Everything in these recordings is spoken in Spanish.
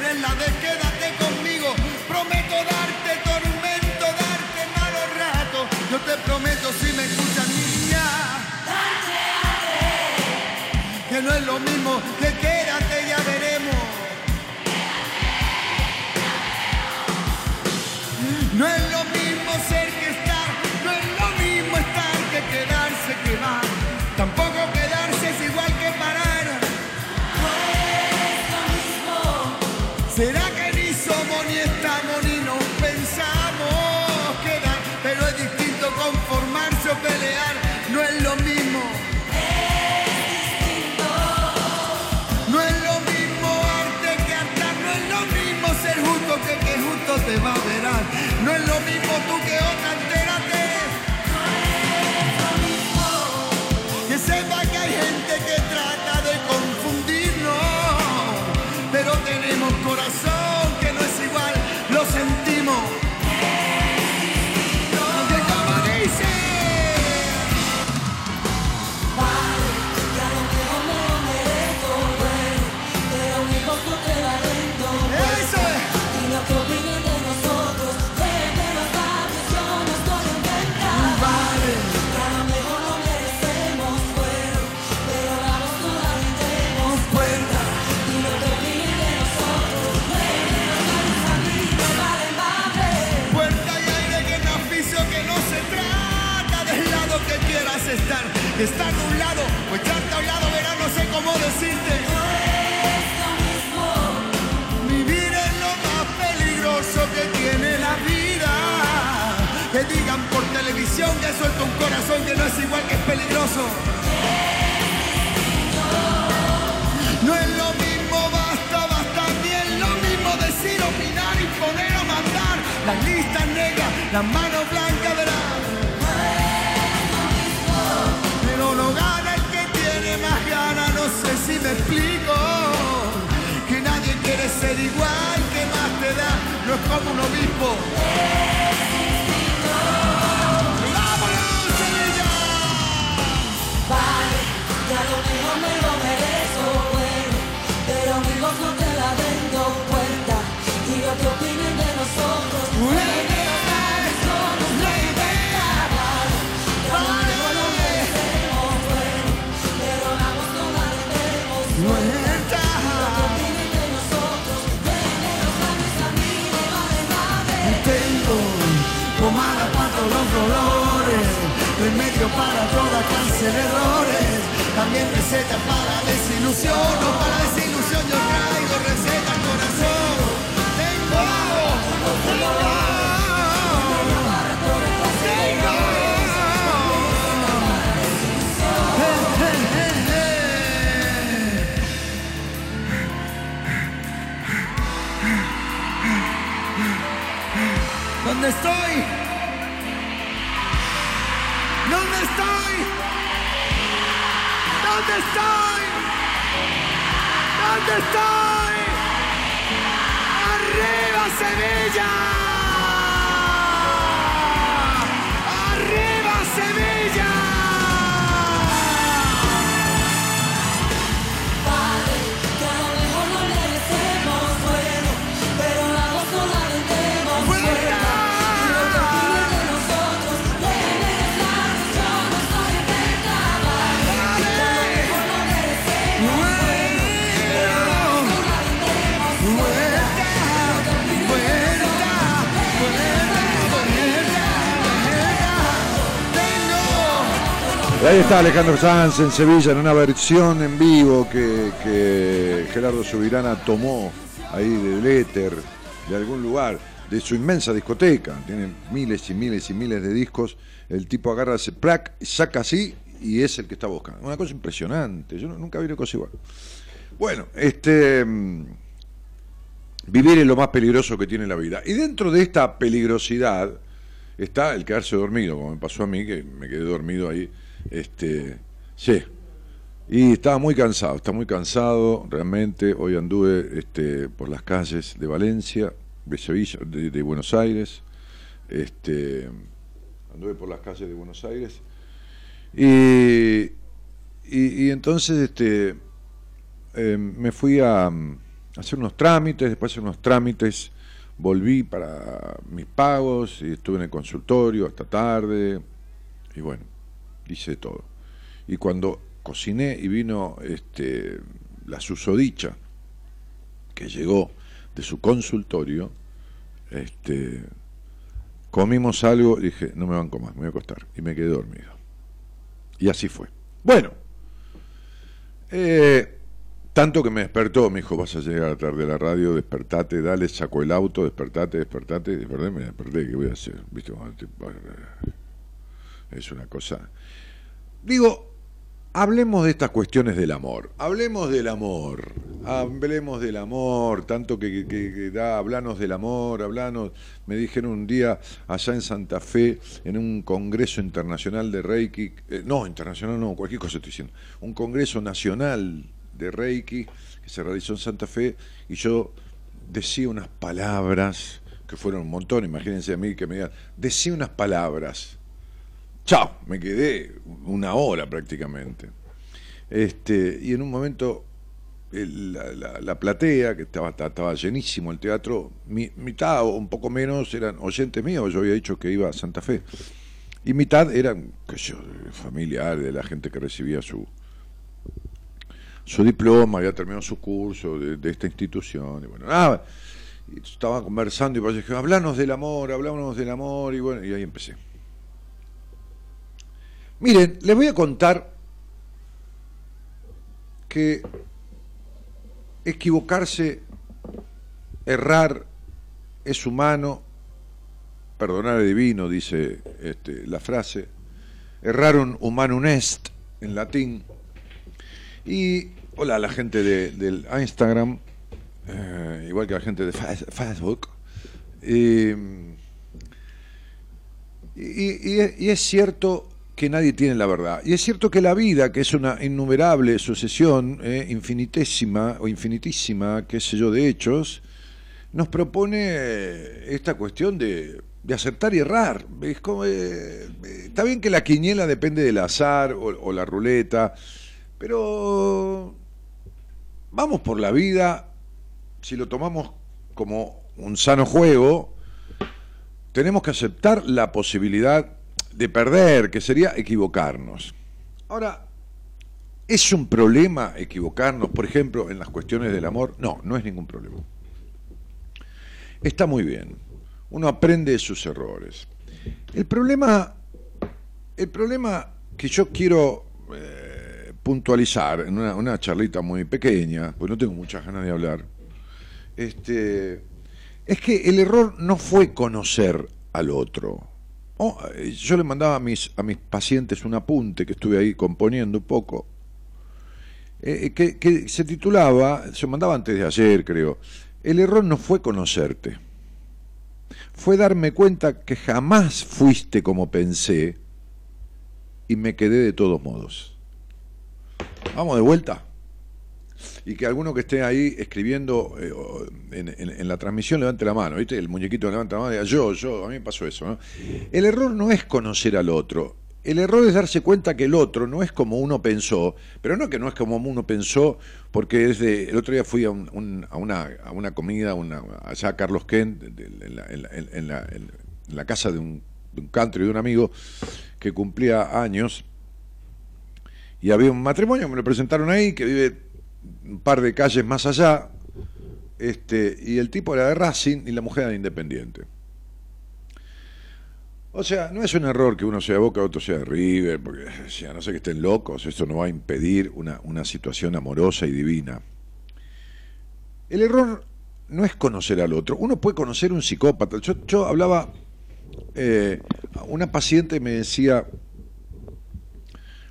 Quédate conmigo, prometo darte tormento, darte malos ratos, yo te prometo si me escuchas niña, que no es lo mismo que quédate, ya veremos. No es estar. De un lado o echarte a un lado, verás, no sé cómo decirte. Vivir es lo más peligroso que tiene la vida. Que digan por televisión que suelto un corazón que no es igual que es peligroso. No es lo mismo, basta, basta, ni es lo mismo decir, opinar, imponer o mandar. Las listas negras, las manos blancas verán. No gana el que tiene más ganas, no sé si me explico. Que nadie quiere ser igual, que más te da, no es como un obispo. ¡Vámonos, Sevilla! Ya lo mejor me lo merezco, bueno, pero amigos no te la vendo cuenta y lo que opinen remedio para toda clase de errores, también receta para desilusión, no para desilusión yo traigo receta corazón. Tengo, tengo, tengo. Eh, eh, eh, eh. ¿Dónde estoy? Estoy? ¿Dónde estoy? ¡Arriba Sevilla! Ahí está Alejandro Sanz en Sevilla en una versión en vivo que, que Gerardo Subirana tomó ahí del éter, de algún lugar, de su inmensa discoteca. Tiene miles y miles y miles de discos. El tipo agarra ese plac, saca así y es el que está buscando. Una cosa impresionante. Yo nunca vi una cosa igual. Bueno, este. mm, Vivir es lo más peligroso que tiene la vida. Y dentro de esta peligrosidad está el quedarse dormido, como me pasó a mí, que me quedé dormido ahí. Este, sí. Y estaba muy cansado, está muy cansado, realmente. Hoy anduve este, por las calles de Valencia, de Sevilla, de, Buenos Aires. Este, anduve por las calles de Buenos Aires. Y, y, entonces este, eh, me fui a, mm, hacer unos trámites, después de hacer unos trámites, volví para mis pagos y estuve en el consultorio hasta tarde. Y bueno, hice todo. Y cuando cociné y vino este, la susodicha que llegó de su consultorio, este, comimos algo, dije, no me banco más, me voy a acostar. Y me quedé dormido. Y así fue. Bueno, eh, tanto que me despertó, me dijo, vas a llegar tarde a la radio, despertate, dale, sacó el auto, despertate, despertate, desperté, me desperté, ¿qué voy a hacer? ¿Viste? Es una cosa... Digo, hablemos de estas cuestiones del amor, hablemos del amor, hablemos del amor, tanto que, que- da, hablanos del amor, hablanos, me dijeron un día allá en Santa Fe, en un congreso internacional de Reiki, eh, no, internacional no, cualquier cosa estoy diciendo, un congreso nacional de Reiki que se realizó en Santa Fe y yo decía unas palabras, que fueron un montón, imagínense a mí que me digan, decía unas palabras, Chao, me quedé una hora prácticamente. Este, y en un momento la, la- la platea, que estaba, estaba llenísimo el teatro, mi- mitad o un poco menos eran oyentes míos, yo había dicho que iba a Santa Fe. Y mitad eran, qué sé yo, familiares, de la gente que recibía su, su diploma, había terminado su curso de, esta institución. Y bueno, nada, y estaba conversando y pues dije, hablanos del amor, hablanos del amor, y bueno, y ahí empecé. Miren, les voy a contar que equivocarse, errar, es humano, perdonar es divino, dice este, la frase, erraron humanum est en latín. Y hola a la gente de, del Instagram, eh, igual que la gente de Fa- Facebook. Y, y- y y es cierto que nadie tiene la verdad. Y es cierto que la vida, que es una innumerable sucesión, eh, infinitésima o infinitísima, qué sé yo, de hechos, nos propone esta cuestión de, de aceptar y errar. Es como, eh, eh, está bien que la quiniela depende del azar o, o la ruleta, pero vamos por la vida, si lo tomamos como un sano juego, tenemos que aceptar la posibilidad de perder, que sería equivocarnos. Ahora, ¿es un problema equivocarnos, por ejemplo, en las cuestiones del amor? No, no es ningún problema. Está muy bien. Uno aprende de sus errores. El problema, el problema que yo quiero eh, puntualizar en una, una charlita muy pequeña, pues no tengo muchas ganas de hablar, este, es que el error no fue conocer al otro. Oh, eh, yo le mandaba a mis, a mis pacientes un apunte que estuve ahí componiendo un poco, eh, que, que se titulaba, se mandaba antes de ayer creo, el error no fue conocerte, fue darme cuenta que jamás fuiste como pensé y me quedé de todos modos. Vamos de vuelta. Y que alguno que esté ahí escribiendo eh, en, la transmisión levante la mano, ¿viste? El muñequito levanta la mano y diga, yo, yo, a mí me pasó eso, ¿no? El error no es conocer al otro. El error es darse cuenta que el otro no es como uno pensó, pero no que no es como uno pensó, porque desde el otro día fui a, un- un- a una, a una comida una, allá a Carlos Kent, en la, casa de un, de un de un amigo que cumplía años, y había un matrimonio, me lo presentaron ahí, que vive un par de calles más allá, este, y el tipo era de Racing y la mujer era de Independiente. O sea, no es un error que uno sea de Boca, otro sea de River, porque o no sé que estén locos, esto no va a impedir una, una situación amorosa y divina. El error no es conocer al otro. Uno puede conocer un psicópata. Yo, yo hablaba, eh, una paciente me decía,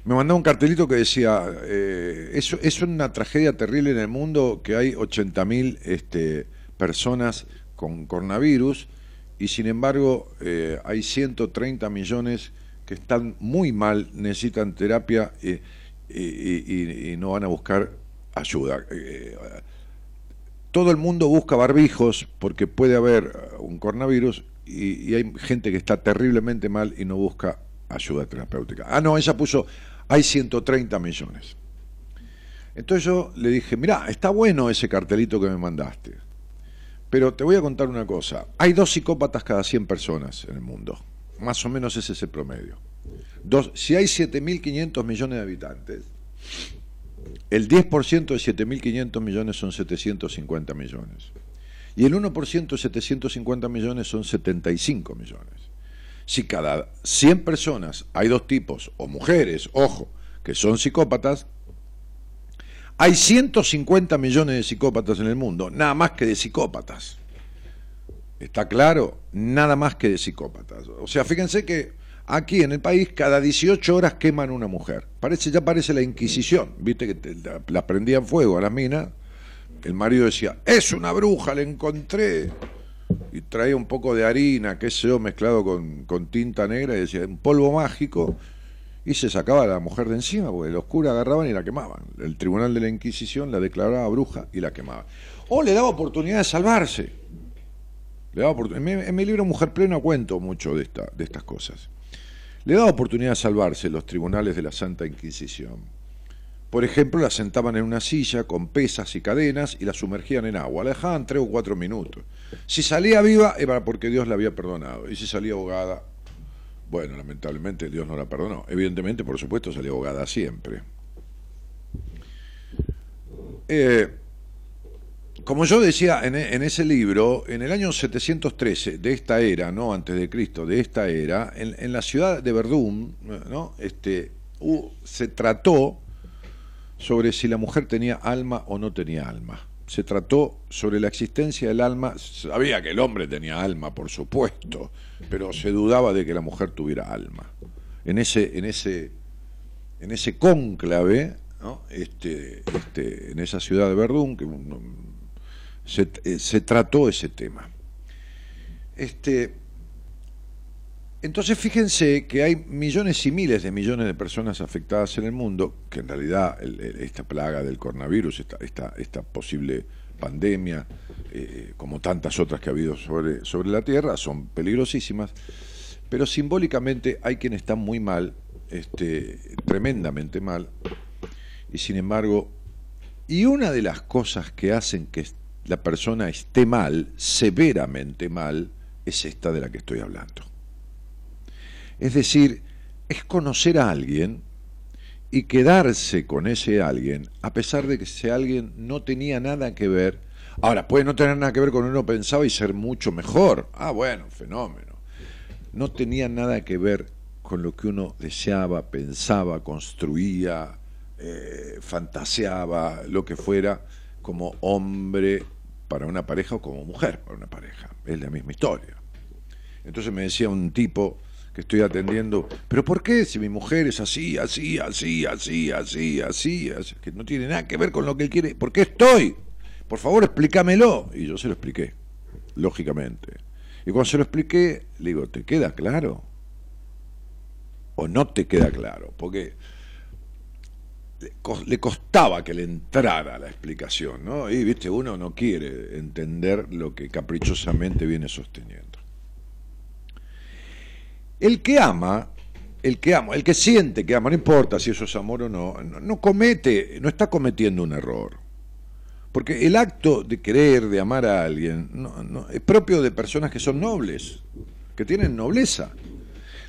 me mandaba un cartelito que decía, eh, es, una tragedia terrible en el mundo que hay 80.000 este, personas con coronavirus y sin embargo eh, hay 130 millones que están muy mal, necesitan terapia eh, y, no van a buscar ayuda. Eh, todo el mundo busca barbijos porque puede haber uh, un coronavirus y hay gente que está terriblemente mal y no busca ayuda terapéutica. Ah, no, ella puso, hay 130 millones. Entonces yo le dije, mirá, está bueno ese cartelito que me mandaste, pero te voy a contar una cosa. Hay dos psicópatas cada 100 personas en el mundo. Más o menos ese es el promedio. Dos, si hay 7.500 millones de habitantes, el 10% de 7.500 millones son 750 millones. Y el 1% de 750 millones son 75 millones. Si cada 100 personas hay dos tipos, o mujeres, ojo, que son psicópatas, hay 150 millones de psicópatas en el mundo, nada más que de psicópatas. ¿Está claro? Nada más que de psicópatas. O sea, fíjense que aquí en el país cada 18 horas queman una mujer. Parece, ya parece la Inquisición. Viste que te- la, la prendían fuego a las minas. El marido decía, es una bruja, la encontré. Y traía un poco de harina, qué sé yo, mezclado con, con tinta negra y decía, un polvo mágico. Y se sacaba a la mujer de encima, porque los curas agarraban y la quemaban. El tribunal de la Inquisición la declaraba bruja y la quemaba. O le daba oportunidad de salvarse. Le en, mi, en mi libro Mujer Plena cuento mucho de, esta, de estas cosas. Le daba oportunidad de salvarse los tribunales de la Santa Inquisición. Por ejemplo, la sentaban en una silla con pesas y cadenas y la sumergían en agua. La dejaban tres o cuatro minutos. Si salía viva era porque Dios la había perdonado. Y si salía ahogada, bueno, lamentablemente Dios no la perdonó. Evidentemente, por supuesto, salía ahogada siempre. Eh, como yo decía en, e- en ese libro, en el año 713 de esta era, no antes de Cristo, de esta era, en, en la ciudad de Verdún, ¿no? este, se trató sobre si la mujer tenía alma o no tenía alma. Se trató sobre la existencia del alma. Sabía que el hombre tenía alma, por supuesto, pero se dudaba de que la mujer tuviera alma. En ese, en ese, en ese cónclave, ¿no? este, este, en esa ciudad de Verdún, que un- se, eh, se trató ese tema. Este, entonces fíjense que hay millones y miles de millones de personas afectadas en el mundo, que en realidad esta plaga del coronavirus, esta, posible pandemia, eh, como tantas otras que ha habido sobre, sobre la Tierra, son peligrosísimas, pero simbólicamente hay quienes están muy mal, este, tremendamente mal, y sin embargo, y una de las cosas que hacen que la persona esté mal, severamente mal, es esta de la que estoy hablando. Es decir, es conocer a alguien y quedarse con ese alguien, a pesar de que ese alguien no tenía nada que ver. Ahora, puede no tener nada que ver con uno pensaba y ser mucho mejor. Ah, bueno, fenómeno. No tenía nada que ver con lo que uno deseaba, pensaba, construía, eh, fantaseaba, lo que fuera, como hombre para una pareja o como mujer para una pareja. Es la misma historia. Entonces me decía un tipo que estoy atendiendo, pero ¿por qué si mi mujer es así, así, así, así, así, así, así, que no tiene nada que ver con lo que él quiere? ¿Por qué estoy? Por favor, explícamelo. Y yo se lo expliqué, lógicamente. Y cuando se lo expliqué, le digo, ¿te queda claro? ¿O no te queda claro? Porque le cos- le costaba que le entrara la explicación, ¿no? Y, viste, uno no quiere entender lo que caprichosamente viene sosteniendo. El que ama, el que ama, el que siente que ama, no importa si eso es amor o no, no, comete, no está cometiendo un error. Porque el acto de querer, de amar a alguien, no- no- es propio de personas que son nobles, que tienen nobleza.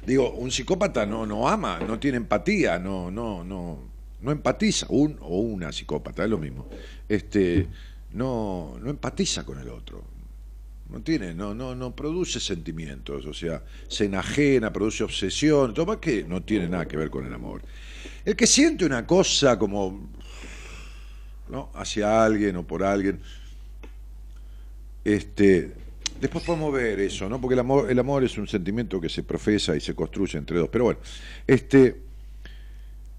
Digo, un psicópata no, no ama, no tiene empatía, no, no, no, no empatiza, un o una psicópata, es lo mismo. Este, no, no empatiza con el otro. No tiene, no, no, no produce sentimientos, o sea, se enajena, produce obsesión, toma que no tiene nada que ver con el amor. El que siente una cosa como ¿no? hacia alguien o por alguien, este, después podemos ver eso, ¿no? Porque el amor, el amor es un sentimiento que se profesa y se construye entre dos. Pero bueno, este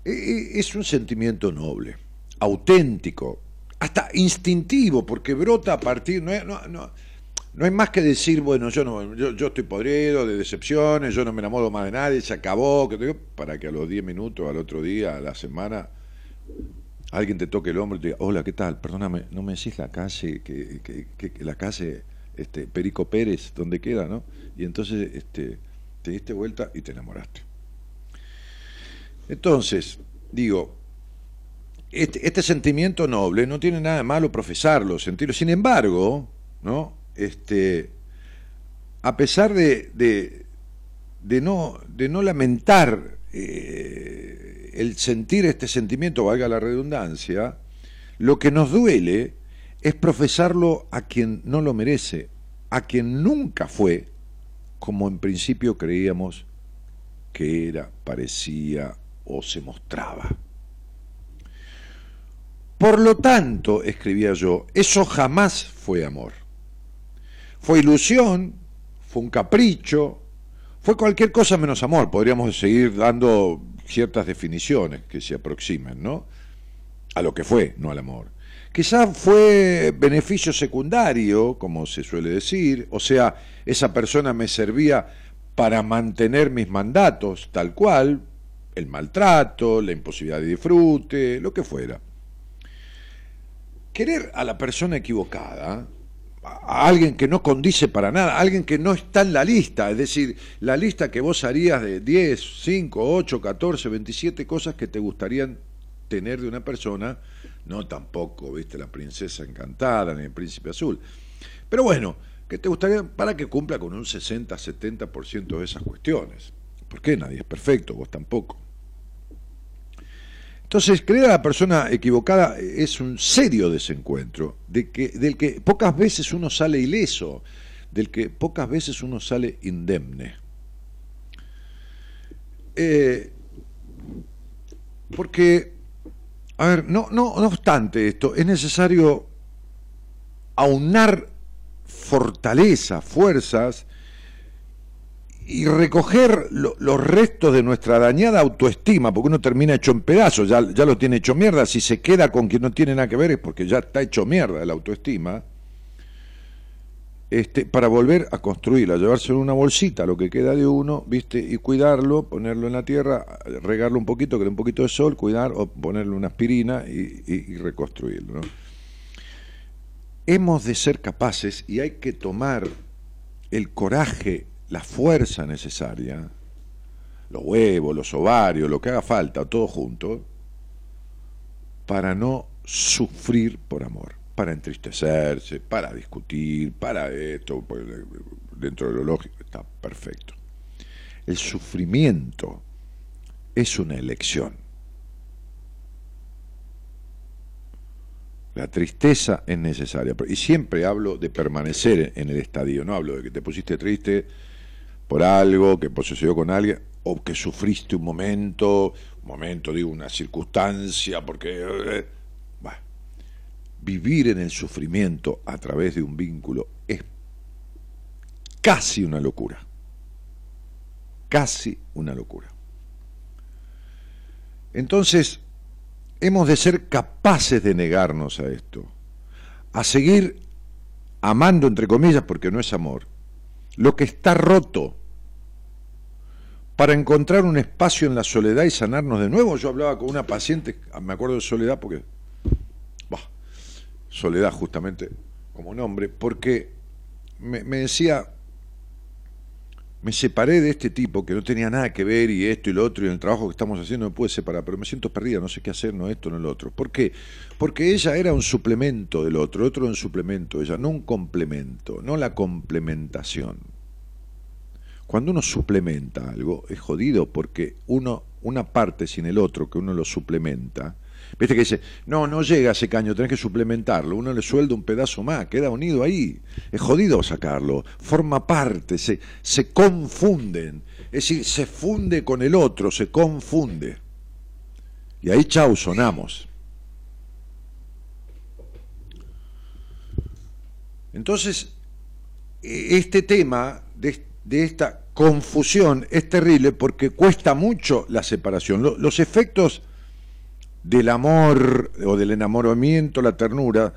e- e- es un sentimiento noble, auténtico, hasta instintivo, porque brota a partir, no, no hay más que decir, bueno, yo no, yo, estoy podrido de decepciones, yo no me enamoro más de nadie, se acabó, que para que a los 10 minutos, al otro día, a la semana, alguien te toque el hombro y te diga, hola, ¿qué tal? Perdóname, ¿no me decís la calle, que- que la calle este, Perico Pérez, donde queda, no? Y entonces este, te diste vuelta y te enamoraste. Entonces, digo, este, este sentimiento noble no tiene nada de malo profesarlo, sentirlo. Sin embargo, ¿no? Este, a pesar de, de, no, de no lamentar eh, el sentir este sentimiento, valga la redundancia, lo que nos duele es profesarlo a quien no lo merece, a quien nunca fue como en principio creíamos que era, parecía o se mostraba. Por lo tanto, escribía yo, eso jamás fue amor. Fue ilusión, fue un capricho, fue cualquier cosa menos amor. Podríamos seguir dando ciertas definiciones que se aproximen, ¿no? A lo que fue, no al amor. Quizá fue beneficio secundario, como se suele decir, o sea, esa persona me servía para mantener mis mandatos, tal cual, el maltrato, la imposibilidad de disfrute, lo que fuera. Querer a la persona equivocada, a alguien que no condice para nada, a alguien que no está en la lista, es decir, la lista que vos harías de 10, 5, 8, 14, 27 cosas que te gustarían tener de una persona, no tampoco, viste, la princesa encantada ni el príncipe azul. Pero bueno, que te gustaría para que cumpla con un 60, 70% de esas cuestiones. ¿Por qué? Nadie es perfecto, vos tampoco. Entonces, creer a la persona equivocada es un serio desencuentro, del que pocas veces uno sale ileso, del que pocas veces uno sale indemne. Eh, porque, a ver, no, no, no obstante esto, es necesario aunar fortaleza, fuerzas, y recoger lo- los restos de nuestra dañada autoestima, porque uno termina hecho en pedazos, ya, ya lo tiene hecho mierda, si se queda con quien no tiene nada que ver es porque ya está hecho mierda la autoestima, este, para volver a construirla, llevarse en una bolsita lo que queda de uno, viste, y cuidarlo, ponerlo en la tierra, regarlo un poquito, que dé un poquito de sol, cuidar, o ponerle una aspirina y, y- y reconstruirlo. Hemos de ser capaces y hay que tomar el coraje, la fuerza necesaria, los huevos, los ovarios, lo que haga falta, todo junto, para no sufrir por amor, para entristecerse, para discutir, para esto, pues, dentro de lo lógico, está perfecto. El sufrimiento es una elección. La tristeza es necesaria. Y siempre hablo de permanecer en el estadio, no hablo de que te pusiste triste por algo, que sucedió con alguien, o que sufriste un momento, un momento, digo, una circunstancia, porque... eh, bueno, vivir en el sufrimiento a través de un vínculo es casi una locura. Casi una locura. Entonces, hemos de ser capaces de negarnos a esto, a seguir amando, entre comillas, porque no es amor, lo que está roto, para encontrar un espacio en la soledad y sanarnos de nuevo. Yo hablaba con una paciente, me acuerdo de Soledad, porque, bah, Soledad justamente como nombre, porque me, me decía, me separé de este tipo que no tenía nada que ver y esto y lo otro y el trabajo que estamos haciendo me pude separar, pero me siento perdida, no sé qué hacer, no esto, no lo otro. ¿Por qué? Porque ella era un suplemento del otro, el otro era un suplemento de ella, no un complemento, no la complementación. Cuando uno suplementa algo es jodido porque uno, una parte sin el otro que uno lo suplementa, Viste que dice, no, no llega ese caño, tenés que suplementarlo. Uno le suelda un pedazo más, queda unido ahí. Es jodido sacarlo, forma parte, se, se confunden. Es decir, se funde con el otro, se confunde. Y ahí, chau, sonamos. Entonces, e, este tema de, de esta confusión es terrible porque cuesta mucho la separación. Los efectos del amor o del enamoramiento, la ternura,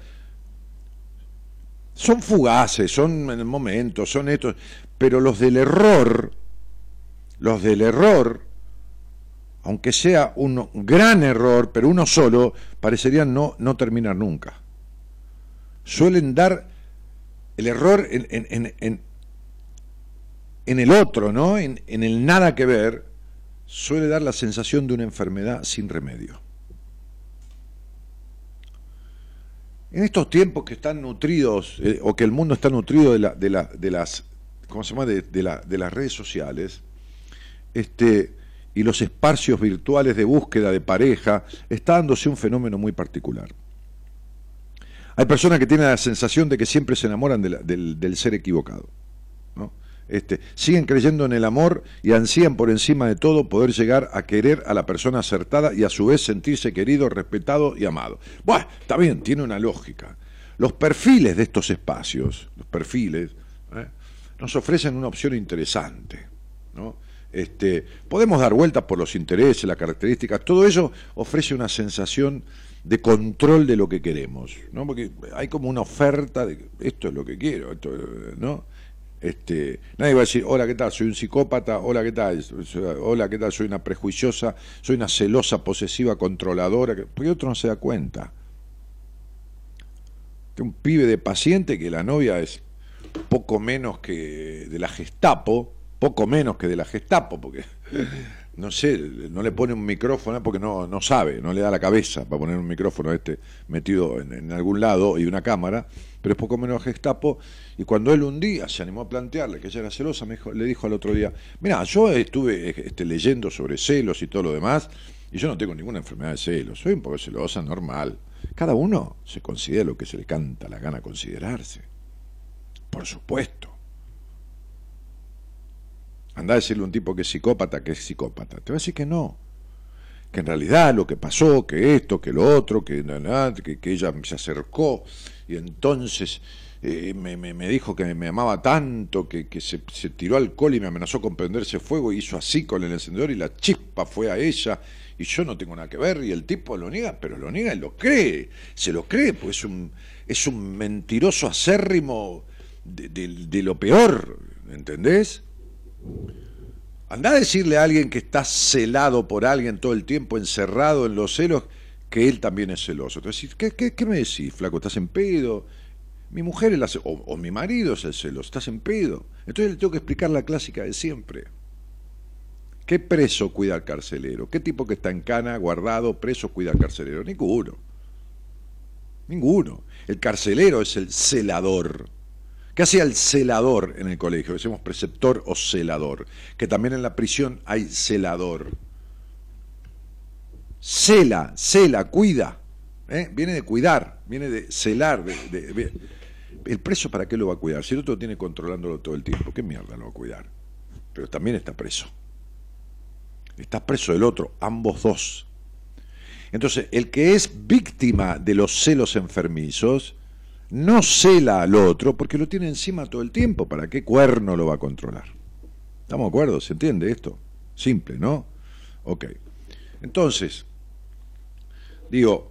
son fugaces, son en el momento, son estos, pero los del error, los del error, aunque sea un gran error, pero uno solo, parecerían no, no terminar nunca. Suelen dar el error en, en, en, en el otro, ¿no? En, en el nada que ver, suele dar la sensación de una enfermedad sin remedio. En estos tiempos que están nutridos, eh, o que el mundo está nutrido de, la, de, la, de las, ¿cómo se llama? De, de, la, de las redes sociales, este, y los espacios virtuales de búsqueda de pareja, está dándose un fenómeno muy particular. Hay personas que tienen la sensación de que siempre se enamoran del ser equivocado. Este, siguen creyendo en el amor y ansían por encima de todo poder llegar a querer a la persona acertada y a su vez sentirse querido, respetado y amado. Bueno, está bien, tiene una lógica. Los perfiles de estos espacios, los perfiles, ¿eh? nos ofrecen una opción interesante. ¿no? Este, podemos dar vueltas por los intereses, las características, todo ello ofrece una sensación de control de lo que queremos, ¿no? Porque hay como una oferta de esto es lo que quiero, esto, ¿no? Este, nadie va a decir, hola, ¿qué tal? Soy un psicópata, hola, ¿qué tal? Hola, ¿qué tal? Soy una prejuiciosa, soy una celosa, posesiva, controladora, porque otro no se da cuenta. Un pibe de paciente que la novia es poco menos que de la Gestapo, poco menos que de la Gestapo, porque no sé, no le pone un micrófono porque no, no sabe, no le da la cabeza para poner un micrófono este metido en algún lado y una cámara pero es poco menos Gestapo. Y cuando él un día se animó a plantearle que ella era celosa, me le dijo al otro día, mira, yo estuve este, leyendo sobre celos y todo lo demás, y yo no tengo ninguna enfermedad de celos, soy un poco celosa, normal. Cada uno se considera lo que se le canta la gana considerarse. Por supuesto. Anda a decirle a un tipo que es psicópata que es psicópata. Te va a decir que no. Que en realidad lo que pasó, que esto, que lo otro, que, que, que ella se acercó y entonces eh, me, dijo que me amaba tanto, que, se, se, tiró alcohol y me amenazó con prenderse fuego y hizo así con el encendedor y la chispa fue a ella y yo no tengo nada que ver y el tipo lo niega, pero lo niega y lo cree, se lo cree, pues es un, es un mentiroso acérrimo de, de, de lo peor, ¿entendés? Anda a decirle a alguien que está celado por alguien todo el tiempo, encerrado en los celos, que él también es celoso. Entonces, ¿qué, qué, qué me decís, flaco? ¿Estás en pedo? Mi mujer es la, o, o, mi marido es el celoso, ¿estás en pedo? Entonces le tengo que explicar la clásica de siempre. ¿Qué preso cuida al carcelero? ¿Qué tipo que está en cana, guardado, preso cuida al carcelero? Ninguno. Ninguno. El carcelero es el celador. ¿Qué hacía el celador en el colegio? Decimos preceptor o celador. Que también en la prisión hay celador cela, cela, cuida. ¿eh? Viene de cuidar, viene de celar. ¿El preso para qué lo va a cuidar? Si el otro tiene controlándolo todo el tiempo, ¿qué mierda lo va a cuidar? Pero también está preso. Está preso el otro, ambos dos. Entonces, el que es víctima de los celos enfermizos, no cela al otro porque lo tiene encima todo el tiempo. ¿Para qué cuerno lo va a controlar? ¿Estamos de acuerdo? ¿Se entiende esto? Simple, ¿no? Ok. Entonces, Digo,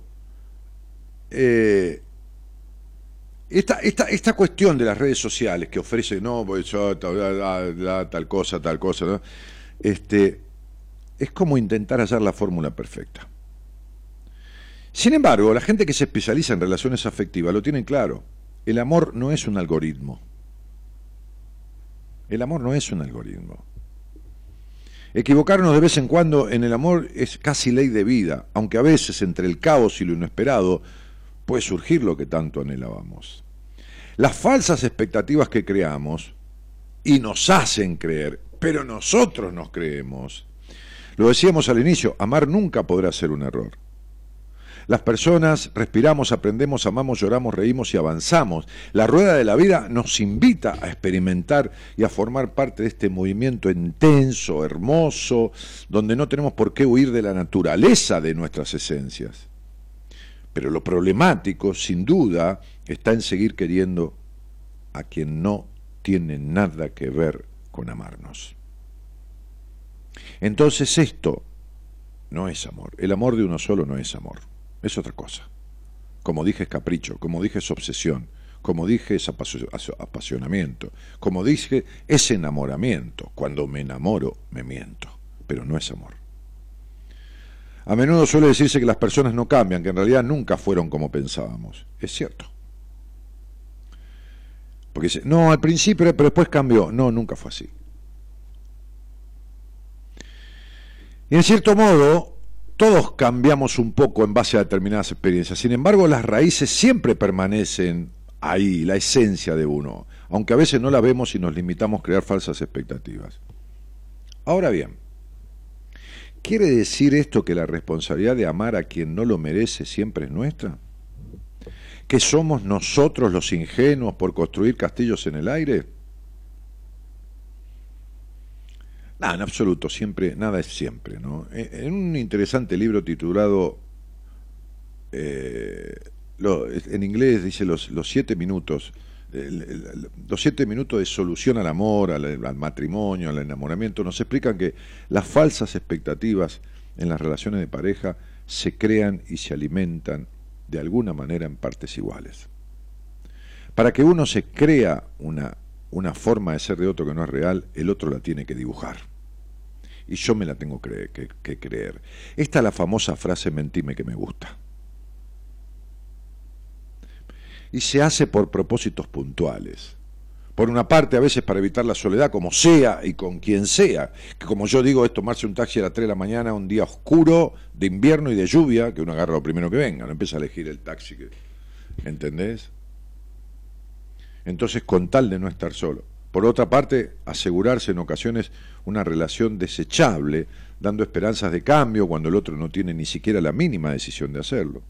eh, esta, esta, esta cuestión de las redes sociales que ofrece, no, pues yo, tal, tal cosa, tal cosa, este, es como intentar hallar la fórmula perfecta. Sin embargo, la gente que se especializa en relaciones afectivas lo tiene claro. El amor no es un algoritmo. El amor no es un algoritmo. Equivocarnos de vez en cuando en el amor es casi ley de vida, aunque a veces entre el caos y lo inesperado puede surgir lo que tanto anhelábamos. Las falsas expectativas que creamos y nos hacen creer, pero nosotros nos creemos. Lo decíamos al inicio, amar nunca podrá ser un error. Las personas respiramos, aprendemos, amamos, lloramos, reímos y avanzamos. La rueda de la vida nos invita a experimentar y a formar parte de este movimiento intenso, hermoso, donde no tenemos por qué huir de la naturaleza de nuestras esencias. Pero lo problemático, sin duda, está en seguir queriendo a quien no tiene nada que ver con amarnos. Entonces esto no es amor. El amor de uno solo no es amor. Es otra cosa. Como dije es capricho, como dije es obsesión, como dije es apasionamiento, como dije es enamoramiento. Cuando me enamoro me miento, pero no es amor. A menudo suele decirse que las personas no cambian, que en realidad nunca fueron como pensábamos. Es cierto. Porque dice, no, al principio, pero después cambió. No, nunca fue así. Y en cierto modo, todos cambiamos un poco en base a determinadas experiencias. Sin embargo, las raíces siempre permanecen ahí, la esencia de uno, aunque a veces no la vemos y nos limitamos a crear falsas expectativas. Ahora bien, ¿quiere decir esto que la responsabilidad de amar a quien no lo merece siempre es nuestra? ¿Que somos nosotros los ingenuos por construir castillos en el aire? Nada, en absoluto, siempre, nada es siempre. ¿no? Eh, en un interesante libro titulado, eh, en inglés dice los, los siete minutos, los siete minutos de solución al amor, al, matrimonio, al enamoramiento, nos explican que las falsas expectativas en las relaciones de pareja se crean y se alimentan de alguna manera en partes iguales. Para que uno se crea una, una forma de ser de otro que no es real, el otro la tiene que dibujar y yo me la tengo que, creer. Esta es la famosa frase mentime que me gusta. Y se hace por propósitos puntuales. Por una parte, a veces para evitar la soledad, como sea y con quien sea. Que como yo digo, es tomarse un taxi a las 3 de la mañana, un día oscuro, de invierno y de lluvia, que uno agarra lo primero que venga, no empieza a elegir el taxi. ¿Entendés? Entonces, con tal de no estar solo. Por otra parte, asegurarse en ocasiones una relación desechable, dando esperanzas de cambio cuando el otro no tiene ni siquiera la mínima decisión de hacerlo.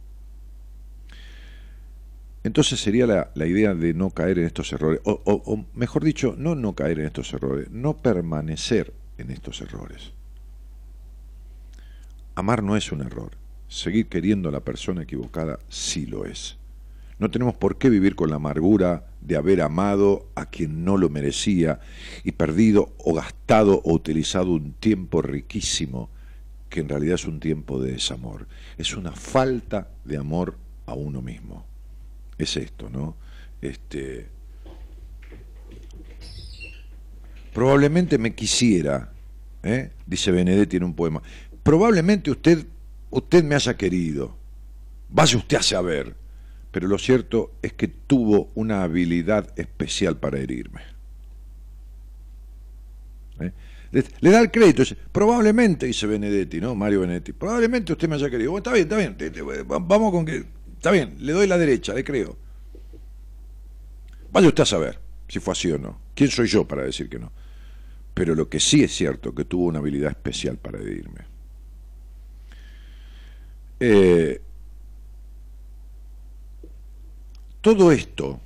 Entonces sería la, idea de no caer en estos errores, o, o, mejor dicho, no no caer en estos errores, no permanecer en estos errores. Amar no es un error, seguir queriendo a la persona equivocada sí lo es. No tenemos por qué vivir con la amargura de haber amado a quien no lo merecía y perdido o gastado o utilizado un tiempo riquísimo que en realidad es un tiempo de desamor. Es una falta de amor a uno mismo. Es esto, ¿no? Este, probablemente me quisiera, ¿eh? dice Benedetti en un poema, probablemente usted, usted me haya querido, vaya usted a saber, pero lo cierto es que tuvo una habilidad especial para herirme. ¿Eh? Le, da el crédito, probablemente, dice Benedetti, ¿no? Mario Benedetti, probablemente usted me haya querido. Bueno, está bien, está bien, vamos con que, está bien, le doy la derecha, le creo. Vaya usted a saber si fue así o no. ¿Quién soy yo para decir que no? Pero lo que sí es cierto, que tuvo una habilidad especial para herirme. Eh, Todo esto,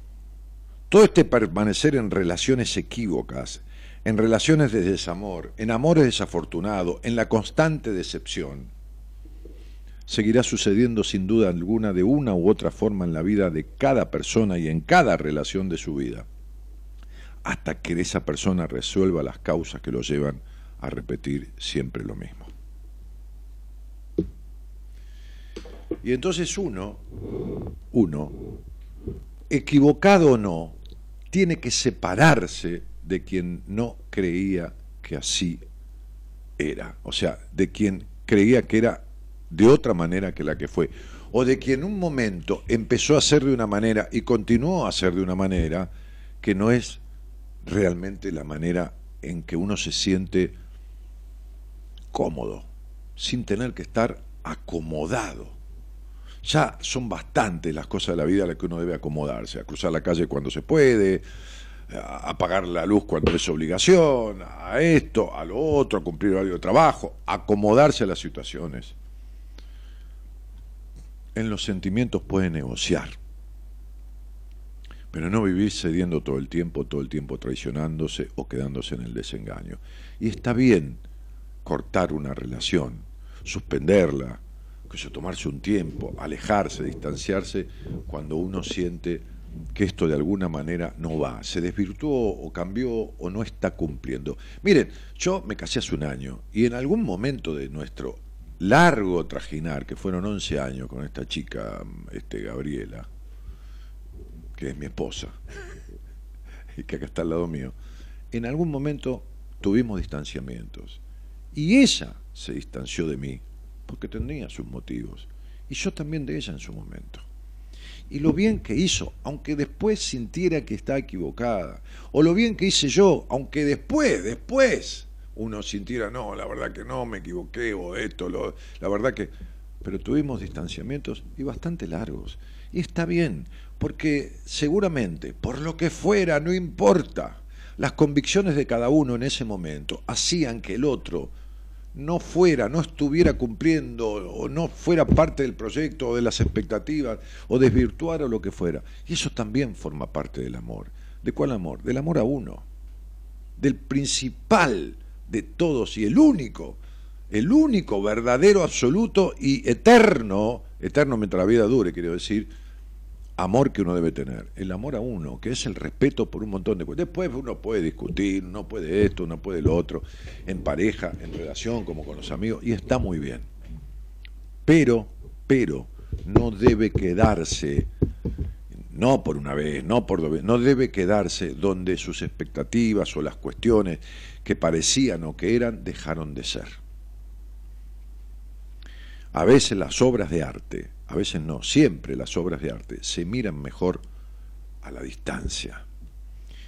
todo este permanecer en relaciones equívocas, en relaciones de desamor, en amores desafortunados, en la constante decepción, seguirá sucediendo sin duda alguna de una u otra forma en la vida de cada persona y en cada relación de su vida, hasta que esa persona resuelva las causas que lo llevan a repetir siempre lo mismo. Y entonces uno, uno, equivocado o no, tiene que separarse de quien no creía que así era, o sea, de quien creía que era de otra manera que la que fue, o de quien en un momento empezó a ser de una manera y continuó a ser de una manera que no es realmente la manera en que uno se siente cómodo, sin tener que estar acomodado ya son bastantes las cosas de la vida a las que uno debe acomodarse, a cruzar la calle cuando se puede, a apagar la luz cuando es obligación, a esto, a lo otro, a cumplir horario de trabajo, acomodarse a las situaciones. en los sentimientos puede negociar, pero no vivir cediendo todo el tiempo, todo el tiempo traicionándose o quedándose en el desengaño. Y está bien cortar una relación, suspenderla, que eso, tomarse un tiempo, alejarse, distanciarse, cuando uno siente que esto de alguna manera no va, se desvirtuó o cambió o no está cumpliendo. Miren, yo me casé hace un año y en algún momento de nuestro largo trajinar, que fueron 11 años con esta chica, este, Gabriela, que es mi esposa, y que acá está al lado mío, en algún momento tuvimos distanciamientos. Y ella se distanció de mí, porque tenía sus motivos, y yo también de ella en su momento. Y lo bien que hizo, aunque después sintiera que está equivocada, o lo bien que hice yo, aunque después, después, uno sintiera, no, la verdad que no, me equivoqué, o esto, lo, la verdad que... Pero tuvimos distanciamientos y bastante largos. Y está bien, porque seguramente, por lo que fuera, no importa, las convicciones de cada uno en ese momento hacían que el otro no fuera, no estuviera cumpliendo o no fuera parte del proyecto o de las expectativas o desvirtuara o lo que fuera. Y eso también forma parte del amor. ¿De cuál amor? Del amor a uno. Del principal de todos y el único, el único verdadero, absoluto y eterno, eterno mientras la vida dure, quiero decir, amor que uno debe tener. El amor a uno, que es el respeto por un montón de cosas. Después uno puede discutir, uno puede esto, uno puede lo otro, en pareja, en relación, como con los amigos, y está muy bien. Pero, pero, no debe quedarse, no por una vez, no por dos veces, no debe quedarse donde sus expectativas o las cuestiones que parecían o que eran dejaron de ser. A veces las obras de arte, a veces no, siempre las obras de arte se miran mejor a la distancia.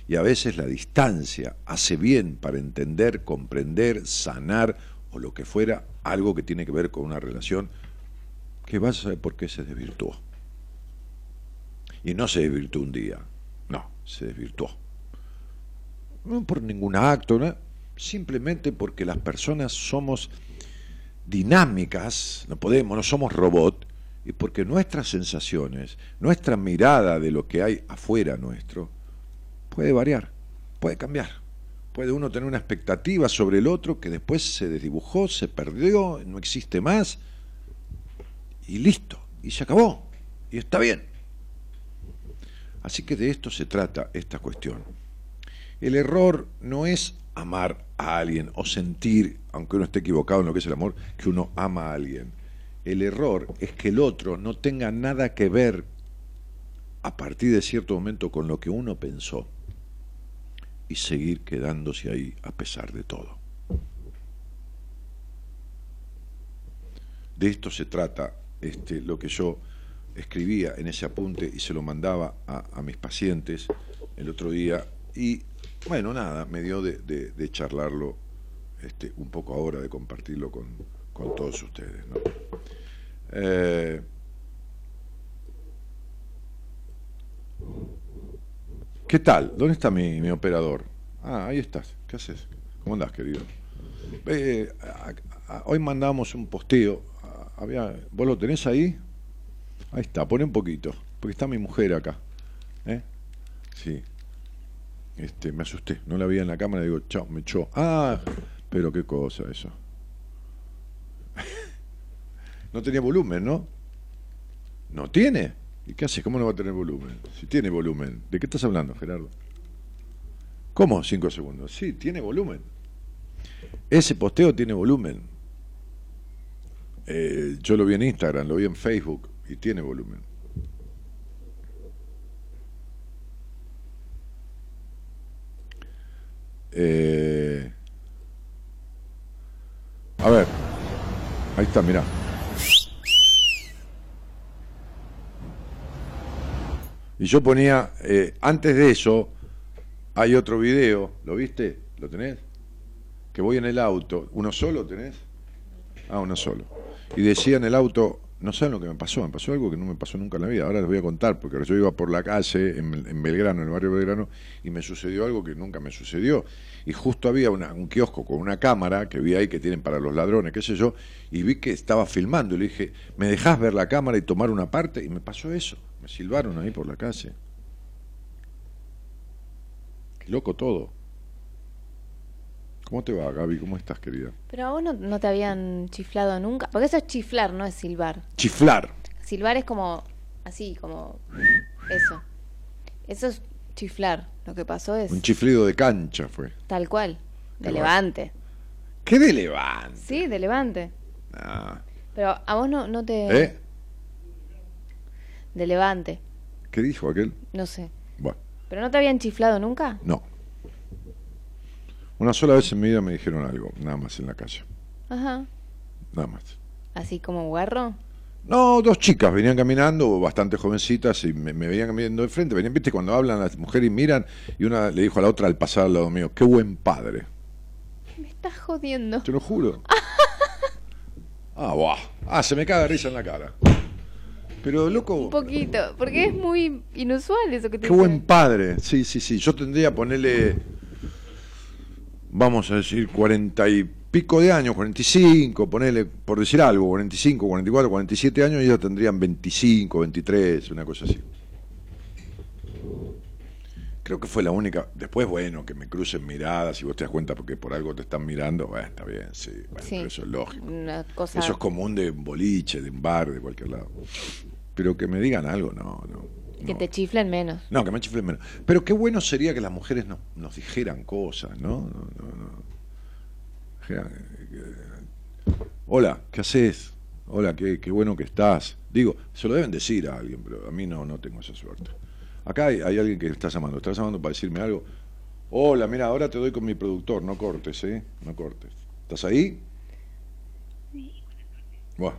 Y a veces la distancia hace bien para entender, comprender, sanar o lo que fuera algo que tiene que ver con una relación que vas a saber por qué se desvirtuó. Y no se desvirtuó un día, no, se desvirtuó. No por ningún acto, ¿no? simplemente porque las personas somos dinámicas, no podemos, no somos robot, y porque nuestras sensaciones, nuestra mirada de lo que hay afuera nuestro, puede variar, puede cambiar. Puede uno tener una expectativa sobre el otro que después se desdibujó, se perdió, no existe más, y listo, y se acabó, y está bien. Así que de esto se trata esta cuestión. El error no es amar a alguien o sentir, aunque uno esté equivocado en lo que es el amor, que uno ama a alguien. El error es que el otro no tenga nada que ver a partir de cierto momento con lo que uno pensó y seguir quedándose ahí a pesar de todo. De esto se trata este, lo que yo escribía en ese apunte y se lo mandaba a, a mis pacientes el otro día y bueno, nada, me dio de, de, charlarlo este, un poco ahora, de compartirlo con, todos ustedes. ¿no? Eh, ¿Qué tal? ¿Dónde está mi, operador? Ah, ahí estás. ¿Qué haces? ¿Cómo andás, querido? Eh, hoy mandamos un posteo. ¿Vos lo tenés ahí? Ahí está, pone un poquito, porque está mi mujer acá. ¿eh? Sí. Este, me asusté, no la vi en la cámara digo, chao, me echó. Ah, pero qué cosa eso. no tenía volumen, ¿no? No tiene. ¿Y qué haces? ¿Cómo no va a tener volumen? Si tiene volumen. ¿De qué estás hablando, Gerardo? ¿Cómo? Cinco segundos. Sí, tiene volumen. Ese posteo tiene volumen. Eh, yo lo vi en Instagram, lo vi en Facebook y tiene volumen. Eh, a ver, ahí está, mira. Y yo ponía, eh, antes de eso, hay otro video, ¿lo viste? ¿Lo tenés? Que voy en el auto, ¿uno solo tenés? Ah, uno solo. Y decía en el auto, no saben lo que me pasó, me pasó algo que no me pasó nunca en la vida. Ahora les voy a contar, porque yo iba por la calle en, Belgrano, en el barrio Belgrano, y me sucedió algo que nunca me sucedió. Y justo había un kiosco con una cámara que vi ahí que tienen para los ladrones, qué sé yo, y vi que estaba filmando. Y le dije, ¿me dejás ver la cámara y tomar una parte? Y me pasó eso. Me silbaron ahí por la calle. Loco todo. ¿Cómo te va, Gaby? ¿Cómo estás, querida? Pero a vos no, no te habían chiflado nunca. Porque eso es chiflar, no es silbar. Chiflar. Silbar es como así, como eso. Eso es chiflar. Lo que pasó es Un chiflido de cancha fue. tal cual. De Tal levante. ¿Qué de levante? Sí, de levante. Ah, Pero a vos no, no te... ¿Eh? De levante. ¿Qué dijo aquel? No sé. Bueno, ¿Pero no te habían chiflado nunca? no. Una sola vez en mi vida me dijeron algo, nada más en la calle. Ajá. Nada más. Así como guarro. No, dos chicas venían caminando, bastante jovencitas, y me, me venían caminando de frente. Venían, viste, cuando hablan las mujeres y miran, y una le dijo a la otra al pasar al lado mío, qué buen padre. Me estás jodiendo. Te lo juro. Ah, buah. Ah, se me cae de risa en la cara. Pero, loco, Un poquito. Porque es muy inusual eso que te qué buen padre. Sí, sí, sí. Yo tendría que ponerle, vamos a decir, cuarenta y pico de años, 45, ponerle, por decir algo, 45, 44, 47 años, y ellos tendrían 25, 23, una cosa así. Creo que fue la única. Después, bueno, que me crucen miradas y vos te das cuenta porque por algo te están mirando, bueno, está bien, sí. Bueno, Sí. pero eso es lógico. Cosa... Eso es común de un boliche, de un bar, de cualquier lado. Pero que me digan algo, no, no. Que no. te chiflen menos. No, que me chiflen menos. Pero qué bueno sería que las mujeres no- nos dijeran cosas, ¿no? No, no, no. Dijeran, eh, Hola, ¿qué haces? Hola, qué, qué bueno que estás. Digo, se lo deben decir a alguien, pero a mí no, no tengo esa suerte. Acá hay, hay alguien que está llamando. ¿Estás llamando para decirme algo? Hola, mira, ahora te doy con mi productor. No cortes, ¿eh? No cortes. ¿Estás ahí? Bueno,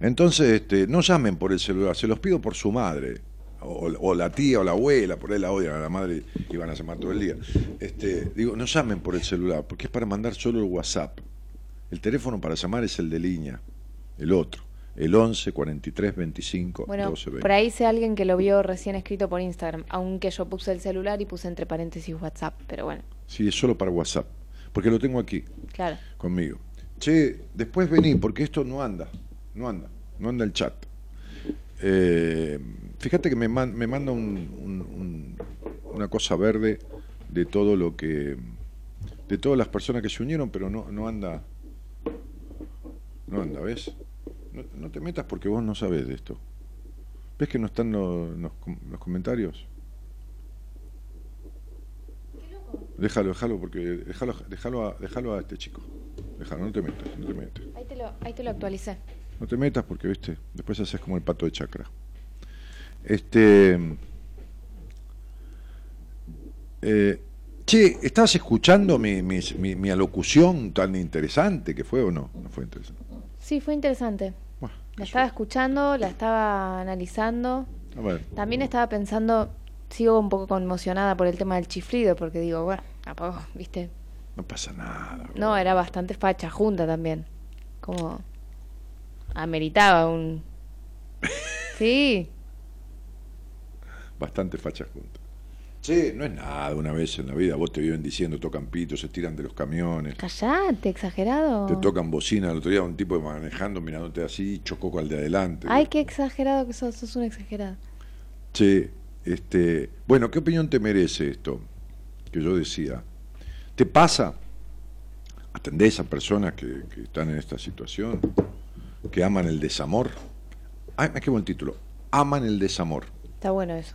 entonces este, no llamen por el celular, se los pido por su madre, o, o la tía o la abuela, por ahí la odian a la madre y van a llamar todo el día. Este, digo, no llamen por el celular, porque es para mandar solo el WhatsApp. El teléfono para llamar es el de línea, el otro, el 11 43 25 Bueno, 12 20. por ahí sé alguien que lo vio recién escrito por Instagram, aunque yo puse el celular y puse entre paréntesis WhatsApp, pero bueno, Sí, es solo para WhatsApp, porque lo tengo aquí. claro. conmigo. Che, después vení, porque esto no anda, no anda, no anda el chat. Eh, fíjate que me, me manda un- un- un- una cosa verde de todo lo que, de todas las personas que se unieron, pero no, no anda, no anda, ¿ves? No, no te metas porque vos no sabés de esto. ¿Ves que no están los, los los comentarios? Déjalo, déjalo, porque déjalo, déjalo, a, déjalo a este chico. Déjalo, no te metas, no te metas. Ahí te lo, ahí te lo actualicé. No te metas porque, viste, después haces como el pato de chacra. Este. Eh, che, ¿estabas escuchando mi, mi, mi- mi alocución tan interesante que fue o no? No fue interesante. Sí, fue interesante. Bueno, La estaba escuchando, la estaba analizando. A ver, También estaba pensando, sigo un poco conmocionada por el tema del chiflido, porque digo, bueno, tampoco, viste. no pasa nada. No, era bastante facha junta también. Como ameritaba un... Sí, Bastante fachas juntas. Che, no es nada una vez en la vida. Vos te viven diciendo, tocan pitos, se tiran de los camiones. callate, exagerado. Te tocan bocina, el otro día un tipo manejando, mirándote así, chocó con el de adelante. Ay, qué exagerado que sos, sos un exagerado. Che, este, bueno, ¿qué opinión te merece esto que yo decía? ¿Te pasa? ¿Atendés a personas que, que están en esta situación? ¿Que aman el desamor? Ay, qué buen título. Aman el desamor. Está bueno eso.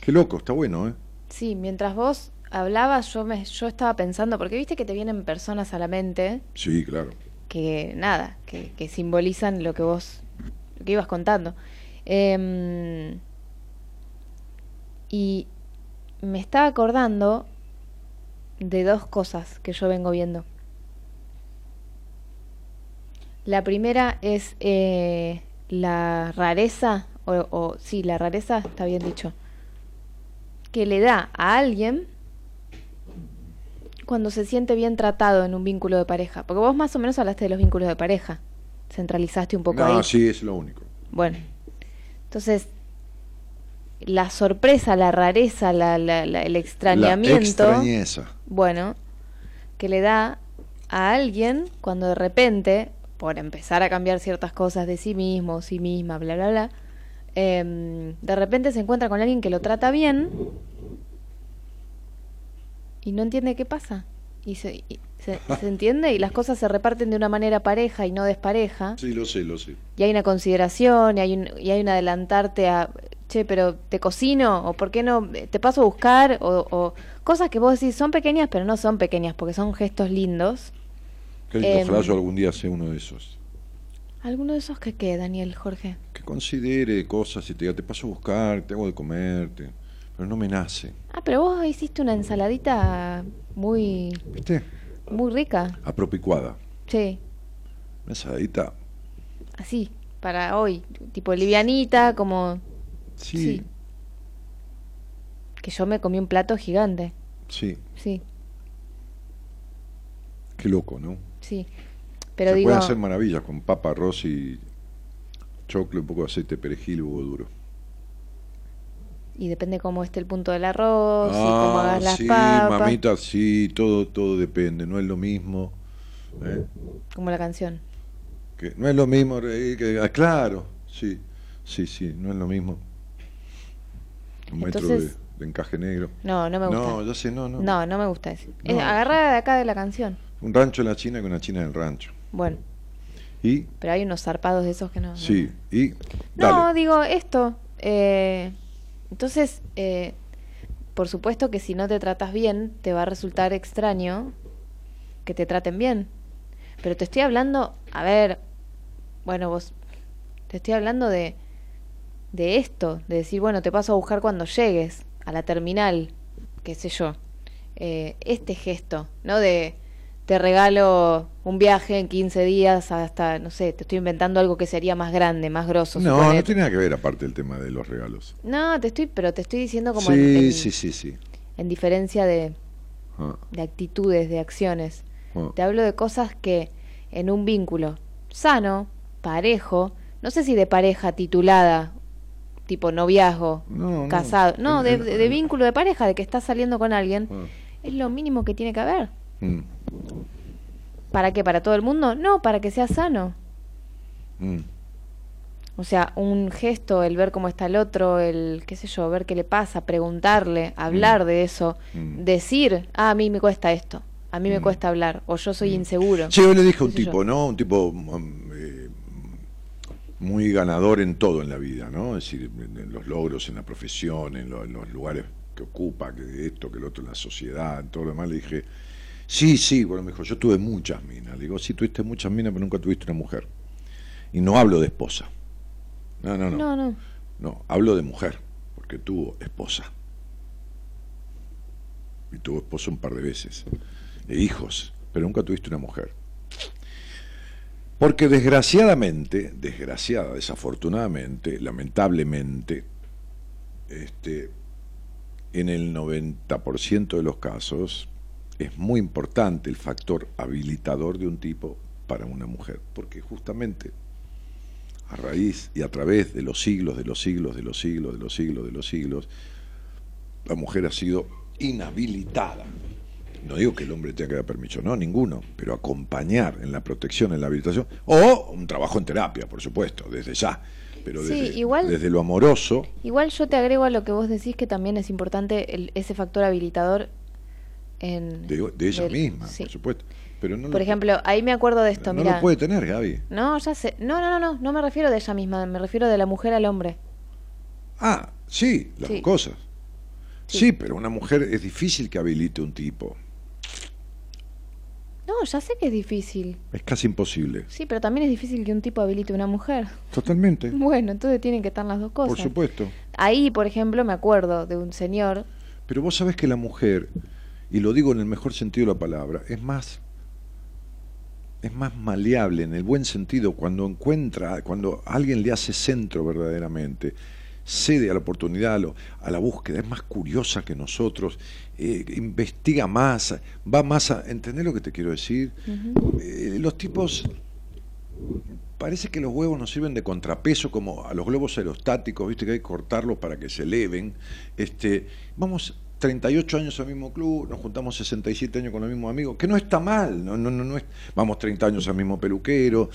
Qué loco, está bueno, ¿eh? Sí, mientras vos hablabas, yo me, yo estaba pensando, porque viste que te vienen personas a la mente Sí, claro. que nada, que, que simbolizan lo que vos, lo que ibas contando. Em, y me estaba acordando de dos cosas que yo vengo viendo. La primera es eh, la rareza, o, o sí, la rareza, está bien dicho, que le da a alguien cuando se siente bien tratado en un vínculo de pareja. Porque vos más o menos hablaste de los vínculos de pareja. centralizaste un poco No, ahí. sí, es lo único. Bueno, entonces la sorpresa, la rareza, la, la- la- el La extrañamiento, extrañeza. bueno, que le da a alguien cuando de repente, por empezar a cambiar ciertas cosas de sí mismo, sí misma, bla, bla, bla, em, de repente se encuentra con alguien que lo trata bien y no entiende qué pasa. Y se, y se, se entiende y las cosas se reparten de una manera pareja y no despareja Sí, lo sé, lo sé. y hay una consideración y hay un, y hay un adelantarte a, che, pero te cocino o por qué no te paso a buscar o, o cosas que vos decís son pequeñas pero no son pequeñas porque son gestos lindos. Qué lindo, Em, ojalá yo algún día sea uno de esos. ¿Alguno de esos que qué, Daniel, Jorge? Que considere cosas y te diga, te paso a buscar, te hago de comerte. Pero no me nace. Ah, pero vos hiciste una ensaladita muy ¿Viste? muy rica. Apropicuada. Sí, Una ensaladita. así, para hoy, tipo livianita, como Sí, Sí. que yo me comí un plato gigante. sí. Sí, Qué loco, ¿no? Sí. Pero Se digo, pueden hacer maravillas con papa, arroz y choclo, un poco de aceite, perejil y huevo duro. y depende cómo esté el punto del arroz, y cómo Ah, hagas las sí, papas, mamita, sí, todo, todo depende, no es lo mismo. ¿eh? como la canción. Que no es lo mismo que. ah, claro, sí, sí, sí, no es lo mismo. Un metro Entonces- de, de encaje negro. No, no me gusta. No, ya sé, no, no. No, no me gusta eso. Es No. agarrada de acá de la canción. Un rancho en la China con una China en el rancho. Bueno, Y, pero hay unos zarpados de esos que no. no. sí, y. No, digo esto. eh, entonces, eh, por supuesto que si no te tratas bien, te va a resultar extraño que te traten bien. Pero te estoy hablando, a ver, bueno, vos, te estoy hablando de, de esto, de decir, bueno, te paso a buscar cuando llegues a la terminal, qué sé yo. Eh, este gesto, ¿no? De te regalo un viaje en 15 días hasta, no sé, te estoy inventando algo que sería más grande, más grosso. No, suponete. no tiene nada que ver aparte el tema de los regalos. No, te estoy, pero te estoy diciendo como Sí, en, en- sí, sí, sí. en diferencia de, Ah, de actitudes, de acciones. ah. Te hablo de cosas que en un vínculo sano, parejo, no sé si de pareja titulada, tipo noviazgo, No, no. casado, no, de vínculo de pareja, de que estás saliendo con alguien, Ah. es lo mínimo que tiene que haber. Mm, ¿Para qué? ¿Para todo el mundo? No, para que sea sano. mm. O sea, un gesto, el ver cómo está el otro, el, qué sé yo, ver qué le pasa, preguntarle, hablar de eso, Mm. decir, ah, a mí me cuesta esto, a mí me Mm. cuesta hablar, o yo soy inseguro. Sí, hoy le dije a un yo. tipo, ¿no? Un tipo mm, eh, muy ganador en todo en la vida, ¿no? Es decir, en, los logros, en la profesión, en, lo- en los lugares que ocupa, que esto, que lo otro, en la sociedad, en todo lo demás. Le dije, sí, sí, bueno, me dijo, yo tuve muchas minas. Le digo, sí, tuviste muchas minas, pero nunca tuviste una mujer. Y no hablo de esposa. No, no, no. No, no. No, hablo de mujer, porque tuvo esposa. Y tuvo esposo un par de veces. E hijos, pero nunca tuviste una mujer. Porque desgraciadamente, desgraciada, desafortunadamente, lamentablemente, este, en el 90% de los casos es muy importante el factor habilitador de un tipo para una mujer, porque justamente a raíz y a través de los siglos, de los siglos, de los siglos, de los siglos, de los siglos, la mujer ha sido inhabilitada. No digo que el hombre tenga que dar permiso, no, ninguno, pero acompañar en la protección, en la habilitación, o un trabajo en terapia, por supuesto, desde ya, pero Sí, desde, igual- desde lo amoroso, Igual yo te agrego a lo que vos decís que también es importante el- ese factor habilitador en... de, de ella del- misma, sí. por supuesto. Pero no Por lo- ejemplo, ahí me acuerdo de esto, no lo puede tener, Gaby. No, ya sé. No, no, no, no, no me refiero de ella misma, me refiero de la mujer al hombre. Ah, sí, las Sí. dos cosas. Sí. Sí. pero una mujer es difícil que habilite un tipo. No, ya sé que es difícil. Es casi imposible. Sí, pero también es difícil que un tipo habilite una mujer. Totalmente. Bueno, entonces tienen que estar las dos cosas. Por supuesto. Ahí, por ejemplo, me acuerdo de un señor. Pero vos sabés que la mujer, y lo digo en el mejor sentido de la palabra, es más es más maleable en el buen sentido cuando encuentra, cuando alguien le hace centro verdaderamente, cede a la oportunidad, a, lo- a la búsqueda, es más curiosa que nosotros, eh, investiga más, va más a... ¿Entendés lo que te quiero decir? Eh, los tipos parece que los huevos nos sirven de contrapeso como a los globos aerostáticos, viste que hay que cortarlos para que se eleven. Este, vamos 38 años al mismo club, nos juntamos 67 años con los mismos amigos, que no está mal, no, no, no, no es, vamos 30 años al mismo peluquero.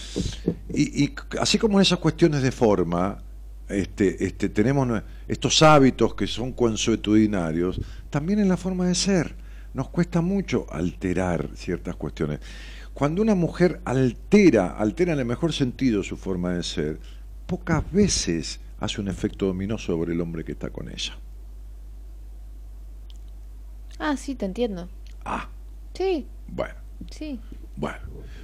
Y, así como en esas cuestiones de forma, este, este, tenemos estos hábitos que son consuetudinarios, también en la forma de ser. Nos cuesta mucho alterar ciertas cuestiones. Cuando una mujer altera, altera en el mejor sentido su forma de ser, pocas veces hace un efecto dominó sobre el hombre que está con ella. Ah, sí, te entiendo. Ah, Sí, bueno. sí. Bueno,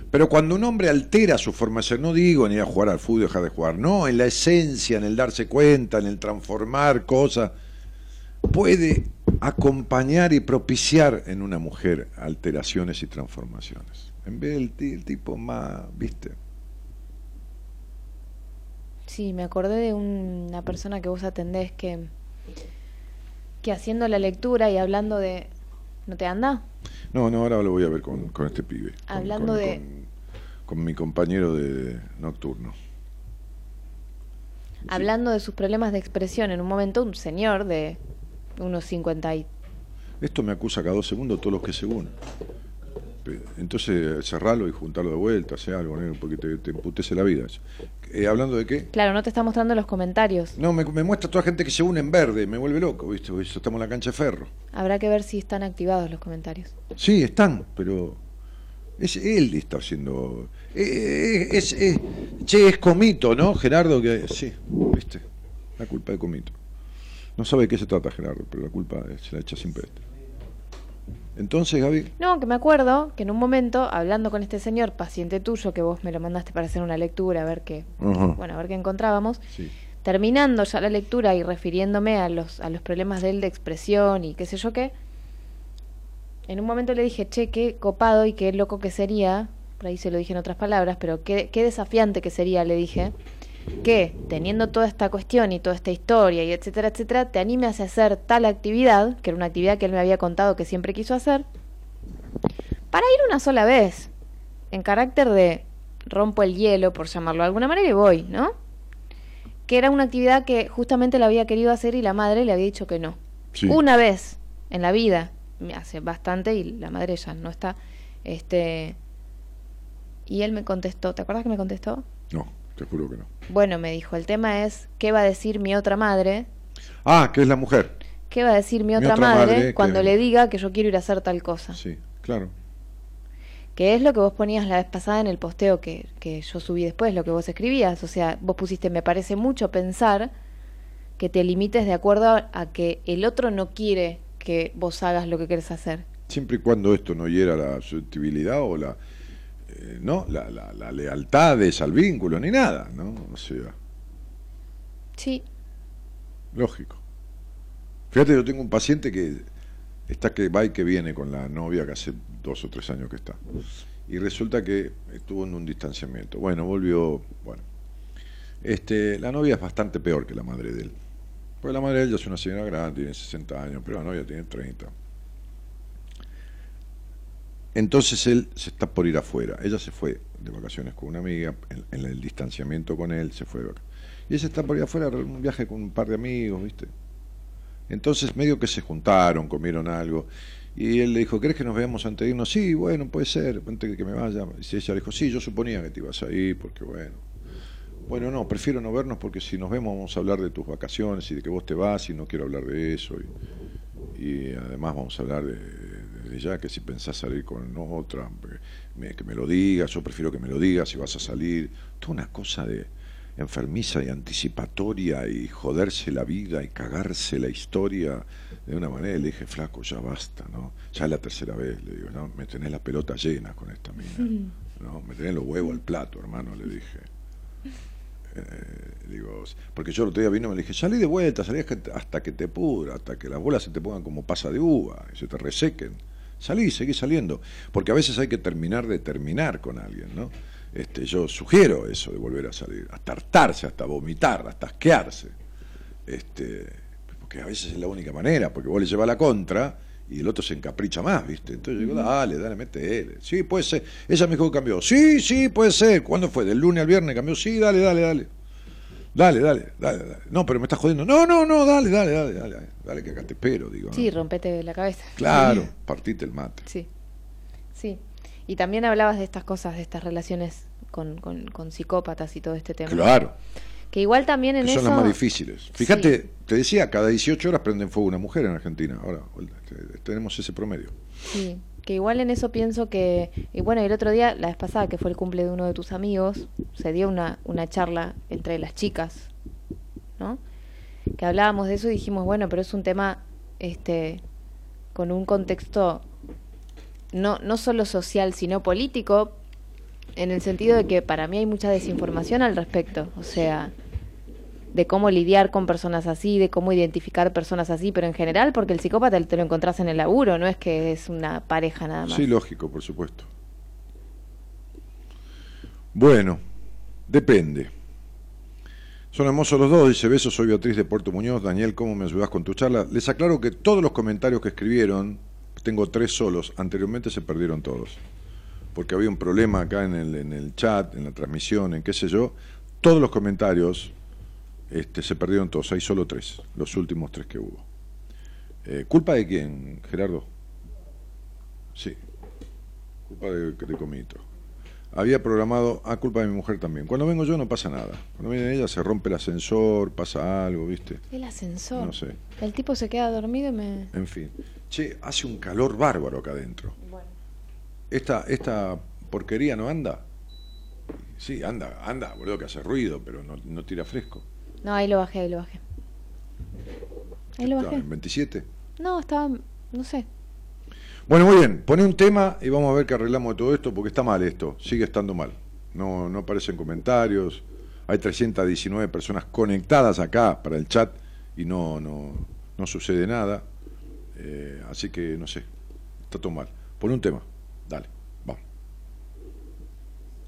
pero cuando un hombre altera su forma de ser, no digo en ir a jugar al fútbol, dejar de jugar, no, en la esencia, en el darse cuenta, en el transformar cosas, puede acompañar y propiciar en una mujer alteraciones y transformaciones. En vez del el tipo más, ¿viste? Sí, me acordé de una persona que vos atendés que, que haciendo la lectura y hablando de... ¿No te anda? No, no, ahora lo voy a ver con, con este pibe. Hablando con- de- Con, con mi compañero de nocturno. Hablando de sus problemas de expresión, en un momento un señor de unos 50 y... Esto me acusa cada dos segundos todos los que según. Entonces cerralo y juntarlo de vuelta, hace algo, ¿no? porque te, te emputece la vida. Eh, ¿Hablando de qué? Claro, no te está mostrando los comentarios. No, me, me muestra toda gente que se une en verde, me vuelve loco, ¿viste? Estamos en la cancha de ferro. Habrá que ver si están activados los comentarios. Sí, están, pero es él está haciendo. eh, eh, es, es- che, es Comito, ¿no, Gerardo? Que, sí, ¿viste? La culpa de Comito. No sabe de qué se trata Gerardo, pero la culpa se la echa siempre este. Entonces, Gaby, No, que me acuerdo que en un momento, hablando con este señor, paciente tuyo, que vos me lo mandaste para hacer una lectura, a ver qué, bueno, a ver qué encontrábamos, sí. terminando ya la lectura y refiriéndome a los, a los problemas de él de expresión y qué sé yo qué, en un momento le dije, che, qué copado y qué loco que sería, por ahí se lo dije en otras palabras, pero qué, qué desafiante que sería, le dije, que teniendo toda esta cuestión y toda esta historia y etcétera, etcétera, te animes a hacer tal actividad, que era una actividad que él me había contado que siempre quiso hacer, para ir una sola vez, en carácter de rompo el hielo, por llamarlo de alguna manera, y voy, ¿no? Que era una actividad que justamente la había querido hacer y la madre le había dicho que no. Sí. Una vez en la vida, hace bastante y la madre ya no está. Este. Y él me contestó, ¿te acuerdas que me contestó? No, te juro que no. Bueno, me dijo, el tema es qué va a decir mi otra madre, Ah, que es la mujer. qué va a decir mi Mi otra, otra madre, madre que- cuando le diga que yo quiero ir a hacer tal cosa. Sí, claro. Que es lo que vos ponías la vez pasada en el posteo que, que yo subí después, lo que vos escribías. O sea, vos pusiste, me parece mucho pensar que te limites de acuerdo a, a que el otro no quiere que vos hagas lo que querés hacer. Siempre y cuando esto no hiera la susceptibilidad o la, eh, ¿no? La, la, la lealtad de al vínculo, ni nada, ¿no? O sea, Sí, lógico. Fíjate, yo tengo un paciente que está que va y que viene con la novia que hace dos o tres años que está. Y resulta que estuvo en un distanciamiento. Bueno, volvió, bueno. Este, la novia es bastante peor que la madre de él. Porque la madre de él ya es una señora grande, tiene 60 años, pero la novia tiene 30. Entonces él se está por ir afuera. Ella se fue de vacaciones con una amiga, en, en el distanciamiento con él se fue de vacaciones. Y ella está por ir afuera, un viaje con un par de amigos, ¿viste? Entonces medio que se juntaron, comieron algo. Y él le dijo, ¿querés que nos veamos antes de irnos? Sí, bueno, puede ser, antes que me vaya. Y ella le dijo, sí, yo suponía que te ibas a ir, porque bueno. Bueno, no, prefiero no vernos porque si nos vemos vamos a hablar de tus vacaciones y de que vos te vas y no quiero hablar de eso. Y además vamos a hablar de, ya que si pensás salir con otra, me- que me lo digas, yo prefiero que me lo digas si vas a salir. Toda una cosa de enfermiza y anticipatoria y joderse la vida y cagarse la historia de una manera. Le dije, flaco, ya basta, ¿no? Ya es la tercera vez, le digo, ¿no? Me tenés las pelotas llenas con esta mina, ¿no? Me tenés los huevos al plato, hermano, le dije. Eh, digo, porque yo el otro día vino y me dije, salí de vuelta, salí hasta que te pudra, hasta que las bolas se te pongan como pasa de uva y se te resequen. Salí, seguí saliendo. Porque a veces hay que terminar de terminar con alguien, ¿no? Este, yo sugiero eso de volver a salir, hasta hartarse, hasta vomitar, hasta asquearse. Este, porque a veces es la única manera, porque vos le llevas la contra y el otro se encapricha más, ¿viste? Entonces yo digo, dale, dale, mete Sí, puede ser. Ella me dijo que cambió. Sí, sí, puede ser. ¿Cuándo fue? ¿Del lunes al viernes cambió? Sí, dale, dale, dale. Dale, dale, dale, dale. No, pero me estás jodiendo. No, no, no, dale, dale, dale, dale. Dale, que acá te espero, digo. Sí, ¿no? rompete la cabeza. Claro, partite el mate. Sí, sí. Y también hablabas de estas cosas, de estas relaciones con, con, con psicópatas y todo este tema. Claro, Que igual también en que eso... son las más difíciles. Fíjate, Sí. te decía, cada 18 horas prenden fuego una mujer en Argentina. Ahora, este, tenemos ese promedio. Sí, que igual en eso pienso que, y bueno, el otro día, la vez pasada, que fue el cumple de uno de tus amigos, se dio una, una charla entre las chicas, ¿no? Que hablábamos de eso y dijimos, bueno, pero es un tema este, con un contexto no, no solo social, sino político, en el sentido de que para mí hay mucha desinformación al respecto, o sea, de cómo lidiar con personas así, de cómo identificar personas así, pero en general porque el psicópata te lo encontrás en el laburo, no es que es una pareja nada más. Sí, lógico, por supuesto. Bueno, depende. Son hermosos los dos, dice Besos, soy Beatriz de Puerto Muñoz. Daniel, ¿cómo me ayudas con tu charla? Les aclaro que todos los comentarios que escribieron, tengo tres solos, anteriormente se perdieron todos. Porque había un problema acá en el, en el chat, en la transmisión, en qué sé yo. Todos los comentarios este, se perdieron todos, hay solo tres, los últimos tres que hubo. Eh, ¿Culpa de quién, Gerardo? Sí, culpa de, de Comito. Había programado, ah, culpa de mi mujer también. Cuando vengo yo no pasa nada. Cuando viene ella se rompe el ascensor, pasa algo, ¿viste? El ascensor. No sé. El tipo se queda dormido y me... En fin. Che, hace un calor bárbaro acá adentro. Bueno. ¿Esta, esta porquería no anda? Sí, anda, anda, boludo, que hace ruido, pero no, no tira fresco. No, ahí lo bajé, ahí lo bajé. Ahí lo bajé. en 27. No, estaba, no sé. Bueno, muy bien, poné un tema y vamos a ver qué arreglamos de todo esto, porque está mal esto, sigue estando mal. No, no aparecen comentarios, hay 319 personas conectadas acá para el chat y no, no, no sucede nada. Eh, así que no sé, está todo mal. Pon un tema, dale,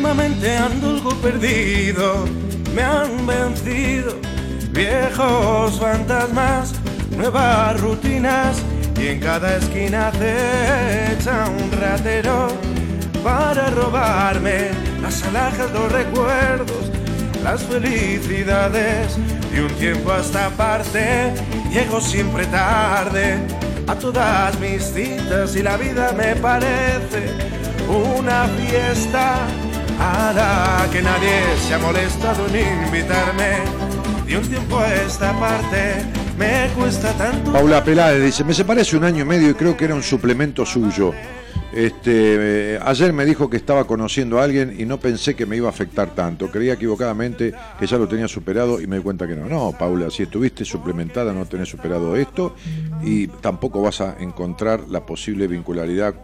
Últimamente ando algo perdido, me han vencido viejos fantasmas, nuevas rutinas y en cada esquina acecha un ratero para robarme las alhajas, los recuerdos, las felicidades de un tiempo a esta parte. Llego siempre tarde a todas mis citas y la vida me parece una fiesta que nadie se ha molestado en invitarme. De un tiempo a esta parte me cuesta tanto. Paula Peláez dice, me separé hace un año y medio y creo que era un suplemento suyo. Este, eh, ayer me dijo que estaba conociendo a alguien y no pensé que me iba a afectar tanto. Creía equivocadamente que ya lo tenía superado y me di cuenta que no. No, Paula, si estuviste suplementada no tenés superado esto y tampoco vas a encontrar la posible vincularidad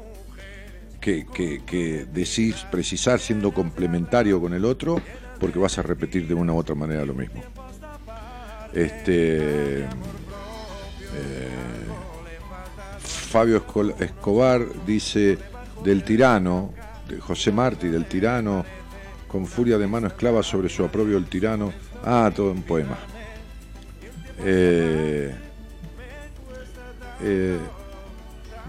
que, decís precisar siendo complementario con el otro porque vas a repetir de una u otra manera lo mismo. Este. eh, Fabio Escobar dice del tirano, de José Martí, del tirano, con furia de mano esclava sobre su aprobio el tirano. Ah, todo un poema. Eh, eh,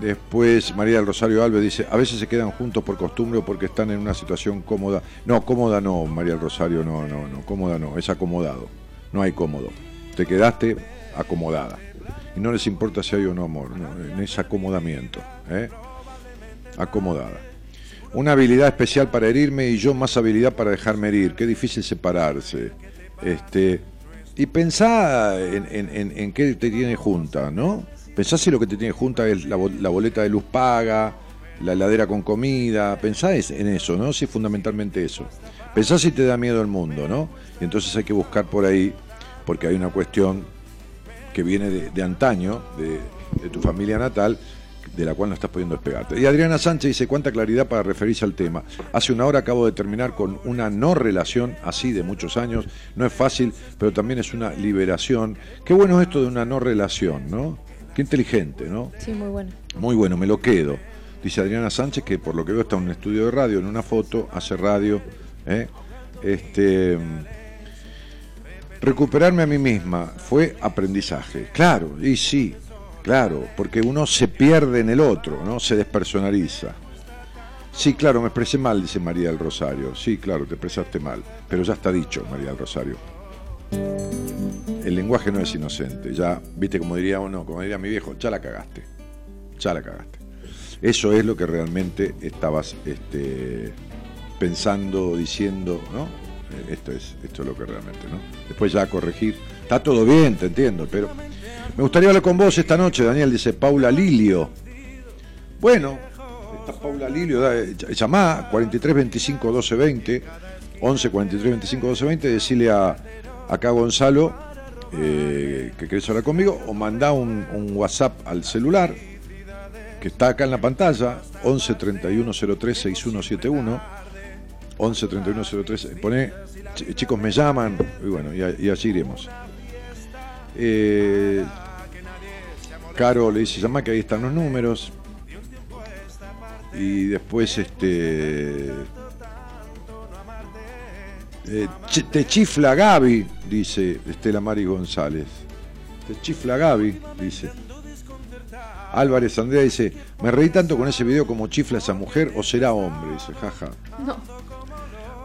después María del Rosario Alves dice, a veces se quedan juntos por costumbre o porque están en una situación cómoda. No, cómoda no, María del Rosario, no, no, no, cómoda no, es acomodado. No hay cómodo. Te quedaste acomodada. Y no les importa si hay o no amor, no, ese acomodamiento. ¿eh? Acomodada. Una habilidad especial para herirme y yo más habilidad para dejarme herir. Qué difícil separarse. Este, y pensá en, en, en- en qué te tiene junta, ¿no? Pensá si lo que te tiene junta es la, la boleta de luz paga, la heladera con comida. Pensá en eso, ¿no? Si fundamentalmente eso. Pensá si te da miedo el mundo, ¿no? Y entonces hay que buscar por ahí, porque hay una cuestión que viene de, de antaño, de, de tu familia natal, de la cual no estás pudiendo despegarte. Y Adriana Sánchez dice, cuánta claridad para referirse al tema. Hace una hora acabo de terminar con una no relación así de muchos años. No es fácil, pero también es una liberación. Qué bueno esto de una no relación, ¿no? Qué inteligente, ¿no? Sí, muy bueno. Muy bueno, me lo quedo. Dice Adriana Sánchez que por lo que veo está en un estudio de radio, en una foto, hace radio. ¿eh? Este, recuperarme a mí misma fue aprendizaje. Claro, y sí, claro, porque uno se pierde en el otro, ¿no? Se despersonaliza. Sí, claro, me expresé mal, dice María del Rosario. Sí, claro, te expresaste mal. Pero ya está dicho, María del Rosario. El lenguaje no es inocente. Ya, viste, como diría uno, como diría mi viejo, ya la cagaste. Ya la cagaste. Eso es lo que realmente estabas este, pensando, diciendo, ¿no? Eh, Esto es, esto es lo que realmente, ¿no? Después ya corregir. Está todo bien, te entiendo, pero me gustaría hablar con vos esta noche, Daniel, dice Paula Lilio. Bueno, está Paula Lilio, ll- llamá 43 25 12 20, 11 43 25 12 20, decirle a acá Gonzalo eh, que querés hablar conmigo o mandá un, un WhatsApp al celular que está acá en la pantalla, 11 31 03 6171. 11 31 03, pone, "Ch- chicos me llaman, y bueno, y, y allí iremos. Eh, Caro le dice, llama que ahí están los números. Y después este. Eh, ch- te chifla Gaby, dice Estela Mari González. Te chifla Gaby, dice. Álvarez Andrea dice, me reí tanto con ese video como chifla esa mujer o será hombre, dice, jaja. No.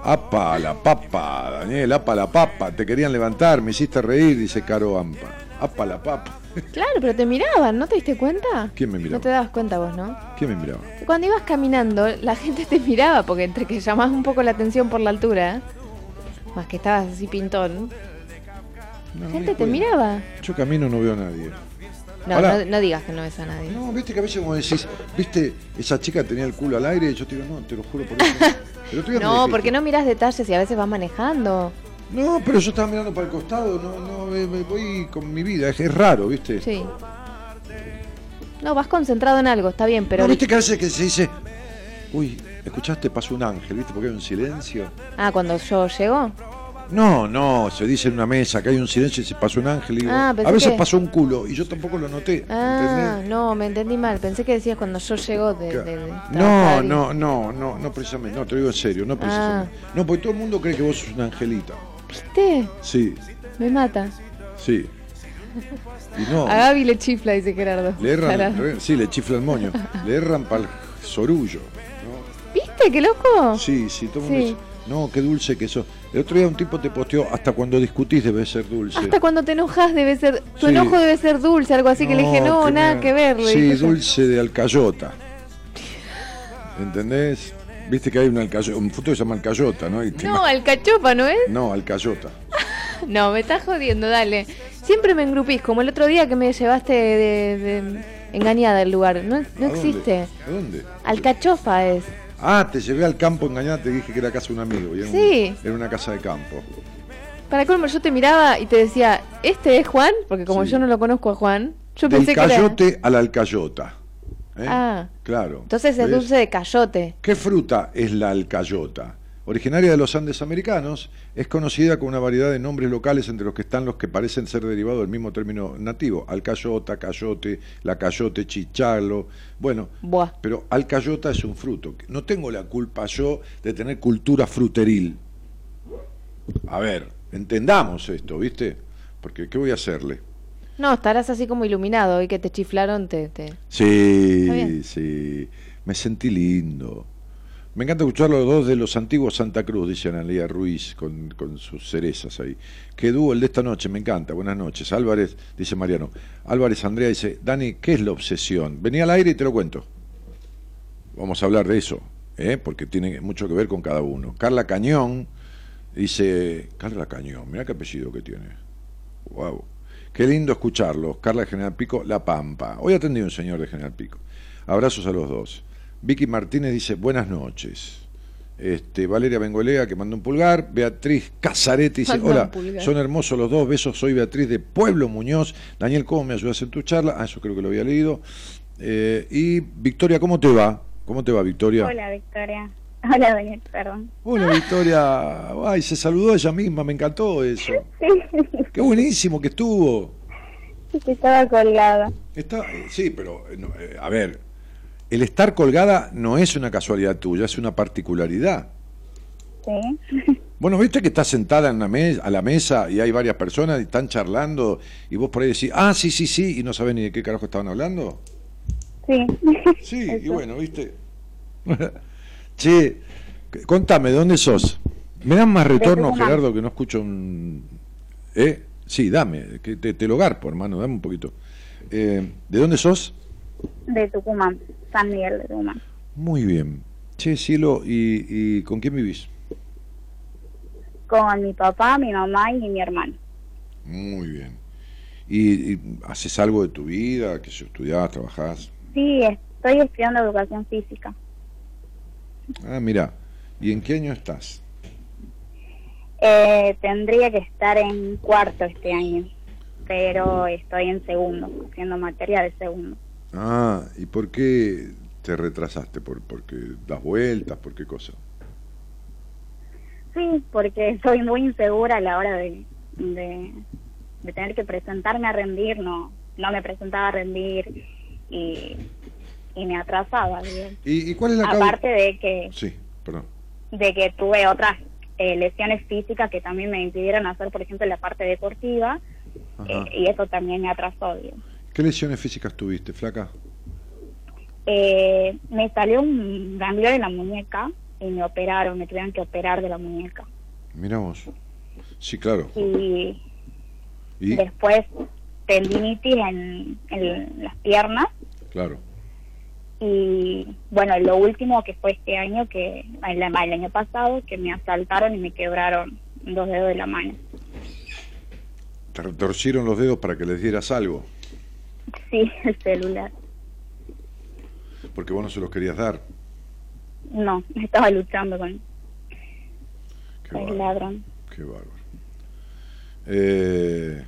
Apa la papa, Daniel, apa la papa, te querían levantar, me hiciste reír, dice Caro Ampa. Apa la papa. Claro, pero te miraban, ¿no te diste cuenta? ¿Quién me miraba? No te dabas cuenta vos, ¿no? ¿Quién me miraba? Cuando ibas caminando, la gente te miraba, porque entre que llamabas un poco la atención por la altura, más que estabas así pintón, la gente te miraba. Yo camino no veo a nadie. No, no, no digas que no ves a nadie. No, viste que a veces como decís, viste, esa chica tenía el culo al aire y yo te digo, no, te lo juro por eso. No, porque no miras detalles y a veces vas manejando. No, pero yo estaba mirando para el costado, no, no, me, me voy con mi vida, es, es raro, viste. Sí. No, vas concentrado en algo, está bien, pero... No, viste que a veces que se dice, uy, escuchaste, pasó un ángel, viste, porque hay un silencio. Ah, cuando yo llego. No, no, se dice en una mesa que hay un silencio y se pasó un ángel y digo, Ah, a veces que- pasó un culo y yo tampoco lo noté, Ah, ¿entendés? no, me entendí mal. Pensé que decías cuando yo llego de... de- de No, no, no, no, no precisamente, no, te lo digo en serio, no precisamente. Ah. No, porque todo el mundo cree que vos sos una angelita. ¿Viste? Sí, Me mata. sí. Y no, A Gaby le chifla, dice Gerardo. le erran, re- sí, le chifla el moño, le erran para el sorullo. ¡Qué loco! Sí, sí, el dice, no, qué dulce que sos. El otro día un tipo te posteó, hasta cuando discutís debe ser dulce. Hasta cuando te enojas debe ser... Tu Sí. enojo debe ser dulce, algo así que le dije, no, que nada me- que ver. Sí, dije dulce de alcayota. ¿Entendés? Viste que hay una alcayota, un fruto que se llama alcayota, ¿no? Y No, alcachofa, ¿no es? no, alcayota. No, me estás jodiendo, dale. Siempre me engrupís, como el otro día que me llevaste de, de- engañada al lugar. No, ¿A no dónde? existe. ¿A dónde? Alcachofa es. Ah, te llevé al campo engañada, te dije que era casa de un amigo. Y era, un- Sí. era una casa de campo. Para colmo, yo te miraba y te decía, ¿este es Juan? Porque como Sí. yo no lo conozco a Juan, yo Del pensé que era... cayote a la alcayota. ¿eh? Ah. Claro. Entonces es ¿Ves? dulce de cayote. ¿Qué fruta es la alcayota? Originaria de los Andes americanos, es conocida con una variedad de nombres locales entre los que están los que parecen ser derivados del mismo término nativo, alcayota, cayote, la cayote, chichalo, bueno, Buah. pero alcayota es un fruto. No tengo la culpa yo de tener cultura fruteril. A ver, entendamos esto, ¿viste? Porque ¿qué voy a hacerle? No, estarás así como iluminado y que te chiflaron, te... Sí, sí, me sentí lindo. Me encanta escuchar los dos de los antiguos Santa Cruz, dice Analia Ruiz, con, sus cerezas ahí. Qué dúo el de esta noche, me encanta. Buenas noches. Álvarez, dice Mariano. Álvarez Andrea dice, Dani, ¿qué es la obsesión? Vení al aire y te lo cuento. Vamos a hablar de eso, ¿eh? porque tiene mucho que ver con cada uno. Carla Cañón dice, Carla Cañón, mira qué apellido que tiene. Wow. Qué lindo escucharlos. Carla General Pico, La Pampa. Hoy atendí un señor de General Pico. Abrazos a los dos. Vicky Martínez dice, buenas noches. Este, Valeria Bengolea, que mandó un pulgar. Beatriz Casaretti dice, hola, son hermosos los dos. Besos, soy Beatriz de Pueblo Muñoz. Daniel, ¿cómo me ayudas en tu charla? Ah, eso creo que lo había leído. Eh, y Victoria, ¿cómo te va? ¿Cómo te va, Victoria? Hola, Victoria. Hola, Daniel, perdón. Hola, Victoria. Ay, se saludó ella misma, me encantó eso. Qué buenísimo que estuvo. Sí, que estaba colgada. Está, eh, sí, pero no, eh, a ver, el estar colgada no es una casualidad tuya, es una particularidad. Sí. Bueno, viste que estás sentada en la a la mesa y hay varias personas y están charlando y vos por ahí decís, ah, sí, sí, sí, y no sabés ni de qué carajo estaban hablando. Sí. Sí, y bueno, viste. che, contame, ¿de dónde sos? ¿Me dan más retorno. Gerardo, que no escucho un... ¿Eh? Sí, dame, que te, te lo garpo, hermano, dame un poquito. Eh, ¿De dónde sos? De Tucumán, San Miguel de Tucumán. Muy bien. Che, cielo, ¿y, y con quién vivís? Con mi papá, mi mamá y mi hermano. Muy bien. ¿Y, y haces algo de tu vida? ¿Que si estudiás, trabajás? Sí, estoy estudiando educación física. Ah, mira. ¿Y en qué año estás? Eh, tendría que estar en cuarto este año, pero estoy en segundo, haciendo materia de segundo. Ah, ¿y por qué te retrasaste? ¿Por, ¿Porque das vueltas? ¿Por qué cosa? Sí, porque soy muy insegura a la hora de, de, de tener que presentarme a rendir, no, no me presentaba a rendir y, y me atrasaba. bien. ¿Y, y cuál es la causa? Aparte de que, Sí, perdón. de que tuve otras eh, lesiones físicas que también me impidieron hacer, por ejemplo, la parte deportiva eh, y eso también me atrasó. bien. ¿Qué lesiones físicas tuviste, flaca? Eh, me salió un ganglio en la muñeca y me operaron, me tuvieron que operar de la muñeca. Mira vos. Sí, claro. Y Y, después tendinitis en, en las piernas claro. y bueno lo último que fue este año que el, el año pasado que me asaltaron y me quebraron dos dedos de la mano Te retorcieron los dedos para que les dieras algo, sí el celular porque vos no se los querías dar. no estaba luchando con Qué con el ladrón Qué bárbaro. Eh,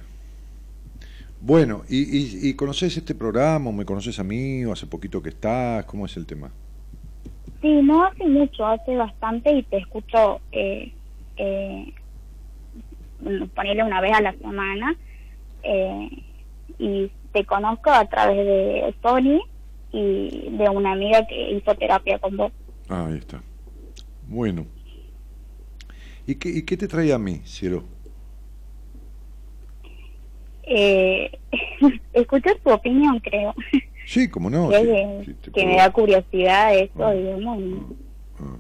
bueno, ¿y, y, y conoces este programa? ¿O me conoces a mí? ¿O hace poquito que estás? ¿Cómo es el tema? sí no hace mucho hace bastante y te escucho eh, eh, ponerle una vez a la semana eh, y te conozco a través de Sony y de una amiga que hizo terapia con vos Ah, ahí está. Bueno. ¿Y qué, y qué te trae a mí, cielo? eh, escuchar tu opinión, creo. Sí, como no. que, sí, es- sí, te que puedo- me da curiosidad esto, Ah. digamos, Ah,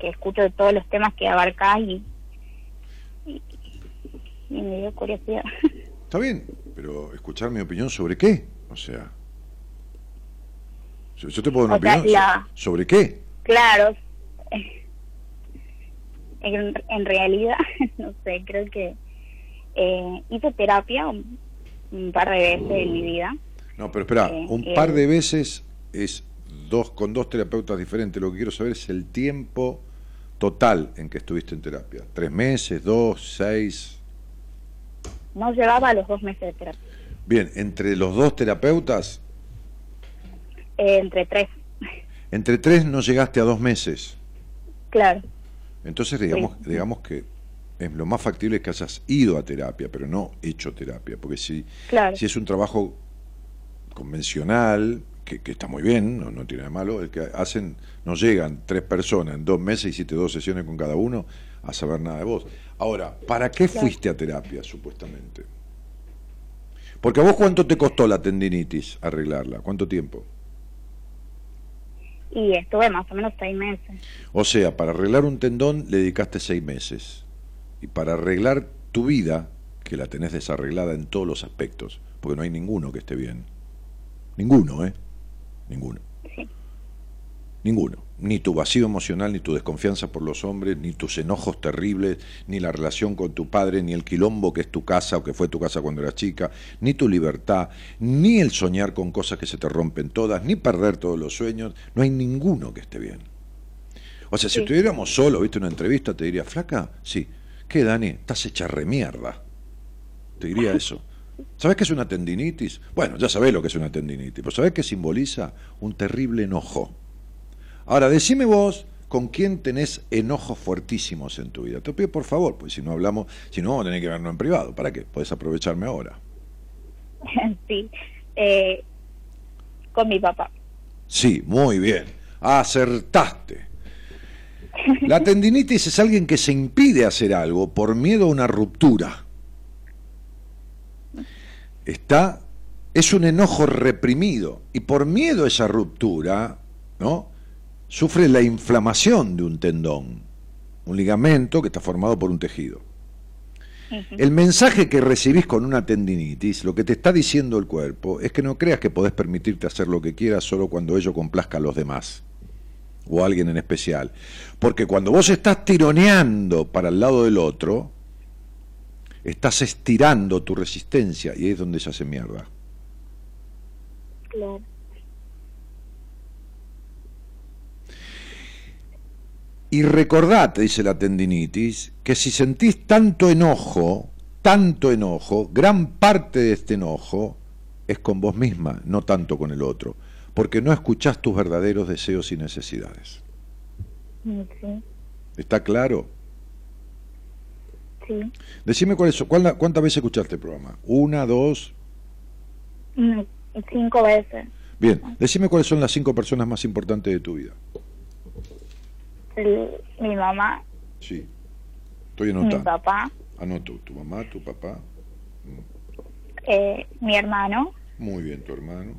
que escucho de todos los temas que abarcás y, y, y me dio curiosidad. Está bien, pero escuchar mi opinión sobre qué? O sea, yo, yo te puedo dar una O sea, opinión so- la- sobre qué. claro, en, en realidad, no sé, creo que eh, hice terapia un, un par de veces en mi vida. No, pero espera, Eh, un eh. par de veces es dos con dos terapeutas diferentes. Lo que quiero saber es el tiempo total en que estuviste en terapia. ¿Tres meses, dos, seis? No llevaba los dos meses de terapia, Bien, entre los dos terapeutas, eh, entre tres, entre tres no llegaste a dos meses. claro. Entonces digamos, digamos que es lo más factible es que hayas ido a terapia, pero no hecho terapia, porque si, Claro. si es un trabajo convencional, que, que está muy bien, no, no tiene nada malo, el que hacen, no llegan tres personas en dos meses, hiciste dos sesiones con cada uno, a saber nada de vos. Ahora, ¿para qué fuiste a terapia, supuestamente? Porque a vos cuánto te costó la tendinitis arreglarla, ¿cuánto tiempo? Y estuve más o menos seis meses. O sea, para arreglar un tendón le dedicaste seis meses. Y para arreglar tu vida, que la tenés desarreglada en todos los aspectos, porque no hay ninguno que esté bien. Ninguno, ¿eh? Ninguno. Ninguno. Ni tu vacío emocional, ni tu desconfianza por los hombres, ni tus enojos terribles, ni la relación con tu padre, ni el quilombo que es tu casa o que fue tu casa cuando eras chica, ni tu libertad, ni el soñar con cosas que se te rompen todas, ni perder todos los sueños. No hay ninguno que esté bien. O sea, si Sí. estuviéramos solos, viste una entrevista, te diría, flaca, sí, ¿qué, Dani? Estás hecha remierda. Te diría eso. ¿Sabés qué es una tendinitis? Bueno, ya sabés lo que es una tendinitis, pero ¿sabés qué simboliza? Un terrible enojo. Ahora, decime vos con quién tenés enojos fuertísimos en tu vida. Te pido por favor, pues si no hablamos, si no vamos a tener que vernos en privado. ¿Para qué? Podés aprovecharme ahora. sí, eh, con mi papá. Sí, muy bien. Acertaste. La tendinitis es alguien que se impide hacer algo por miedo a una ruptura. Está es un enojo reprimido y por miedo a esa ruptura, ¿no? Sufre la inflamación de un tendón, un ligamento que está formado por un tejido. El mensaje que recibís con una tendinitis, lo que te está diciendo el cuerpo, es que no creas que podés permitirte hacer lo que quieras solo cuando ello complazca a los demás o a alguien en especial. Porque cuando vos estás tironeando para el lado del otro, estás estirando tu resistencia y ahí es donde se hace mierda. Claro. Y recordate, dice la tendinitis, que si sentís tanto enojo, tanto enojo, gran parte de este enojo es con vos misma, no tanto con el otro, porque no escuchás tus verdaderos deseos y necesidades. ¿Está claro? sí. Decime cuál es, cuál- cuántas veces escuchaste el programa. ¿Una, dos? Mm, Cinco veces. Bien, decime cuáles son las cinco personas más importantes de tu vida. El- mi mamá, Sí. Estoy mi anotando. papá, Anoto, tu mamá, tu papá. eh, mi hermano, Muy bien, tu hermano,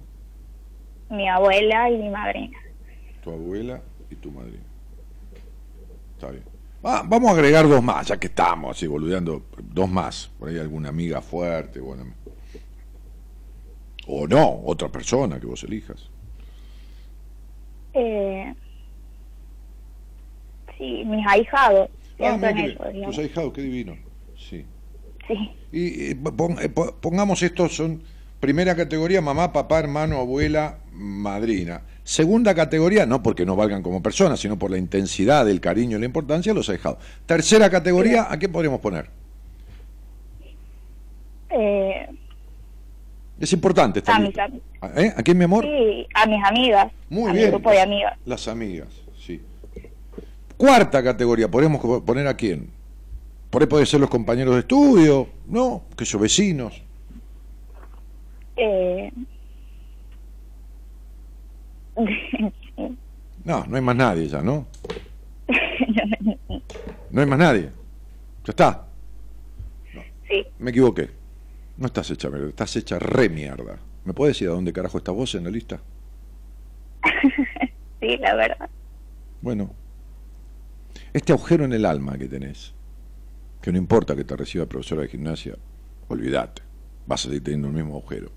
mi abuela y mi madrina. tu abuela y tu madrina. Está bien. Ah, vamos a agregar dos más, ya que estamos así boludeando. Dos más. Por ahí alguna amiga fuerte. Bueno. O no, otra persona que vos elijas. Eh, sí, mis ahijados. Ah, eso. Tus ahijados, qué divino. Sí. Sí, Y eh, pon- eh, po- pongamos estos son primera categoría mamá, papá, hermano, abuela, madrina. Segunda categoría, no porque no valgan como personas, sino por la intensidad, el cariño y la importancia, los ahijados. Tercera categoría, ¿a qué podríamos poner? eh, Es importante esta a, mis, ¿Eh? ¿A quién, mi amor? sí, a mis amigas, Muy a bien. mi grupo de amigas. Las amigas. Cuarta categoría, ¿podemos co- poner a quién? Por ahí pueden ser los compañeros de estudio, ¿no? Que son vecinos. Eh, No, no hay más nadie ya, ¿no? No hay más nadie. Ya está. sí, Me equivoqué. No estás hecha mierda, estás hecha re mierda. ¿Me puedes decir a dónde carajo estás vos en la lista? sí, la verdad. Bueno, este agujero en el alma que tenés, que no importa que te reciba profesora de gimnasia, olvídate, vas a seguir teniendo el mismo agujero.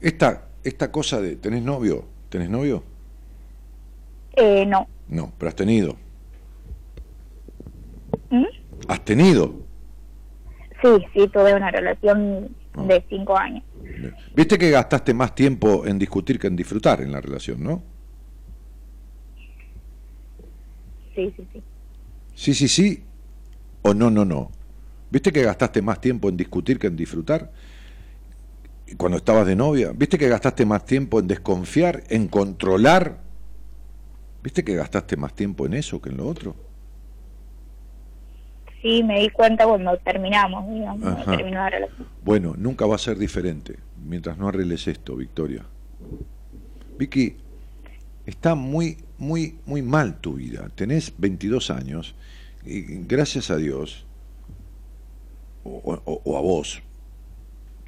Esta, esta cosa de, ¿tenés novio? ¿Tenés novio? Eh, no. No, pero has tenido. ¿Mm? ¿Has tenido? Sí, sí, tuve una relación Ah. de cinco años. Viste que gastaste más tiempo en discutir que en disfrutar en la relación, ¿no? Sí, sí, sí. Sí, sí, sí, o no, no, no. ¿Viste que gastaste más tiempo en discutir que en disfrutar? Cuando estabas de novia, ¿viste que gastaste más tiempo en desconfiar, en controlar? ¿Viste que gastaste más tiempo en eso que en lo otro? Sí, me di cuenta cuando terminamos, digamos, Ajá. cuando terminó la relación. Bueno, nunca va a ser diferente mientras no arregles esto, Victoria. Vicky, está muy, muy, muy mal tu vida. Tenés 22 años y gracias a Dios, o, a vos,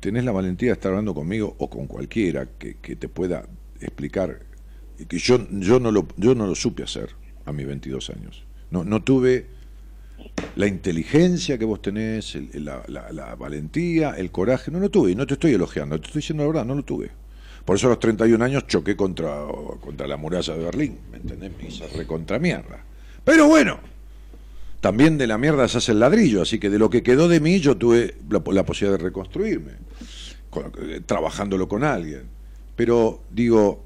tenés la valentía de estar hablando conmigo o con cualquiera que, te pueda explicar que yo, yo, no lo, yo no lo supe hacer a mis 22 años. No, no tuve la inteligencia que vos tenés, el- la, la- la valentía, el coraje, no lo tuve, y no te estoy elogiando, te estoy diciendo la verdad, no lo tuve. Por eso a los 31 años choqué contra, contra la muralla de Berlín, ¿me entendés? Me hice recontra mierda. Pero bueno, también de la mierda se hace el ladrillo, así que de lo que quedó de mí yo tuve la, posibilidad de reconstruirme, con- eh, trabajándolo con alguien. Pero digo,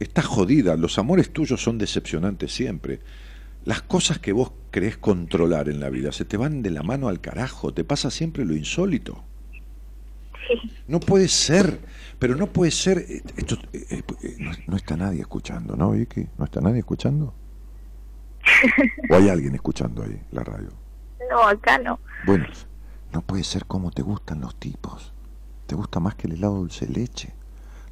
estás jodida, los amores tuyos son decepcionantes siempre. las cosas que vos crees controlar en la vida se te van de la mano al carajo, te pasa siempre lo insólito. No puede ser, pero no puede ser. eh, Esto, eh, eh, eh, no, no está nadie escuchando, ¿no, Vicky? ¿No está nadie escuchando? ¿O hay alguien escuchando ahí la radio? No, acá no. Bueno, no puede ser como te gustan los tipos. Te gusta más que el helado dulce de leche.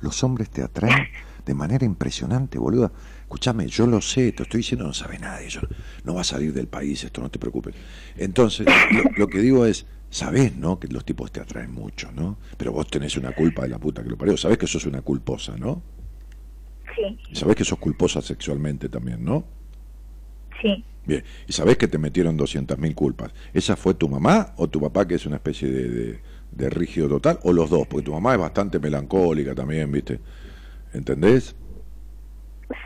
Los hombres te atraen de manera impresionante, boluda. Escúchame, yo lo sé, te estoy diciendo, no sabe nadie. Yo, no va a salir del país esto, no te preocupes. Entonces, lo, lo que digo es, sabés, ¿no? Que los tipos te atraen mucho, ¿no? Pero vos tenés una culpa de la puta que lo parió. Sabés que sos una culposa, ¿no? Sí, Y sabés que sos culposa sexualmente también, ¿no? sí. Bien, y sabés que te metieron 200.000 culpas. ¿Esa fue tu mamá o tu papá, que es una especie de, de- de rígido total? ¿O los dos? Porque tu mamá es bastante melancólica también, ¿viste? ¿Entendés?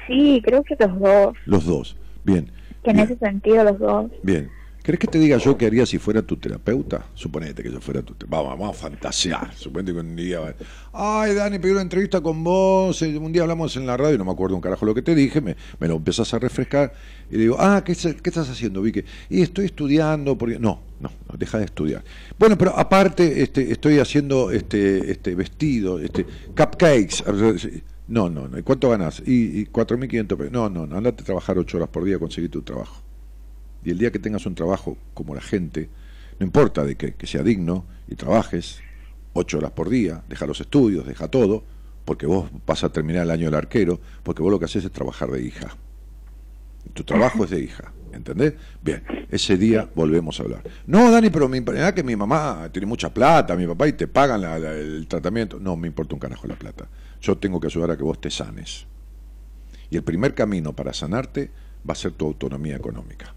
Sí, creo que los dos. Los dos. Bien. Que en Bien. ese sentido los dos. Bien. ¿Crees que te diga yo qué haría si fuera tu terapeuta? Suponete que yo fuera tu terapeuta. Vamos, vamos a fantasear. Suponete que un día... Ay, Dani, pedí una entrevista con vos. eh, Un día hablamos en la radio, no me acuerdo un carajo lo que te dije. Me, me lo empezás a refrescar. Y le digo, ah, ¿qué, qué estás haciendo, Vicky? Y estoy estudiando. porque No, no, no, deja de estudiar. Bueno, pero aparte este, estoy haciendo este, este vestido, este cupcakes. No, no, no. ¿Y cuánto ganás? Y, y 4.500 pesos. No, no, no. Andate a trabajar 8 horas por día, conseguir tu trabajo. Y el día que tengas un trabajo como la gente, no importa de que, sea digno y trabajes ocho horas por día, deja los estudios, deja todo, porque vos vas a terminar el año del arquero, porque vos lo que haces es trabajar de hija. Tu trabajo es de hija, ¿entendés? Bien, ese día volvemos a hablar. No, Dani, pero me importa que mi mamá tiene mucha plata, mi papá, y te pagan el tratamiento. No, me importa un carajo la plata. Yo tengo que ayudar a que vos te sanes. Y el primer camino para sanarte va a ser tu autonomía económica.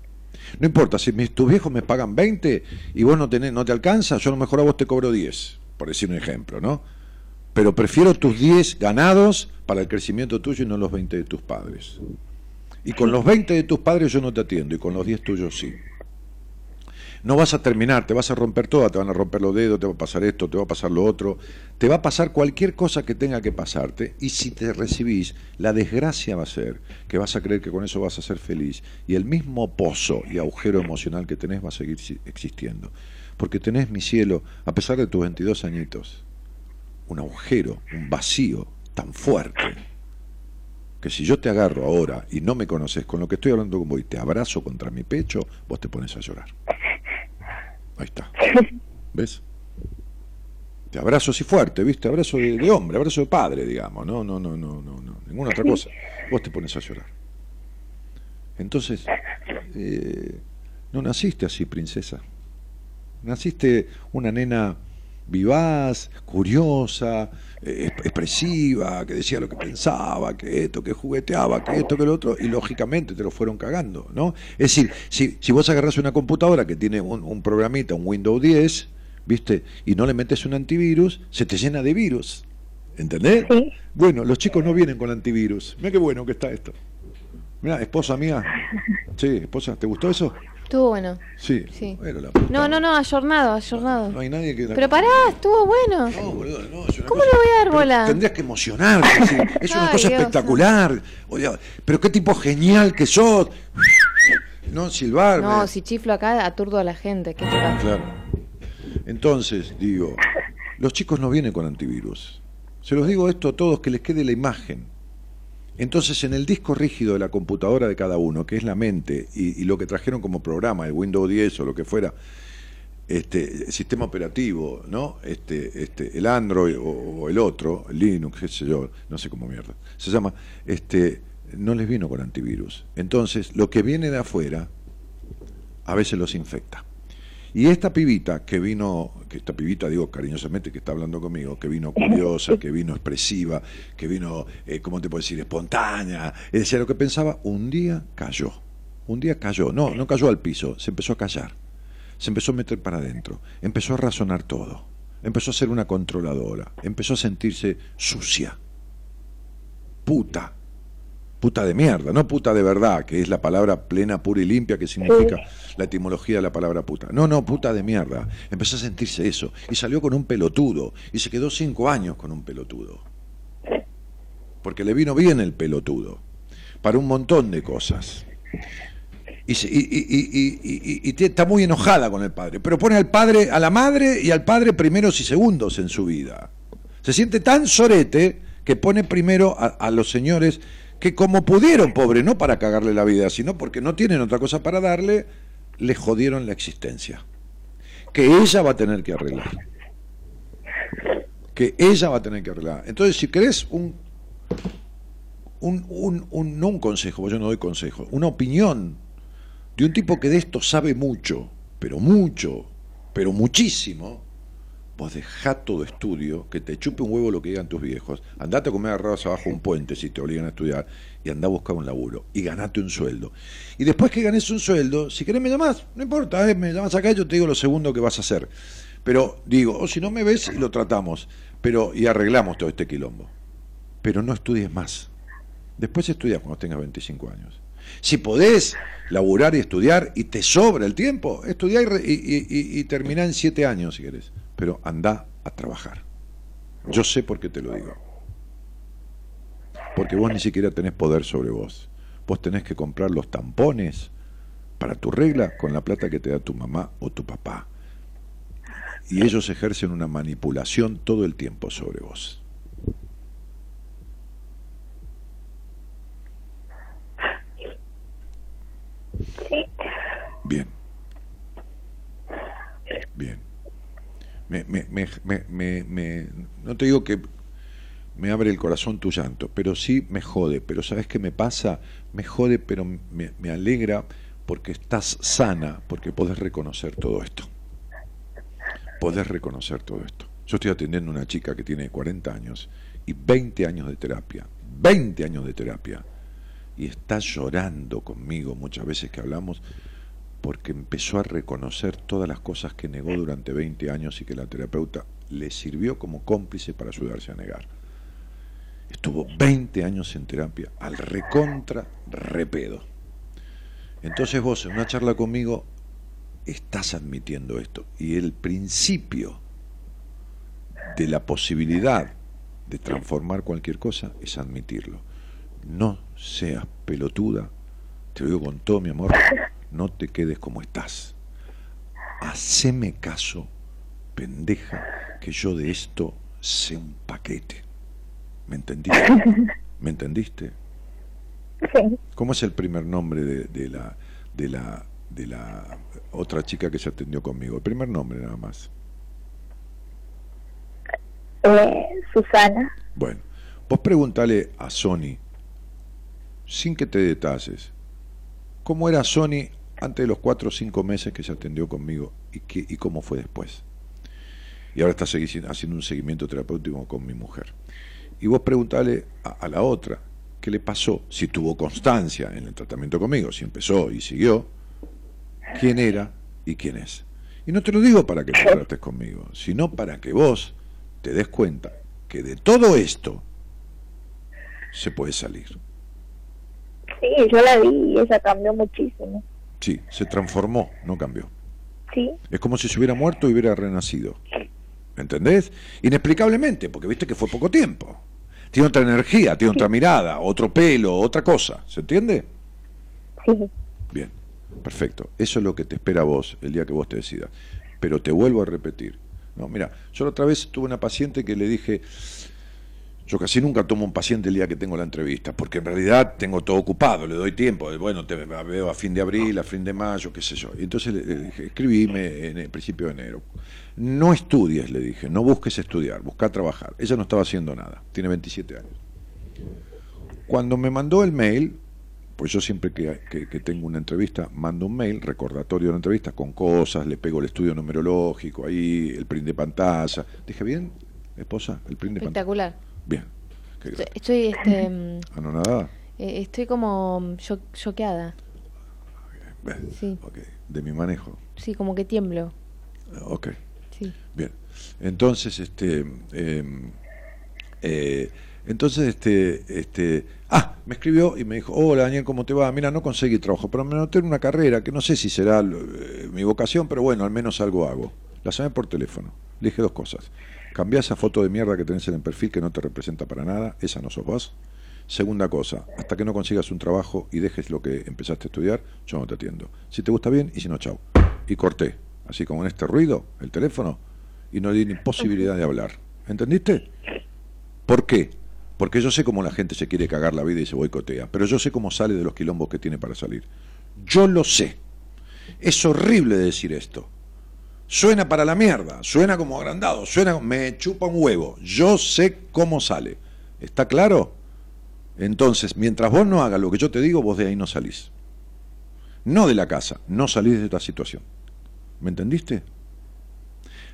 No importa, si mis, tus viejos me pagan 20 y vos no, tenés, no te alcanza, yo a lo mejor a vos te cobro 10, por decir un ejemplo, ¿no? Pero prefiero tus 10 ganados para el crecimiento tuyo y no los 20 de tus padres. Y con los 20 de tus padres yo no te atiendo y con los 10 tuyos sí. No vas a terminar, te vas a romper toda, te van a romper los dedos, te va a pasar esto, te va a pasar lo otro, te va a pasar cualquier cosa que tenga que pasarte y si te recibís, la desgracia va a ser que vas a creer que con eso vas a ser feliz y el mismo pozo y agujero emocional que tenés va a seguir existiendo. Porque tenés, mi cielo, a pesar de tus 22 añitos, un agujero, un vacío tan fuerte que si yo te agarro ahora y no me conoces con lo que estoy hablando con vos y te abrazo contra mi pecho, vos te pones a llorar. Ahí está. ¿Ves? Te abrazo así fuerte, ¿viste? Abrazo de, de hombre, abrazo de padre, digamos. No, no, no, no, no, no. Ninguna otra cosa. Vos te pones a llorar. Entonces, eh, no naciste así, princesa. Naciste una nena vivaz, curiosa, eh, expresiva, que decía lo que pensaba, que esto, que jugueteaba, que esto, que lo otro, y lógicamente te lo fueron cagando, ¿no? Es decir, si, si vos agarrás una computadora que tiene un, un programita, un Windows 10, ¿viste? Y no le metes un antivirus, se te llena de virus. ¿Entendés? Sí. Bueno, los chicos no vienen con antivirus. Mira qué bueno que está esto. Mira, esposa mía. Sí, esposa, ¿te gustó eso? Estuvo bueno. Sí. Sí. Bueno, la puta No, no, no, ayornado, ayornado. No hay nadie que. Pero pará, estuvo bueno. No, boludo, no, es una ¿Cómo cosa- le voy a dar pero bola? Tendrías que emocionarte, sí. es una Ay, cosa Dios. espectacular. Oye, pero qué tipo genial que sos. No, silbar. No, si chiflo acá aturdo a la gente. ¿Qué te pasa? Claro. Entonces, digo, los chicos no vienen con antivirus. Se los digo esto a todos que les quede la imagen. Entonces, en el disco rígido de la computadora de cada uno, que es la mente, y, lo que trajeron como programa, el Windows 10 o lo que fuera, este sistema operativo, ¿no? Este, este, el Android o, el otro, el Linux, qué sé yo, no sé cómo mierda. Se llama, este, no les vino con antivirus. Entonces, lo que viene de afuera a veces los infecta. Y esta pibita que vino, que esta pibita digo cariñosamente que está hablando conmigo, que vino curiosa, que vino expresiva, que vino, eh, ¿cómo te puedo decir?, espontánea, es decir, lo que pensaba, un día cayó, un día cayó, no, no cayó al piso, se empezó a callar, se empezó a meter para adentro, empezó a razonar todo, empezó a ser una controladora, empezó a sentirse sucia, puta, puta de mierda, no puta de verdad, que es la palabra plena, pura y limpia que significa la etimología de la palabra puta. No, no, puta de mierda. Empezó a sentirse eso y salió con un pelotudo y se quedó cinco años con un pelotudo. Porque le vino bien el pelotudo, para un montón de cosas. y, se- y- y- y- y- y- y te- está muy enojada con el padre, pero pone al padre, a la madre y al padre primeros y segundos en su vida. Se siente tan sorete que pone primero a, a los señores que como pudieron, pobre, no para cagarle la vida, sino porque no tienen otra cosa para darle, le jodieron la existencia. Que ella va a tener que arreglar. Que ella va a tener que arreglar. Entonces, si querés un un, un, un- no un consejo, yo no doy consejo, una opinión de un tipo que de esto sabe mucho, pero mucho, pero muchísimo, vos dejá todo estudio, que te chupe un huevo lo que digan tus viejos, andate a comer arroz abajo un puente si te obligan a estudiar, y andá a buscar un laburo, y ganate un sueldo. Y después que ganes un sueldo, si querés me llamás, no importa, eh, me llamas acá y yo te digo lo segundo que vas a hacer. Pero digo, o si no me ves lo tratamos, pero y arreglamos todo este quilombo. Pero no estudies más. Después estudias cuando tengas 25 años. Si podés laburar y estudiar y te sobra el tiempo, estudiá y, y- y- y terminá en 7 años si querés. Pero anda a trabajar. Yo sé por qué te lo digo. Porque vos ni siquiera tenés poder sobre vos. Vos tenés que comprar los tampones para tu regla con la plata que te da tu mamá o tu papá. Y ellos ejercen una manipulación todo el tiempo sobre vos. Sí. Bien. Bien. Me, me, me, me, no te digo que me abre el corazón tu llanto, pero sí me jode. Pero ¿sabes qué me pasa? Me jode, pero me, me alegra porque estás sana, porque podés reconocer todo esto. Podés reconocer todo esto. Yo estoy atendiendo a una chica que tiene 40 años y 20 años de terapia. 20 años de terapia y está llorando conmigo muchas veces que hablamos porque empezó a reconocer todas las cosas que negó durante 20 años y que la terapeuta le sirvió como cómplice para ayudarse a negar. Estuvo 20 años en terapia al recontra repedo. Entonces vos en una charla conmigo estás admitiendo esto y el principio de la posibilidad de transformar cualquier cosa es admitirlo no seas pelotuda, te lo digo con todo mi amor, no te quedes como estás. Haceme caso, pendeja, que yo de esto sé un paquete. ¿Me entendiste? ¿Me entendiste? Sí. ¿Cómo es el primer nombre de, de la de la de la otra chica que se atendió conmigo? El primer nombre nada más. Eh, Susana. Bueno, vos preguntale a Sony, sin que te detalles, cómo era Sony antes de los cuatro o cinco meses que se atendió conmigo y, qué, y cómo fue después. Y ahora está haciendo un seguimiento terapéutico con mi mujer. Y vos preguntale a, a la otra qué le pasó, si tuvo constancia en el tratamiento conmigo, si empezó y siguió, quién era y quién es. Y no te lo digo para que te trates conmigo, sino para que vos te des cuenta que de todo esto se puede salir. Sí, yo la vi y ella cambió muchísimo. Sí, se transformó, no cambió. Sí, Es como si se hubiera muerto y hubiera renacido. ¿Entendés? Inexplicablemente, porque viste que fue poco tiempo. Tiene otra energía, tiene otra mirada, otro pelo, otra cosa. ¿Se entiende? sí. Bien, perfecto. Eso es lo que te espera a vos el día que vos te decidas. Pero te vuelvo a repetir. No, mira, yo la otra vez tuve una paciente que le dije, yo casi nunca tomo un paciente el día que tengo la entrevista, porque en realidad tengo todo ocupado, le doy tiempo, bueno, te veo a fin de abril, a fin de mayo, qué sé yo. Y entonces le, dije, escribime en el principio de enero. No estudies, le dije, no busques estudiar, busca trabajar. Ella no estaba haciendo nada, tiene 27 años. Cuando me mandó el mail, pues yo siempre que, que- que tengo una entrevista, mando un mail, recordatorio de la entrevista, con cosas, le pego el estudio numerológico, ahí, el print de pantalla. Dije, ¿bien, esposa? El print de pantalla. Espectacular. Bien. Qué Estoy, este, mm, ¿Anonadada? eh, estoy como mm, cho- choqueada. Bien. Sí. Ok. De mi manejo. Sí, como que tiemblo. Ok. Sí. Bien. Entonces, este. eh, eh, entonces, este, este. Ah, me escribió y me dijo: Hola Daniel, ¿cómo te va? Mira, no conseguí trabajo, pero me anoté en una carrera que no sé si será eh, mi vocación, pero bueno, al menos algo hago. La llamé por teléfono. Le dije dos cosas. Cambiá esa foto de mierda que tenés en el perfil que no te representa para nada, esa no sos vos. Segunda cosa, hasta que no consigas un trabajo y dejes lo que empezaste a estudiar, yo no te atiendo. Si te gusta bien y si no, chao. Y corté, así como en este ruido, el teléfono, y no di ni posibilidad de hablar. ¿Entendiste? ¿Por qué? Porque yo sé cómo la gente se quiere cagar la vida y se boicotea, pero yo sé cómo sale de los quilombos que tiene para salir. Yo lo sé. Es horrible decir esto. Suena para la mierda, suena como agrandado, suena me chupa un huevo. Yo sé cómo sale. ¿Está claro? Entonces, mientras vos no hagas lo que yo te digo, vos de ahí no salís. No de la casa, no salís de esta situación. ¿Me entendiste?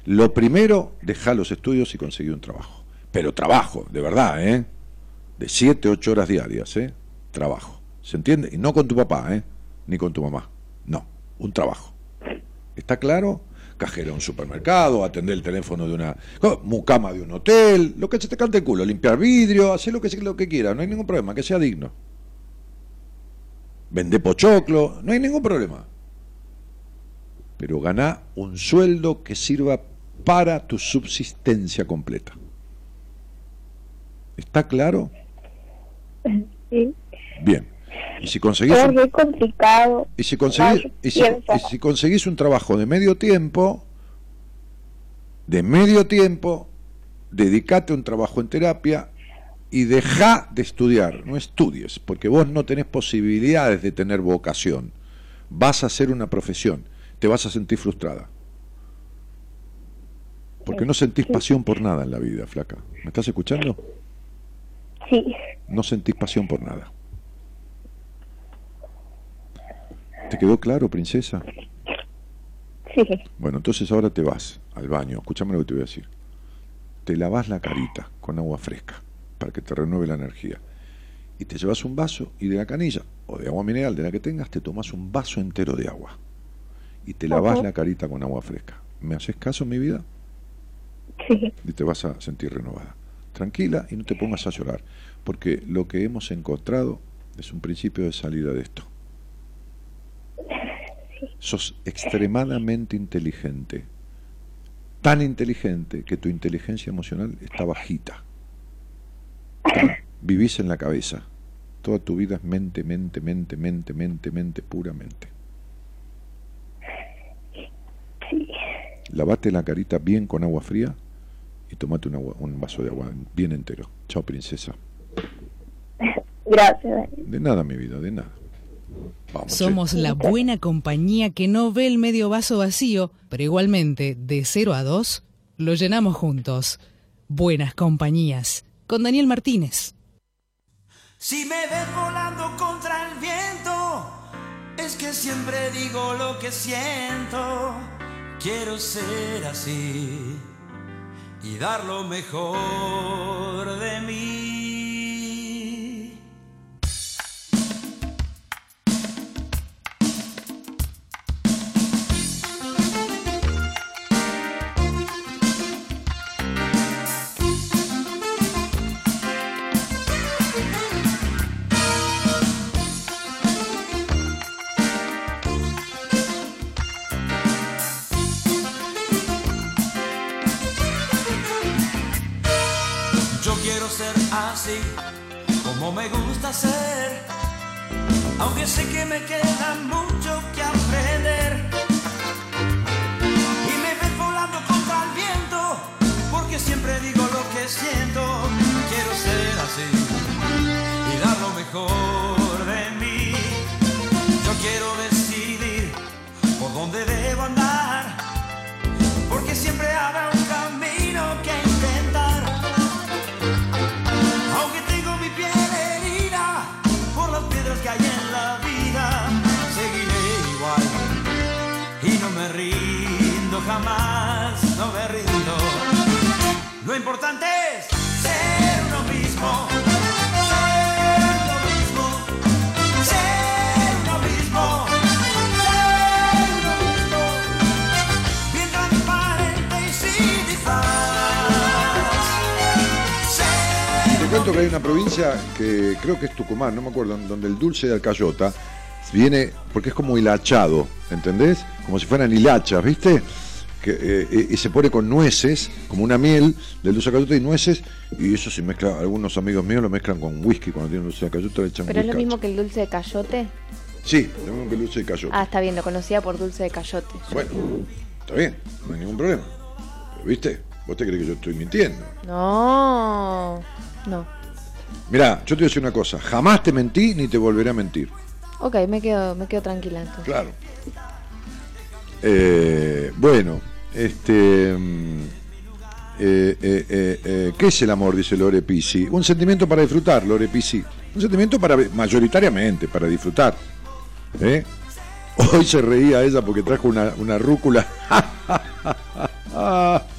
Lo primero, dejá los estudios y conseguí un trabajo. Pero trabajo, de verdad, ¿eh? De 7, 8 horas diarias, ¿eh? Trabajo. ¿Se entiende? Y no con tu papá, ¿eh? Ni con tu mamá. No, un trabajo. ¿Está claro? Cajero de un supermercado, atender el teléfono de una mucama de un hotel, lo que se te cante el culo, limpiar vidrio, hacer lo que, lo que quiera, no hay ningún problema, que sea digno. Vende pochoclo, no hay ningún problema. Pero ganá un sueldo que sirva para tu subsistencia completa. ¿Está claro? Sí. Bien. Y si conseguís Es muy complicado. y si conseguís, si, y si conseguís un trabajo de medio tiempo, de medio tiempo, dedicate a un trabajo en terapia y deja de estudiar, no estudies, porque vos no tenés posibilidades de tener vocación. Vas a hacer una profesión, te vas a sentir frustrada. Porque no sentís pasión por nada en la vida, flaca. ¿Me estás escuchando? Sí. No sentís pasión por nada. ¿Te quedó claro, princesa? Sí. Bueno, entonces ahora te vas al baño. Escúchame lo que te voy a decir. Te lavas la carita con agua fresca para que te renueve la energía. Y te llevas un vaso y de la canilla o de agua mineral, de la que tengas, te tomas un vaso entero de agua. Y te lavas la carita con agua fresca. ¿Me haces caso, mi vida? Sí. y te vas a sentir renovada. Tranquila y no te pongas a llorar, porque lo que hemos encontrado es un principio de salida de esto. Sos extremadamente inteligente, tan inteligente que tu inteligencia emocional está bajita. Vivís en la cabeza. Toda tu vida es mente, mente, mente, mente, mente, mente, puramente. Lavate la carita bien con agua fría y tomate un, agua- un vaso de agua bien entero. Chao, princesa. Gracias. De nada, mi vida, de nada. Vamos, Somos la buena compañía que no ve el medio vaso vacío, pero igualmente, de 0 a 2, lo llenamos juntos. Buenas compañías. Con Daniel Martínez. Si me ves volando contra el viento, es que siempre digo lo que siento. Quiero ser así y dar lo mejor de mí. Me gusta ser, aunque sé que me queda mucho que aprender. Y me ves volando contra el viento, porque siempre digo lo que siento. Quiero ser así y dar lo mejor de mí. Yo quiero decidir por dónde debo andar, Lo importante es ser uno mismo. Ser uno mismo. Te cuento que hay una provincia que creo que es Tucumán, no me acuerdo, donde el dulce de alcayota viene, porque es como hilachado, ¿entendés? Como si fueran hilachas, ¿viste? Que, eh, y se pone con nueces, como una miel del dulce de cayote y nueces, y eso se mezcla, algunos amigos míos lo mezclan con whisky cuando tienen dulce de cayote, le echan Pero es lo mismo que el dulce de cayote. Sí, lo mismo que el dulce de cayote. Ah, está bien, lo conocía por dulce de cayote. Bueno, está bien, no hay ningún problema. Pero, ¿Viste? ¿Vos te crees que yo estoy mintiendo? No, no. Mirá, yo te voy a decir una cosa, jamás te mentí ni te volveré a mentir. Ok, me quedo, me quedo tranquila entonces. Claro. Eh, bueno, este. mm, eh, eh, eh, eh, ¿Qué es el amor? Dice Lore Pisi. Un sentimiento para disfrutar, Lore Pisi. Un sentimiento para mayoritariamente para disfrutar. Hoy se reía ella porque trajo una, una rúcula.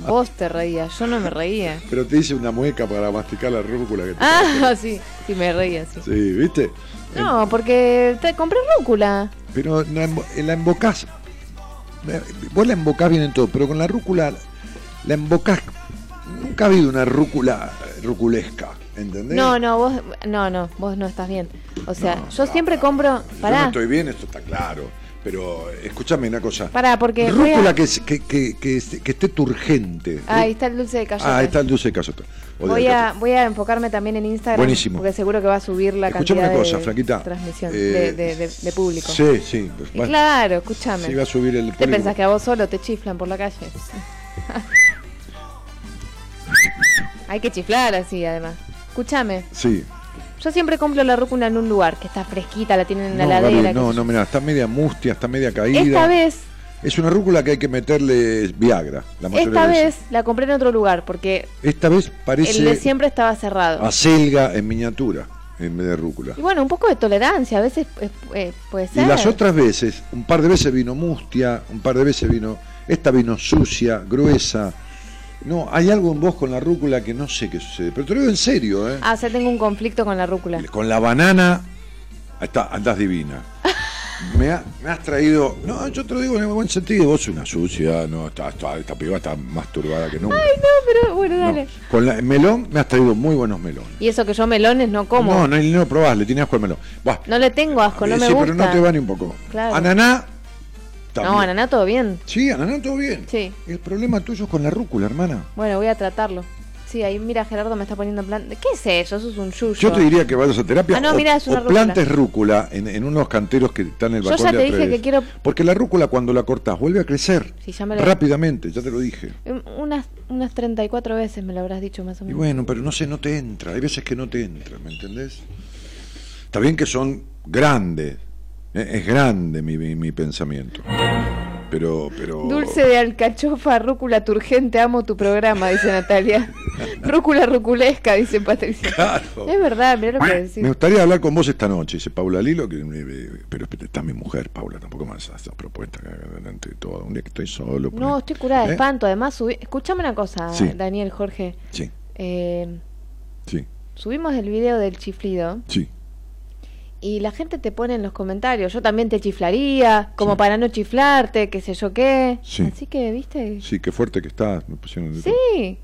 Vos te reías, yo no me reía. Pero te hice una mueca para masticar la rúcula que te Ah, sí, sí me reía, sí. Sí, ¿viste? No, porque te compré rúcula. Pero la, la embocás. Vos la embocás bien en todo, pero con la rúcula la embocás. Nunca ha habido una rúcula ruculesca, ¿entendés? No, no, vos, no, no, vos no estás bien. O sea, No, yo siempre compro, Yo no pará, estoy bien, esto está claro. Pero escúchame una cosa. pará, porque Rúcula a- que, que, que, que, es- que esté turgente. ahí está el dulce de cayote. Ah, ahí está el dulce de cayote. Voy a, voy a enfocarme también en Instagram. Buenísimo. Porque seguro que va a subir la Escuchame cantidad una cosa, de transmisión, Eh, de, de- de- de público. Sí, sí. pues, claro, escúchame. sí, va a subir el ¿Te pensás que a vos solo te chiflan por la calle? Hay que chiflar así, además. Escúchame, Sí. yo siempre compro la rúcula en un lugar que está fresquita, la tienen en la No, qué no, no, mira, está media mustia, está media caída. Esta vez, Es una rúcula que hay que meterle Viagra. La mayoría esta vez la compré en otro lugar porque Esta vez parece el de siempre estaba cerrado. acelga en miniatura en vez de rúcula. Y bueno, un poco de tolerancia, a veces eh, eh, puede Y ser. las otras veces, un par de veces vino mustia, un par de veces vino. Esta vino sucia, gruesa. No, hay algo en vos con la rúcula que no sé qué sucede. Pero te lo digo en serio, ¿eh? Ah, o sea, tengo un conflicto con la rúcula. Con la banana, está, andás divina. Me, ha- me has traído. No, yo te lo digo en el buen sentido. Vos sos una sucia, no, está, está- esta piba está más turbada que nunca. No, pero bueno, No, dale. Con la- el melón me has traído muy buenos melones. Y eso que yo melones no como. No, no, no probás, le tienes asco al melón. No le tengo asco, no eh, me sí, gusta. pero no te va ni un poco. Claro. Ananá. también. No, ananá todo bien. Sí, ananá todo bien. Sí. El problema tuyo es con la rúcula, hermana. Bueno, voy a tratarlo. Sí, ahí mira, Gerardo me está poniendo en plan. ¿Qué es eso? Eso es un yuyo. Yo te diría que vayas a terapia Ah, no, o, mirá, es una o rúcula. plantes rúcula en, en unos canteros que están en el Yo balcón ya de te dije que quiero- Porque la rúcula cuando la cortás vuelve a crecer Sí, ya me lo- rápidamente, ya te lo dije. Um, Unas, unas 34 veces me lo habrás dicho más o Y menos. bueno, pero no sé, no te entra. Hay veces que no te entra, ¿me entendés? Está bien que son grandes. eh, Es grande mi, mi, mi pensamiento. Pero, pero. Dulce de alcachofa, rúcula turgente, amo tu programa, dice Natalia. rúcula ruculesca, dice Patricia. Claro. Es verdad, mirá lo que decís. Me gustaría hablar con vos esta noche, dice Paula Lilo, que, eh, pero está mi mujer, Paula, tampoco más esa propuesta delante de todo. Un día que estoy solo. No, estoy curada de ¿Eh? espanto. Además, subí... escúchame una cosa, Sí. Daniel, Jorge. Sí, Eh, sí, subimos el video del chiflido sí. Y la gente te pone en los comentarios, yo también te chiflaría, como para no chiflarte, qué sé yo qué. Sí. Así que, ¿viste? Sí, qué fuerte que estás. Me pusieron de Sí.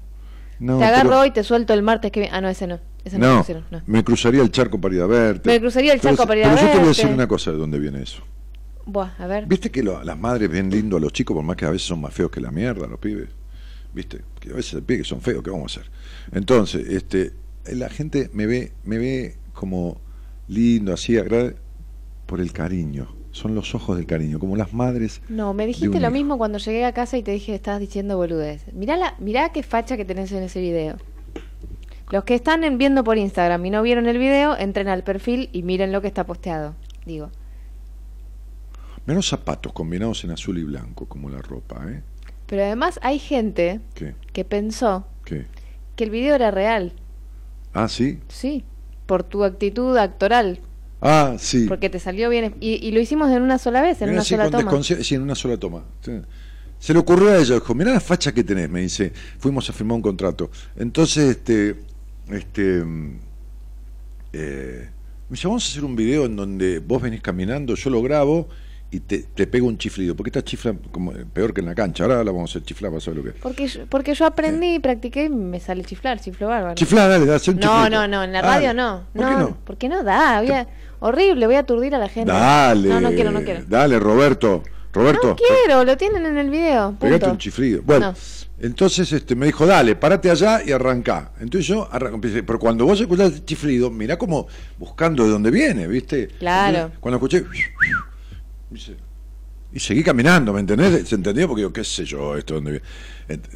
No, te agarro pero- hoy, te suelto el martes que viene. Ah, no, ese no. Ese no, No, me pusieron, no. me cruzaría el charco para ir a verte. Me cruzaría el charco para ir a Pero yo te voy a decir verte. una cosa de dónde viene eso. Buah, a ver. ¿Viste que lo- las madres ven lindo a los chicos por más que a veces son más feos que la mierda los pibes? ¿Viste? Que a veces los pibes son feos, ¿qué vamos a hacer? Entonces, este, la gente me ve, me ve como lindo, así, agrade, por el cariño. Son los ojos del cariño, como las madres. No, me dijiste lo hijo. mismo cuando llegué a casa y te dije estabas diciendo boludez. Mirá, la, mirá qué facha que tenés en ese video. Los que están en- viendo por Instagram y no vieron el video, entren al perfil y miren lo que está posteado. Digo, los zapatos combinados en azul y blanco, como la ropa, ¿eh? pero además hay gente ¿Qué? que pensó ¿Qué? que el video era real. Ah, sí. Sí, por tu actitud actoral, Ah, sí. porque te salió bien. Y, y lo hicimos en una sola vez, en Mirá, una sola toma. sí, en una sola toma. Se le ocurrió a ella, dijo, mirá la facha que tenés, me dice, fuimos a firmar un contrato. Entonces, este, este, mm, eh, me dice, vamos a hacer un video en donde vos venís caminando, yo lo grabo y te, te pego un chiflido, porque esta chifla como eh, peor que en la cancha, ahora la vamos a hacer chiflar, vas a ver lo que es. Porque, yo- porque yo aprendí y practiqué y me sale chiflar, chiflo bárbaro. Chiflar, dale, hacer un No, no, no, en la radio no. ¿Por no, qué no? Porque no da, voy a- horrible, voy a aturdir a la gente. Dale. No, no quiero, no quiero. Dale, Roberto. Roberto, No quiero, lo tienen en el video. pegate punto. un chiflido. Bueno, No. entonces este, me dijo, dale, parate allá y arrancá. Entonces yo empecé, pero cuando vos escuchás el chiflido, mirá como buscando de dónde viene, ¿viste? Claro. Entonces, cuando escuché, dice, y seguí caminando, ¿me entendés? ¿Se entendió? Porque yo, qué sé yo, esto. Ent-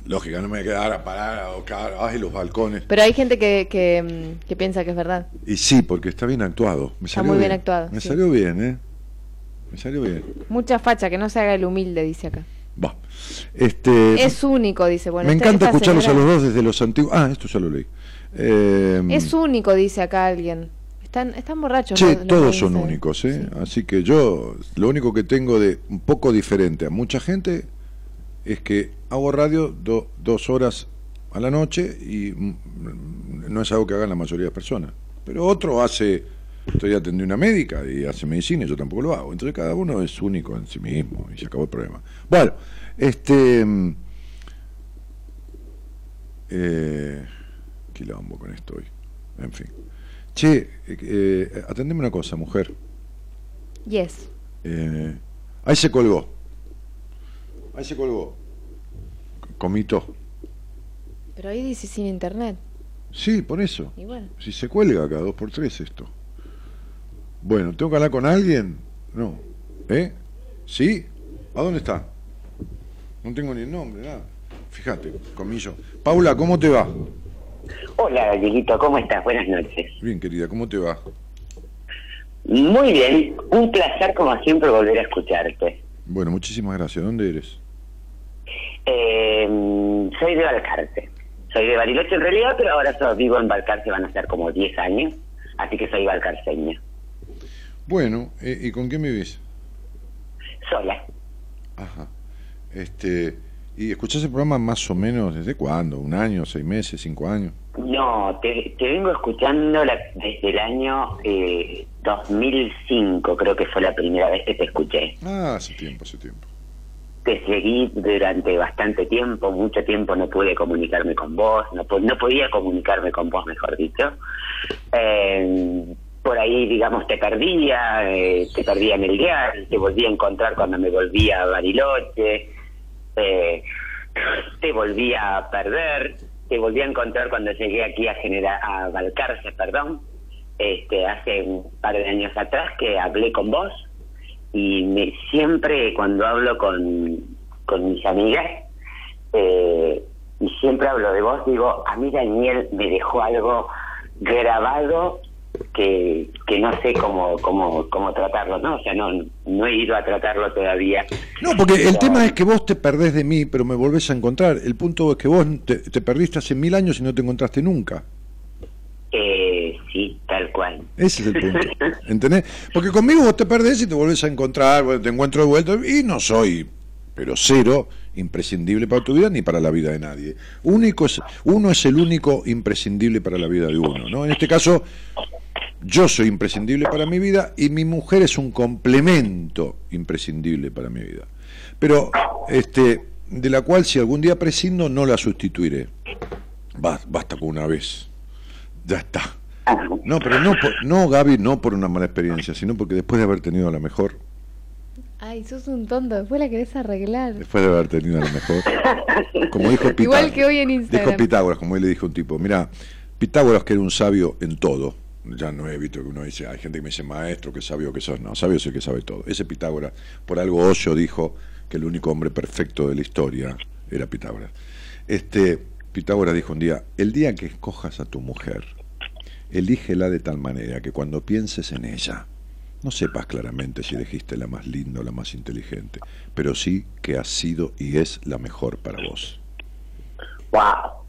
Lógica, no me voy a quedar a parar a buscar, ay, los balcones. Pero hay gente que, que, mm, que piensa que es verdad. Y sí, porque está bien actuado. Me Está muy bien actuado, Me sí. salió bien, ¿eh? Me salió bien. Mucha facha, que no se haga el humilde, dice acá. Va. Este, Es único, dice. Bueno, me este- encanta escucharlos a los dos desde los antiguos. Ah, esto ya lo leí. Eh, Es único, dice acá alguien. Están, están borrachos. Che, los- todos son únicos, ¿eh? Así que yo, lo único que tengo de un poco diferente a mucha gente es que hago radio do- dos horas a la noche y mm, no es algo que hagan la mayoría de las personas. Pero otro hace, estoy atendiendo una médica y hace medicina y yo tampoco lo hago. Entonces cada uno es único en sí mismo y se acabó el problema. Bueno, este... mm, Eh, quilombo con esto hoy. En fin. Che, eh, atendeme una cosa, mujer. Yes. Eh, ahí se colgó. Ahí se colgó. Comito. Pero ahí dice sin internet. Sí, por eso. Y bueno. Si se cuelga acá, dos por tres esto. Bueno, ¿tengo que hablar con alguien? No. ¿Eh? ¿Sí? ¿A dónde está? No tengo ni el nombre, nada. Fíjate, comillo. Paula, ¿cómo te va? Hola, Dieguito, ¿cómo estás? Buenas noches. Bien, querida, ¿cómo te va? Muy bien, un placer como siempre volver a escucharte. Bueno, muchísimas gracias. ¿Dónde eres? Eh, soy de Balcarce. Soy de Bariloche en realidad, pero ahora vivo en Balcarce, van a ser como 10 años, así que soy balcarceña. Bueno, eh, ¿y con quién vivís? Sola. Ajá. Este, ¿Y escuchás el programa más o menos desde cuándo? ¿Un año, seis meses, cinco años? No, te, te vengo escuchando la- desde el año eh, 2005, creo que fue la primera vez que te escuché. Ah, hace tiempo, hace tiempo. te seguí durante bastante tiempo, mucho tiempo no pude comunicarme con vos, no, po- no podía comunicarme con vos, mejor dicho. Eh, por ahí, digamos, te perdía, eh, te perdía en el diario, te volví a encontrar cuando me volvía a Bariloche, eh, te volví a perder, te volví a encontrar cuando llegué aquí a generar a Balcarce, perdón, este, hace un par de años atrás que hablé con vos y me, siempre cuando hablo con, con mis amigas eh, y siempre hablo de vos digo a mí Daniel me dejó algo grabado que, que no sé cómo, cómo cómo tratarlo no o sea no no he ido a tratarlo todavía No, porque el tema es que vos te perdés de mí, pero me volvés a encontrar. El punto es que vos te, te perdiste hace mil años y no te encontraste nunca. eh, sí tal cual Ese es el punto. ¿Entendés? Porque conmigo vos te perdés y te volvés a encontrar, bueno, te encuentro de vuelta y no soy, pero cero, imprescindible para tu vida ni para la vida de nadie. Único es, uno es el único imprescindible para la vida de uno, ¿no? En este caso, yo soy imprescindible para mi vida y mi mujer es un complemento imprescindible para mi vida. Pero, este, de la cual si algún día prescindo, no la sustituiré. Ba- Basta con una vez. Ya está. No, pero no, por- no, Gaby, no por una mala experiencia, sino porque después de haber tenido la mejor, Ay, sos un tonto. Después la querés arreglar. después de haber tenido la mejor, como dijo Pitágoras, Igual que hoy en dijo Instagram. Pitágoras, como él le dijo un tipo, mira, Pitágoras que era un sabio en todo, ya no he visto que uno dice, hay gente que me dice maestro, que sabio que sos, no, sabio es el que sabe todo. Ese Pitágoras, por algo Osho dijo que el único hombre perfecto de la historia era Pitágoras. Este, Pitágoras dijo un día, el día que escojas a tu mujer, elígela de tal manera que cuando pienses en ella, no sepas claramente si elegiste la más linda o la más inteligente, pero sí que ha sido y es la mejor para vos. wow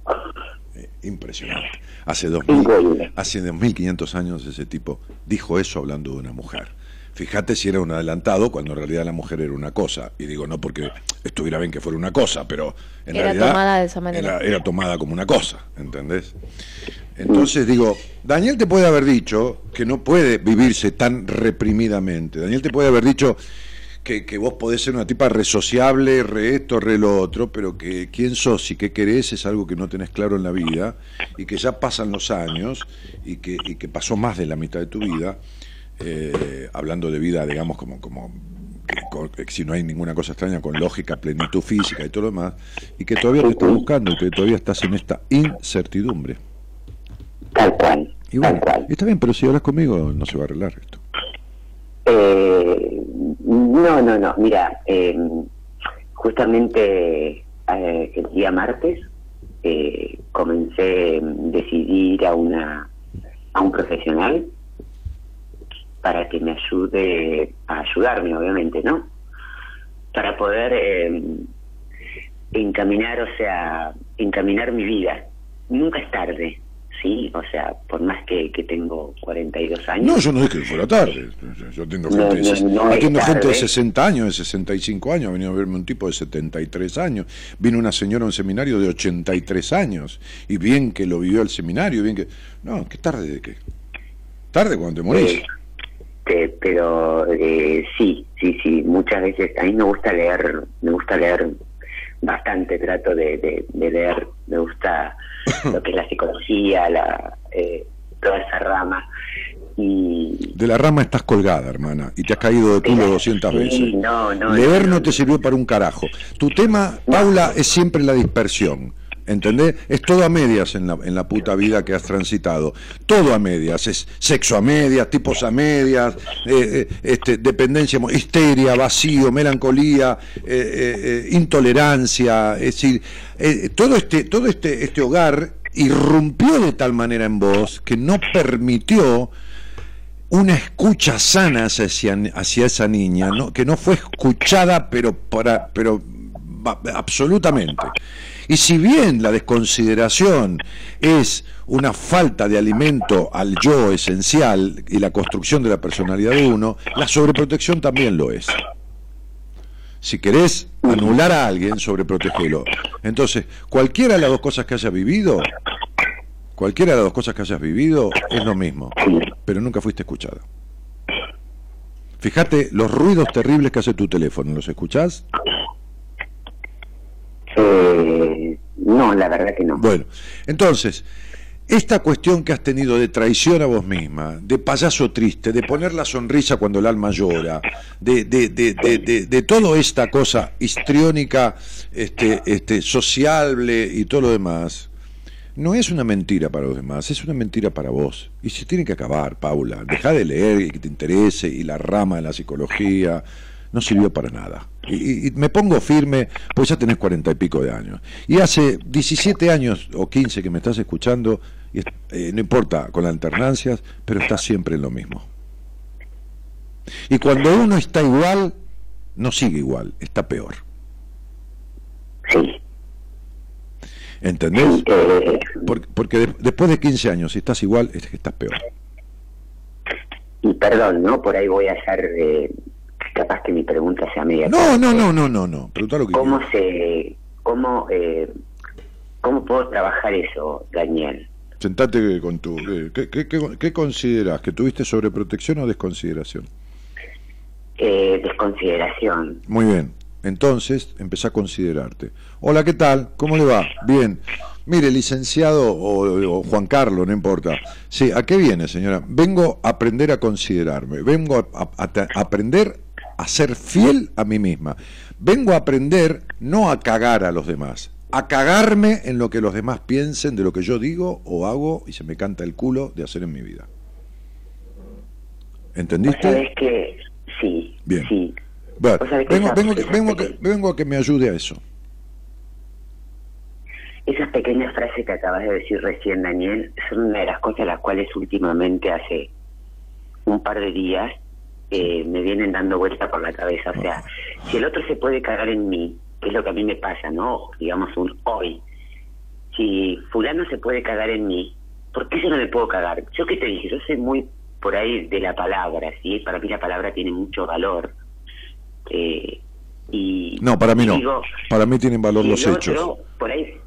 Eh, impresionante. Hace, 2000, Increíble. hace 2500 años ese tipo dijo eso hablando de una mujer. Fíjate si era un adelantado cuando en realidad la mujer era una cosa. Y digo, no porque estuviera bien que fuera una cosa, pero en Era realidad tomada de esa manera. Era, era tomada como una cosa, ¿entendés? Entonces digo, Daniel te puede haber dicho que no puede vivirse tan reprimidamente. Daniel te puede haber dicho que, que vos podés ser una tipa resociable, re esto, re lo otro, pero que quién sos y qué querés es algo que no tenés claro en la vida y que ya pasan los años y que, y que pasó más de la mitad de tu vida, eh, hablando de vida, digamos, como, como que si no hay ninguna cosa extraña, con lógica, plenitud física y todo lo demás, y que todavía te estás buscando y que todavía estás en esta incertidumbre. Tal cual. Y bueno, tal cual. está bien, pero si hablas conmigo no se va a arreglar esto. Eh, no, no, no. Mira, eh, justamente eh, el día martes eh, comencé, decidí ir a una a un profesional para que me ayude a ayudarme, obviamente, ¿no? Para poder eh, encaminar, o sea, encaminar mi vida. Nunca es tarde, ¿sí? O sea, por más que, que tengo 42 años. No, yo no dije que fuera tarde. Yo No, gente, de, no, ses- no atiendo gente de tarde. 60 años, de 65 años. Ha venido a verme un tipo de 73 años. Vino una señora a un seminario de 83 años. Y bien que lo vivió el seminario, bien que... No, ¿qué tarde de qué? Tarde cuando te morís. Eh, te- pero eh, sí, sí, sí, muchas veces a mí me gusta leer, me gusta leer bastante, trato de, de- de leer, me gusta lo que es la psicología, la, eh, toda esa rama. Y De la rama estás colgada, hermana, y te has caído de culo 200 Sí, veces. no, no, Leer no, no te sirvió para un carajo. Tu tema, Paula, es siempre la dispersión. ¿Entendés? Es todo a medias en la, en la puta vida que has transitado. Todo a medias. Es sexo a medias, tipos a medias, eh, eh, este, dependencia, histeria, vacío, melancolía, eh, intolerancia. Es decir, todo, este, todo este, este hogar irrumpió de tal manera en vos que no permitió una escucha sana hacia, hacia esa niña, que no fue escuchada, pero, para, pero absolutamente. Y si bien la desconsideración es una falta de alimento al yo esencial y la construcción de la personalidad de uno, la sobreprotección también lo es. Si querés anular a alguien, sobreprotegelo. Entonces, cualquiera de las dos cosas que hayas vivido, cualquiera de las dos cosas que hayas vivido es lo mismo, pero nunca fuiste escuchada. Fíjate los ruidos terribles que hace tu teléfono, ¿los escuchás? Eh, no, la verdad que no. Bueno, entonces, esta cuestión que has tenido de traición a vos misma, de payaso triste, de poner la sonrisa cuando el alma llora, de, de, de, de, de- toda esta cosa histriónica, este, este, sociable y todo lo demás, no es una mentira para los demás, es una mentira para vos. Y se tiene que acabar, Paula. Deja de leer y que te interese y la rama de la psicología no sirvió para nada. Y, me pongo firme, pues ya tenés cuarenta y pico de años. Y hace 17 años o 15 que me estás escuchando, y eh, no importa con las alternancias, pero estás siempre en lo mismo. Y cuando uno está igual, no sigue igual, está peor. Sí. ¿Entendés? Eh, Porque, porque de- después de 15 años, si estás igual, es que estás peor. y perdón, ¿no? Por ahí voy a hacer, eh, capaz que mi pregunta sea media. No, no, no, no, no, no. Preguntá lo que ¿Cómo se, cómo, eh, cómo puedo trabajar eso, Daniel? Sentate con tu... eh, ¿Qué, qué, qué, qué considerás? ¿Que tuviste sobreprotección o desconsideración? Eh, desconsideración. Muy bien. Entonces, empezá a considerarte. Hola, ¿qué tal? ¿Cómo le va? Bien. Mire, licenciado o, o Juan Carlos, no importa. Sí, ¿a qué viene, señora? Vengo a aprender a considerarme. Vengo a, a aprender a ser fiel a mí misma. Vengo a aprender no a cagar a los demás, a cagarme en lo que los demás piensen de lo que yo digo o hago y se me canta el culo de hacer en mi vida. ¿Entendiste? ¿Sabes que Sí, Bien. sí. Bueno, que vengo, vengo, que- vengo, que, pequeña- vengo a que me ayude a eso. Esas pequeñas frases que acabas de decir recién, Daniel, son una de las cosas las cuales últimamente hace un par de días eh, me vienen dando vuelta por la cabeza. O sea, si el otro se puede cagar en mí, que es lo que a mí me pasa, ¿no? Digamos un hoy. Si fulano se puede cagar en mí, ¿por qué yo no me puedo cagar? Yo qué te dije, yo soy muy por ahí de la palabra, ¿sí? Para mí la palabra tiene mucho valor. Eh, y No, para mí no. digo, Para mí tienen valor los hechos.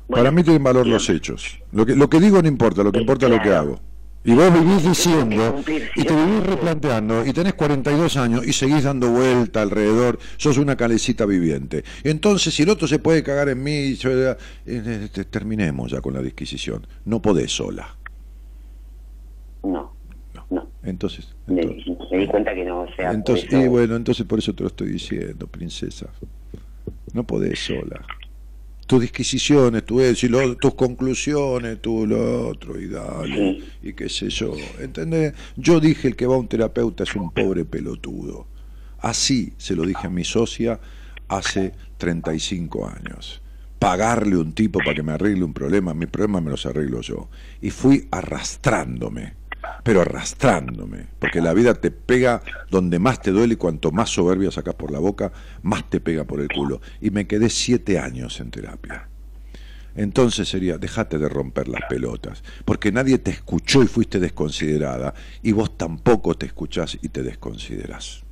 Para mí tienen valor los hechos. Lo que, lo que digo no importa, lo que importa es lo que hago. Y vos vivís diciendo, cumplir, y te vivís replanteando, y tenés 42 años y seguís dando vuelta alrededor, sos una calecita viviente. Entonces, si el otro se puede cagar en mí, yo- eh, eh, te- terminemos ya con la disquisición. No podés sola. No, No. no. Entonces, Me, entonces, me di cuenta que no, o sea, entonces eso- y bueno, entonces por eso te lo estoy diciendo, princesa. No podés sola. Tus disquisiciones, tu eso y lo- tus conclusiones, tú lo otro, y dale, y qué sé yo. ¿Entendés? Yo dije el que va a un terapeuta es un pobre pelotudo. Así se lo dije a mi socia hace 35 años. Pagarle un tipo para que me arregle un problema, mi problema me los arreglo yo. Y fui arrastrándome, pero arrastrándome, porque la vida te pega donde más te duele y cuanto más soberbia sacas por la boca, más te pega por el culo. Y me quedé siete años en terapia. Entonces sería, déjate de romper las pelotas, porque nadie te escuchó y fuiste desconsiderada, y vos tampoco te escuchás y te desconsiderás.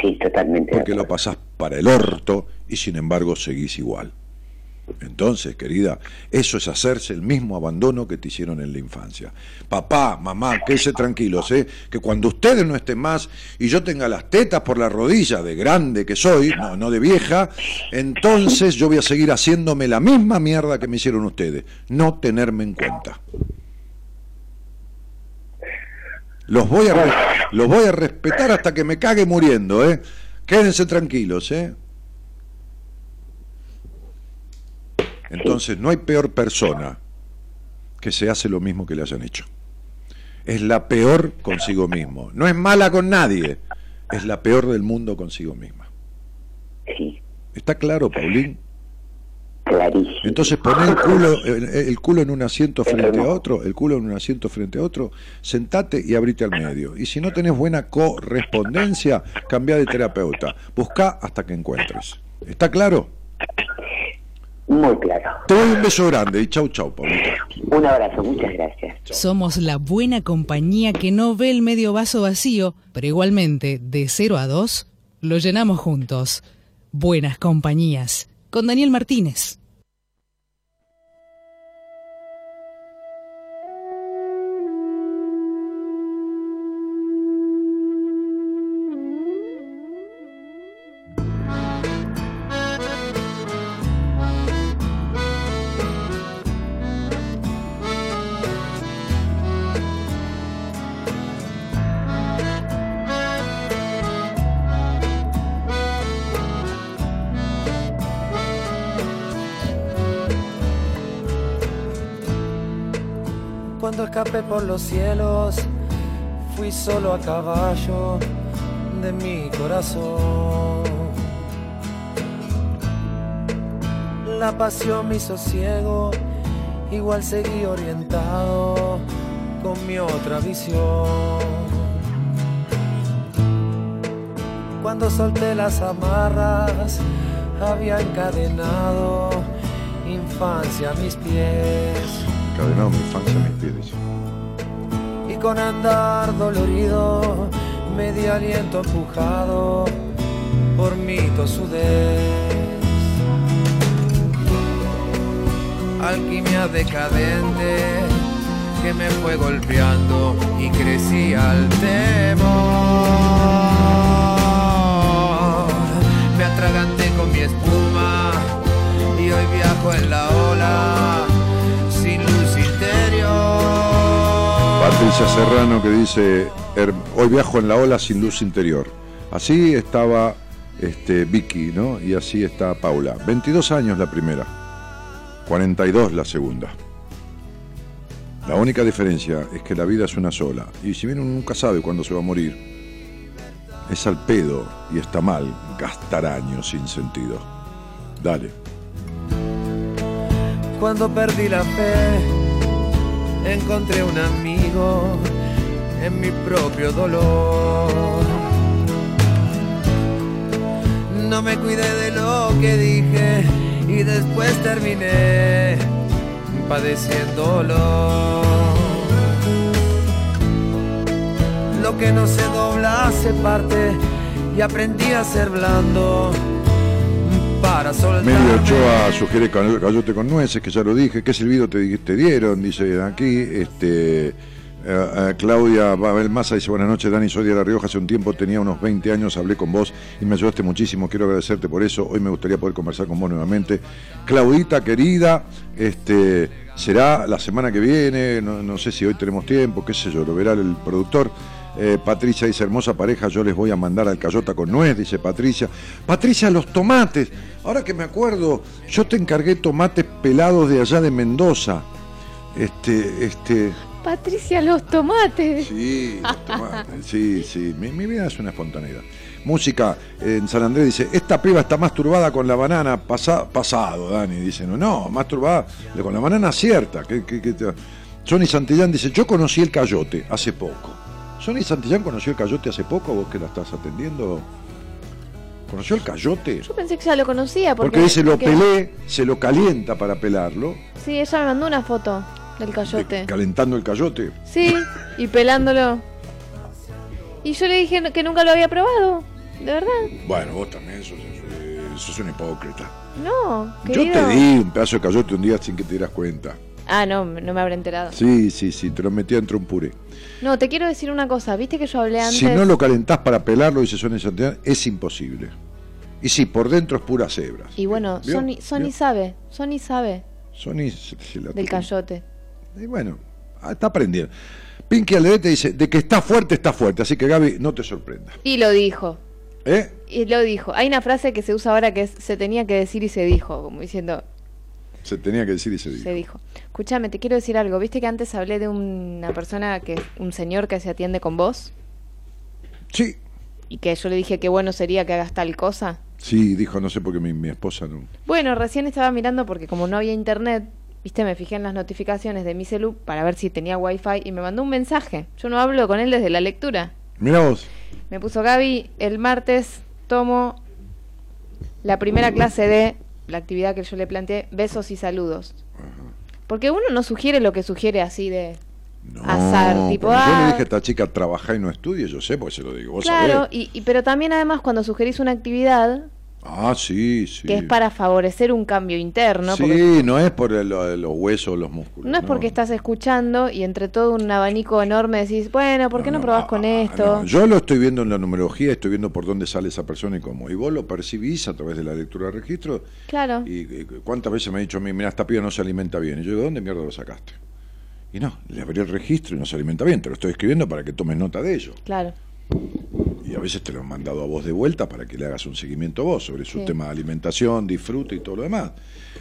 Sí, totalmente. Porque lo pasás para el orto y sin embargo seguís igual. Entonces, querida, eso es hacerse el mismo abandono que te hicieron en la infancia. Papá, mamá, quédense tranquilos, ¿eh? que cuando ustedes no estén más y yo tenga las tetas por la rodilla de grande que soy, no, no de vieja, entonces yo voy a seguir haciéndome la misma mierda que me hicieron ustedes, no tenerme en cuenta. Los voy a, los voy a respetar hasta que me cague muriendo, ¿eh? Quédense tranquilos, ¿eh? Entonces, no hay peor persona que se hace lo mismo que le hayan hecho. Es la peor consigo mismo. No es mala con nadie, es la peor del mundo consigo misma. Sí, ¿Está claro, Paulín? clarísimo. Entonces pon el culo, el, el culo en un asiento frente a otro, el culo en un asiento frente a otro, sentate y abrite al medio. Y si no tenés buena correspondencia, cambia de terapeuta. Busca hasta que encuentres. ¿Está claro? Muy claro. Te doy un beso grande y chau chau, Paulita. Un abrazo, muchas gracias. Somos la buena compañía que no ve el medio vaso vacío, pero igualmente, de 0 a 2, lo llenamos juntos. Buenas compañías. Con Daniel Martínez. Por los cielos, fui solo a caballo de mi corazón. La pasión me hizo ciego, igual seguí orientado con mi otra visión. Cuando solté las amarras, había encadenado infancia a mis pies. Encadenado mi infancia a mis pies. Con andar dolorido me di aliento empujado por mi tosudez. Alquimia decadente que me fue golpeando y crecí al temor. Me atraganté con mi espuma y hoy viajo en la ola Patricia Serrano que dice, "Her- hoy viajo en la ola sin luz interior. Así estaba este, Vicky, ¿no? Y así está Paula. 22 años la primera, 42 la segunda. La única diferencia es que la vida es una sola. Y si bien uno nunca sabe cuándo se va a morir, es al pedo y está mal gastar años sin sentido. Dale. Cuando perdí la fe, encontré un amigo en mi propio dolor. No me cuidé de lo que dije y después terminé padeciéndolo. Lo que no se dobla se parte y aprendí a ser blando Medio Ochoa sugiere ca- cayote con nueces, que ya lo dije. ¿Qué silbido te, te dieron? Dice aquí. Este, Claudia Babel Massa dice, buenas noches Dani, soy de La Rioja, hace un tiempo tenía unos 20 años, hablé con vos y me ayudaste muchísimo, quiero agradecerte por eso, hoy me gustaría poder conversar con vos nuevamente. Claudita, querida, este, será la semana que viene, no, no sé si hoy tenemos tiempo, qué sé yo, lo verá el productor. Eh, Patricia dice, hermosa pareja, yo les voy a mandar al cayota con nuez, dice Patricia. Patricia, los tomates. Ahora que me acuerdo, yo te encargué tomates pelados de allá de Mendoza. Este, este, Patricia, los tomates. Sí, los tomates, sí, sí. Mi, mi vida es una espontaneidad. Música en San Andrés dice, esta piba está más turbada con la banana pasa- pasado, Dani. Dice, no, no, más turbada con la banana cierta. ¿Qué- qué- qué te- Sonny Santillán dice, yo conocí el cayote hace poco. Sonny Santillán conoció el cayote hace poco, vos que la estás atendiendo. ¿Conoció el cayote? Yo pensé que ya lo conocía. Porque, Porque dice, lo porque- pelé, se lo calienta para pelarlo, Sí, ella me mandó una foto del cayote. calentando el cayote. Sí, y pelándolo. Y yo le dije que nunca lo había probado. De verdad. Bueno, vos también sos, sos- sos un hipócrita. No, Yo querido. te di un pedazo de cayote un día sin que te dieras cuenta. Ah, no, no me habré enterado. Sí, sí, sí, te lo metí dentro de un puré. No, te quiero decir una cosa. ¿Viste que yo hablé antes? Si no lo calentás para pelarlo, dice Sonia Santillán, es imposible. Y sí, por dentro es pura cebras. Y bueno, ¿Vio? Sony, Sony ¿Vio? sabe. Sony sabe Sony se- se la del cayote. Y bueno, ah, está aprendiendo. Pinky Aledete dice, de que está fuerte, está fuerte. Así que Gaby, no te sorprenda. Y lo dijo. ¿Eh? Y lo dijo. Hay una frase que se usa ahora que es se tenía que decir y se dijo, como diciendo, Se tenía que decir y se dijo. se dijo. Escúchame, te quiero decir algo. ¿Viste que antes hablé de una persona que un señor que se atiende con vos Sí. y que yo le dije que bueno sería que hagas tal cosa? Sí, dijo, no sé por qué mi, mi esposa no. Bueno, recién estaba mirando porque como no había internet, viste, me fijé en las notificaciones de mi celu para ver si tenía wifi y me mandó un mensaje. Yo no hablo con él desde la lectura. Mira vos. Me puso Gaby, el martes tomo la primera clase de la actividad que yo le planteé, besos y saludos. Porque uno no sugiere lo que sugiere así de No, azar, tipo, yo ah, le dije a esta chica, trabaja y no estudie, yo sé, porque se lo digo. Vos claro, sabés. y, y- pero también además cuando sugerís una actividad Ah, sí, sí. que es para favorecer un cambio interno, sí, porque no es por el- lo- los huesos, los músculos. no es porque estás escuchando y entre todo un abanico enorme decís, bueno, ¿por qué no, probás con esto? Ah, no, Yo lo estoy viendo en la numerología, estoy viendo por dónde sale esa persona y cómo. Y vos lo percibís a través de la lectura de registro. Claro. Y, y cuántas veces me ha dicho a mí, mira, esta piba no se alimenta bien. Y yo digo, ¿dónde mierda lo sacaste? Y no, le abrí el registro y no se alimenta bien. Te lo estoy escribiendo para que tomes nota de ello. Claro. Y a veces te lo han mandado a vos de vuelta para que le hagas un seguimiento a vos sobre su Sí. tema de alimentación, disfrute y todo lo demás.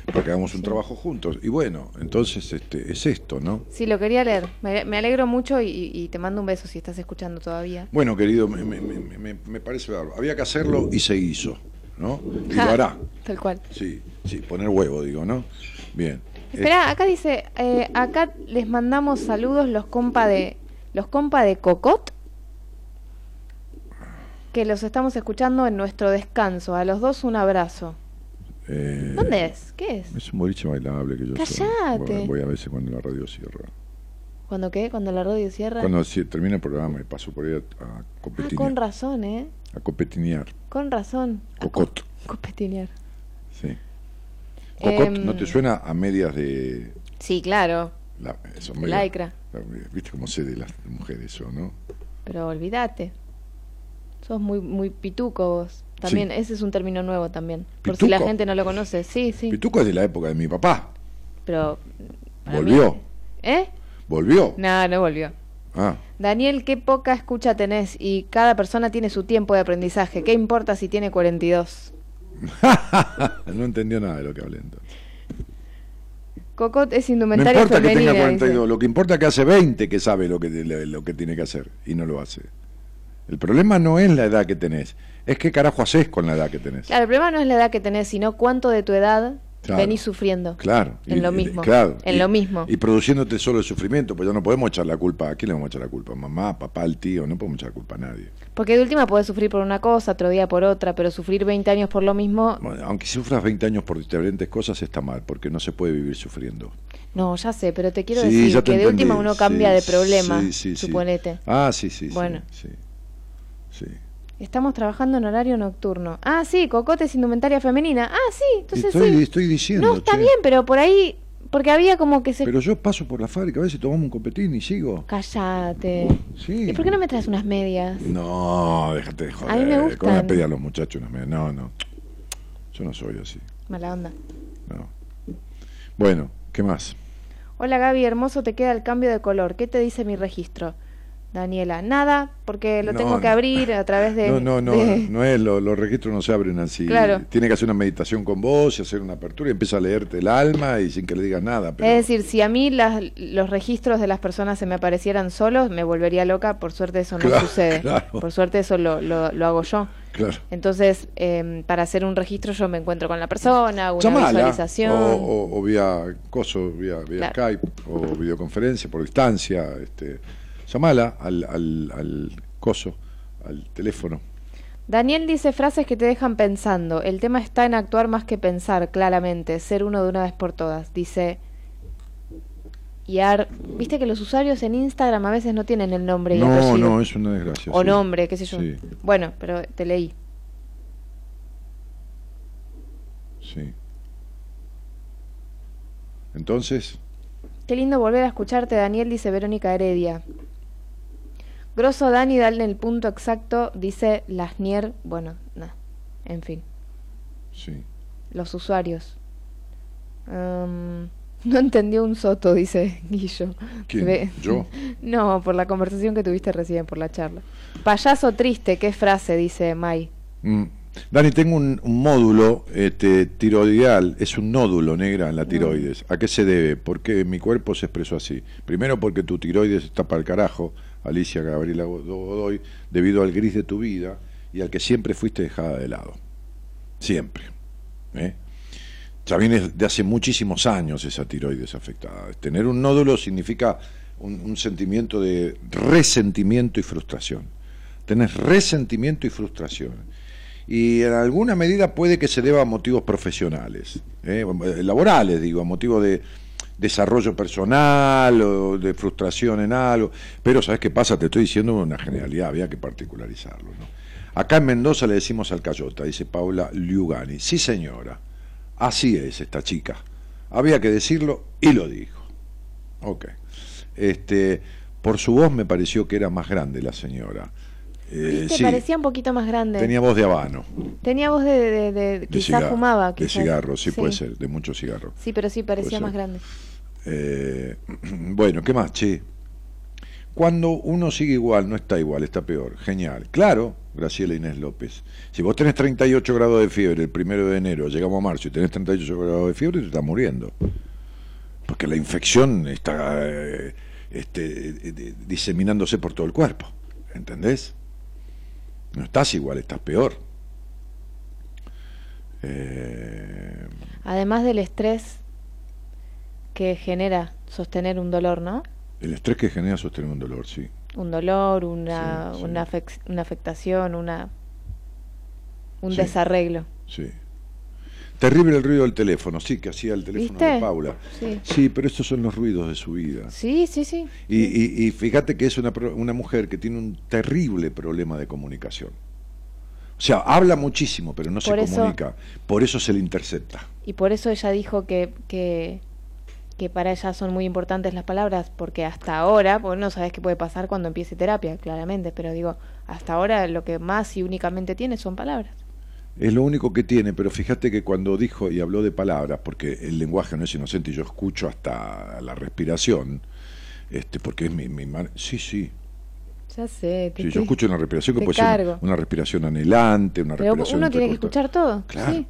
Para que hagamos un trabajo juntos. Y bueno, entonces este, es esto, ¿no? Sí, lo quería leer. Me, me alegro mucho y, y te mando un beso si estás escuchando todavía. Bueno, querido, me, me- me- me- me parece bárbaro. Había que hacerlo y se hizo, ¿no? Y lo hará. Tal cual. Sí, sí, poner huevo, digo, ¿no? Bien. Espera, acá dice, eh, acá les mandamos saludos los compa de los compa de Cocot que los estamos escuchando en nuestro descanso. A los dos un abrazo. Eh, ¿Dónde es? ¿Qué es? Es un boliche bailable que yo soy. Cállate. Voy, voy a veces cuando la radio cierra. ¿Cuándo qué? ¿Cuando la radio cierra? Cuando si- termina el programa y paso por ahí a, a Ah, competinear. con razón, ¿eh? A competinear. Con razón. Cocot. co- Competinear. Sí. Cocot, Em, ¿no te suena a medias de... Sí, claro. La, medias- lycra. ¿Viste cómo sé de las mujeres eso, no? Pero olvídate. Sos muy muy pituco vos. También, ese es un término nuevo también. Por si la gente no lo conoce. Sí, sí. Pituco es de la época de mi papá. Pero. mí- Volvió. ¿Eh? ¿Volvió? No, no volvió. Ah, Daniel, qué poca escucha tenés y cada persona tiene su tiempo de aprendizaje. ¿Qué importa si tiene 42? no entendió nada de lo que hablé entonces. Cocot es No indumentaria importa que tenga dice. 42, lo que importa es que hace 20 que sabe lo que, lo que tiene que hacer y no lo hace. El problema no es la edad que tenés, es qué carajo haces con la edad que tenés. Claro, el problema no es la edad que tenés, sino cuánto de tu edad Claro. venís sufriendo. Claro. En y- lo mismo. claro. En y- lo mismo. Y produciéndote solo el sufrimiento, pues ya no podemos echar la culpa. ¿A quién le vamos a echar la culpa? ¿Mamá, papá, el tío? No podemos echar culpa a nadie. Porque de última podés sufrir por una cosa, otro día por otra, pero sufrir 20 años por lo mismo, Bueno, aunque sufras 20 años por diferentes cosas está mal, porque no se puede vivir sufriendo. no, ya sé, pero te quiero Sí, decir te que de última uno cambia Sí, de problema, sí, sí, sí. suponete. Ah, sí, sí. sí, Bueno. Sí, sí. Estamos trabajando en horario nocturno. Ah, sí, Cocote es indumentaria femenina. Ah, sí, entonces estoy, sí. estoy diciendo. No, está che. bien, pero por ahí porque había como que se... Pero yo paso por la fábrica a veces tomamos un copetín y sigo. Cállate. Sí. ¿Y por qué no me traes unas medias? No, déjate de joder. A mí me ¿Cómo gustan. pedí a los muchachos unas medias? No, no. Yo no soy así. Mala onda. No. Bueno, ¿qué más? Hola Gaby, hermoso te queda el cambio de color. ¿Qué te dice mi registro? Daniela, nada, porque lo No, tengo que abrir a través de... No, no, no, de- no es, lo- los registros no se abren así. Claro. Tiene que hacer una meditación con vos y hacer una apertura y empieza a leerte el alma y sin que le digas nada. Pero, Es decir, si a mí las- los registros de las personas se me aparecieran solos, me volvería loca. Por suerte eso no Claro, sucede. claro. Por suerte eso lo, lo- lo hago yo. claro. Entonces, em, para hacer un registro yo me encuentro con la persona, hago una Llamala, visualización. O, o- o vía coso, vía, vía Claro. Skype o videoconferencia por distancia. Este, llamala al, al, al coso, al teléfono. Daniel dice frases que te dejan pensando. El tema está en actuar más que pensar, claramente. Ser uno de una vez por todas. Dice. Yar. Viste que los usuarios en Instagram a veces no tienen el nombre y No, es una desgracia. o sí. nombre, qué sé yo. Sí. Bueno, pero te leí. Sí. Entonces, Qué lindo volver a escucharte, Daniel, dice Verónica Heredia. Grosso Dani, dale el punto exacto, dice Lasnier. Bueno, nada. En fin, sí. los usuarios. Am, no entendió un soto, dice Guillo. ¿Quién? Ve- ¿Yo? No, por la conversación que tuviste recién, por la charla. Payaso triste, qué frase, dice Mai. Mm. Dani, tengo un, un módulo este, tiroideal, es un nódulo negra en la tiroides. ¿A qué se debe? Porque mi cuerpo se expresó así. Primero porque tu tiroides está para el carajo, Alicia Gabriela Godoy, debido al gris de tu vida y al que siempre fuiste dejada de lado. Siempre. ¿eh? Ya viene de hace muchísimos años esa tiroides afectada. Tener un nódulo significa un, sentimiento de resentimiento y frustración. Tenés resentimiento y frustración. Y en alguna medida puede que se deba a motivos profesionales, ¿eh? laborales, digo, a motivos de desarrollo personal o de frustración en algo. Pero, ¿sabes qué pasa? Te estoy diciendo una generalidad, había que particularizarlo. ¿no? Acá en Mendoza le decimos alcayota, dice Paula Liugani. Sí, señora, así es esta chica. Había que decirlo y lo dijo. Ok. Este, por su voz me pareció que era más grande la señora. Eh, sí, Parecía un poquito más grande. tenía voz de habano, Tenía voz de... de, de- de, quizás cigarro, fumaba. de cigarro, sí, puede ser, de mucho cigarro. Sí, pero sí, parecía más grande. Eh, bueno, ¿qué más, che? Cuando uno sigue igual, no está igual, está peor. Genial. Claro, Graciela Inés López. Si vos tenés 38 grados de fiebre el primero de enero, llegamos a marzo y tenés 38 grados de fiebre, te estás muriendo. Porque la infección está eh, este, eh, eh, diseminándose por todo el cuerpo. ¿Entendés? No estás igual, estás peor. Eh, Además del estrés que genera sostener un dolor, ¿no? el estrés que genera sostener un dolor, sí. Un dolor, una, Sí, sí. Una, afec- una afectación, una un Sí. desarreglo. Sí. Terrible el ruido del teléfono, sí, que hacía el teléfono ¿Viste? de Paula. Sí. Sí, pero estos son los ruidos de su vida. Sí, sí, sí. Y, y- y fíjate que es una, una mujer que tiene un terrible problema de comunicación. O sea, habla muchísimo, pero no Por se eso- comunica. Por eso se le intercepta. Y por eso ella dijo que, que, que para ella son muy importantes las palabras, porque hasta ahora, porque no sabes qué puede pasar cuando empiece terapia, claramente, pero digo, hasta ahora lo que más y únicamente tiene son palabras. Es lo único que tiene, pero fíjate que cuando dijo y habló de palabras, porque el lenguaje no es inocente y yo escucho hasta la respiración, este, porque es mi, mi man- Sí, sí. Ya sé, te Sí, yo escucho una respiración que puede ser cargo. una respiración anhelante, una Pero respiración uno tiene que escuchar todo. Claro. Sí.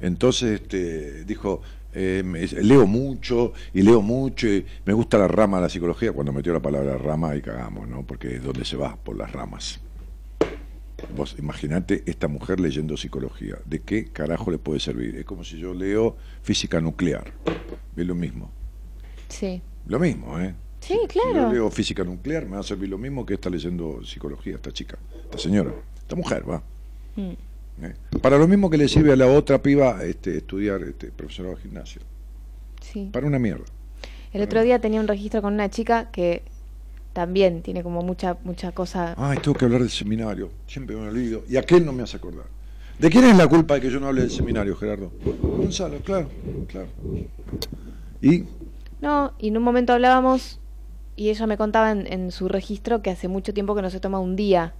Entonces este, dijo, eh, me- leo mucho y leo mucho y me gusta la rama de la psicología. Cuando metió la palabra rama y cagamos, ¿no? Porque es donde se va, por las ramas. Vos imaginate esta mujer leyendo psicología. ¿De qué carajo le puede servir? Es como si yo leo física nuclear. Es lo mismo. Sí. Lo mismo, ¿eh? Sí, Si yo claro. leo física nuclear, me va a servir lo mismo que está leyendo psicología, esta chica, esta señora, esta mujer, va. Mm. ¿Eh? Para lo mismo que le sirve a la otra piba este, estudiar este, profesorado de gimnasio. Sí. Para una mierda. El otro día tenía un registro con una chica que también tiene como mucha mucha cosa. Ay, tengo que hablar del seminario. Siempre me olvido. Y aquel no me hace acordar. ¿De quién es la culpa de que yo no hable del seminario, Gerardo? Gonzalo, claro, claro. ¿Y No, y en un momento hablábamos y ella me contaba en, en su registro que hace mucho tiempo que no se toma un día.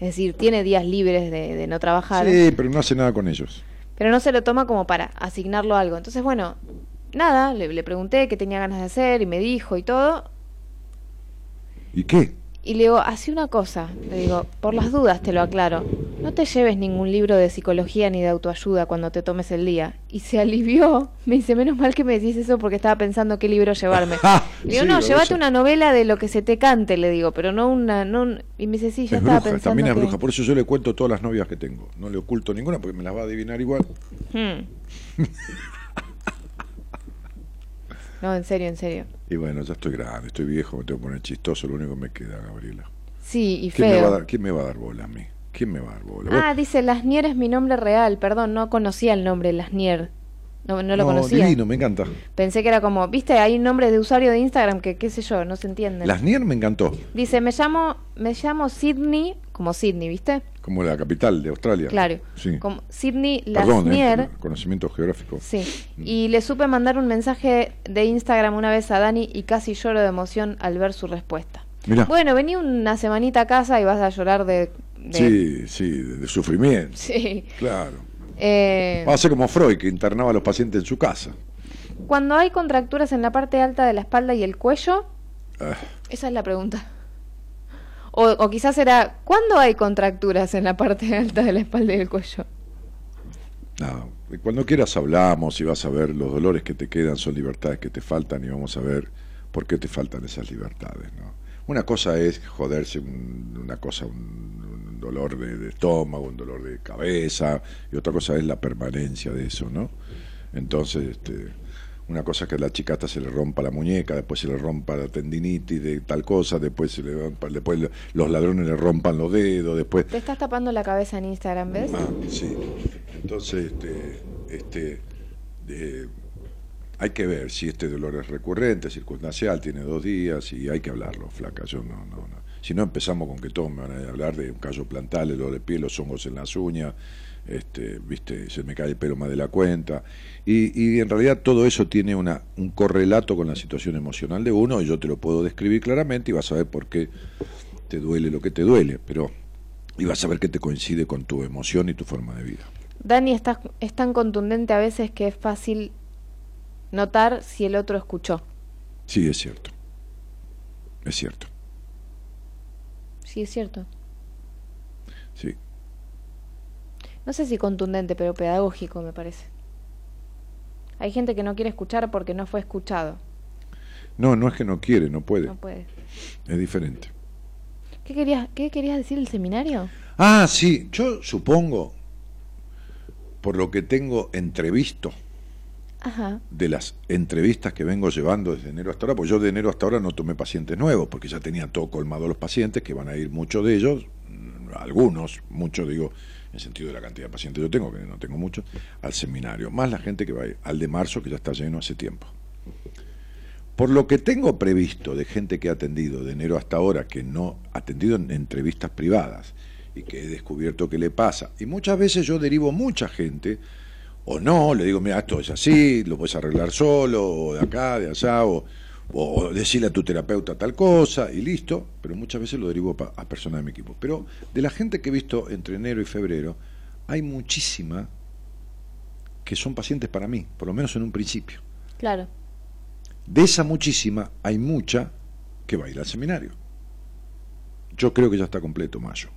Es decir, tiene días libres de, de no trabajar. Sí, pero no hace nada con ellos. pero no se lo toma como para asignarlo a algo. Entonces, bueno, nada, le, le pregunté qué tenía ganas de hacer y me dijo y todo. ¿Y qué? Y le digo, hace una cosa, le digo, por las dudas te lo aclaro, no te lleves ningún libro de psicología ni de autoayuda cuando te tomes el día. Y se alivió, me dice, menos mal que me decís eso porque estaba pensando qué libro llevarme. le digo, Sí, no, llévate una novela de lo que se te cante, le digo, pero no una... No un-". Y me dice, sí, ya Es estaba bruja, pensando también es que- bruja. Por eso yo le cuento todas las novias que tengo. No le oculto ninguna porque me las va a adivinar igual. Hmm. no, en serio, en serio. Y bueno, ya estoy grande, estoy viejo, me tengo que poner chistoso, lo único que me queda, Gabriela. Sí, y ¿Quién me, va a feo. dar, ¿Quién me va a dar bola a mí? ¿Quién me va a dar bola? Ah, dice, Lasnier es mi nombre real, perdón, no conocía el nombre Lasnier. No, no lo conocía. divino, me encanta. Pensé que era como, viste, hay nombres de usuario de Instagram que qué sé yo, no se entienden. Las Nier me encantó, Dice, me llamo, me llamo Sydney, como Sydney, ¿viste? Como la capital de Australia. Claro. Sí. Como Sydney Perdón, Lasnier. eh, conocimiento geográfico. Sí. Y le supe mandar un mensaje de Instagram una vez a Dani y casi lloro de emoción al ver su respuesta. Mirá. Bueno, vení una semanita a casa y vas a llorar de... de- Sí, sí, de, de sufrimiento. Sí. Claro. Eh, Va a ser como Freud, que internaba a los pacientes en su casa. cuando hay contracturas en la parte alta de la espalda y el cuello, Ah, esa es la pregunta. O, o quizás era, ¿cuándo hay contracturas en la parte alta de la espalda y el cuello? Cuando quieras hablamos y vas a ver los dolores que te quedan son libertades que te faltan y vamos a ver por qué te faltan esas libertades. ¿no? Una cosa es joderse, un- una cosa, un, un dolor de, de estómago, un dolor de cabeza, y otra cosa es la permanencia de eso, ¿no? Entonces, este, una cosa es que a la chica hasta se le rompa la muñeca, después se le rompa la tendinitis de tal cosa, después se le después los ladrones le rompan los dedos, después Te estás tapando la cabeza en Instagram, ¿ves? Ah, sí. Entonces, este, este, eh, hay que ver si este dolor es recurrente, circunstancial, tiene dos días y hay que hablarlo, flaca. Yo no, no, no. Si no empezamos con que todos me van a hablar de un callo plantal, el dolor de piel, los hongos en las uñas, este, viste, se me cae el pelo más de la cuenta. Y, y en realidad todo eso tiene una, un correlato con la situación emocional de uno y yo te lo puedo describir claramente y vas a ver por qué te duele lo que te duele, pero y vas a ver que te coincide con tu emoción y tu forma de vida. Dani estás- es tan contundente a veces que es fácil notar si el otro escuchó. Sí, es cierto. Es cierto. Sí, es cierto. Sí. No sé si contundente, pero pedagógico me parece. Hay gente que no quiere escuchar porque no fue escuchado. No, no es que no quiere, no puede. No puede. Es diferente. ¿Qué querías, qué querías decir el seminario? Ah, sí, yo supongo, por lo que tengo entrevisto, Ajá. de las entrevistas que vengo llevando desde enero hasta ahora, pues yo de enero hasta ahora no tomé pacientes nuevos, porque ya tenía todo colmado los pacientes, que van a ir muchos de ellos, mm, algunos, muchos digo, en sentido de la cantidad de pacientes yo tengo, que no tengo muchos, al seminario, más la gente que va a ir al de marzo, que ya está lleno hace tiempo. Por lo que tengo previsto de gente que he atendido de enero hasta ahora, que no ha atendido en entrevistas privadas y que he descubierto que le pasa, y muchas veces yo derivo mucha gente, o no, le digo, mira, esto es así, lo puedes arreglar solo, o de acá, de allá, o, o decirle a tu terapeuta tal cosa, y listo, pero muchas veces lo derivo a personas de mi equipo. Pero de la gente que he visto entre enero y febrero, hay muchísima que son pacientes para mí, por lo menos en un principio. Claro. De esa muchísima, hay mucha que va a ir al seminario. Yo creo que ya está completo mayo.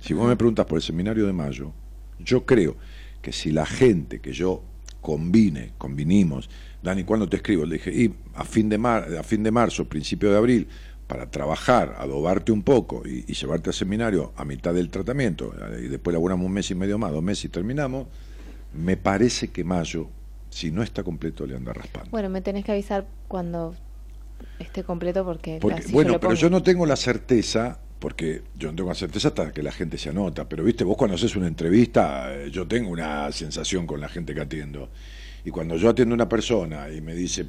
Si vos me preguntas por el seminario de mayo, yo creo que si la gente que yo combine, combinimos, Dani, ¿cuándo te escribo? Le dije, y a fin de, mar, a fin de marzo, principio de abril, para trabajar, adobarte un poco y, y llevarte al seminario a mitad del tratamiento, y después laburamos un mes y medio más, dos meses y terminamos, me parece que mayo, si no está completo, le anda raspando. Bueno, me tenés que avisar cuando esté completo porque, Porque, así bueno, lo pero yo no tengo la certeza, porque yo no tengo la certeza hasta que la gente se anota, pero viste, vos cuando haces una entrevista, eh, yo tengo una sensación con la gente que atiendo. Y cuando yo atiendo a una persona y me dice,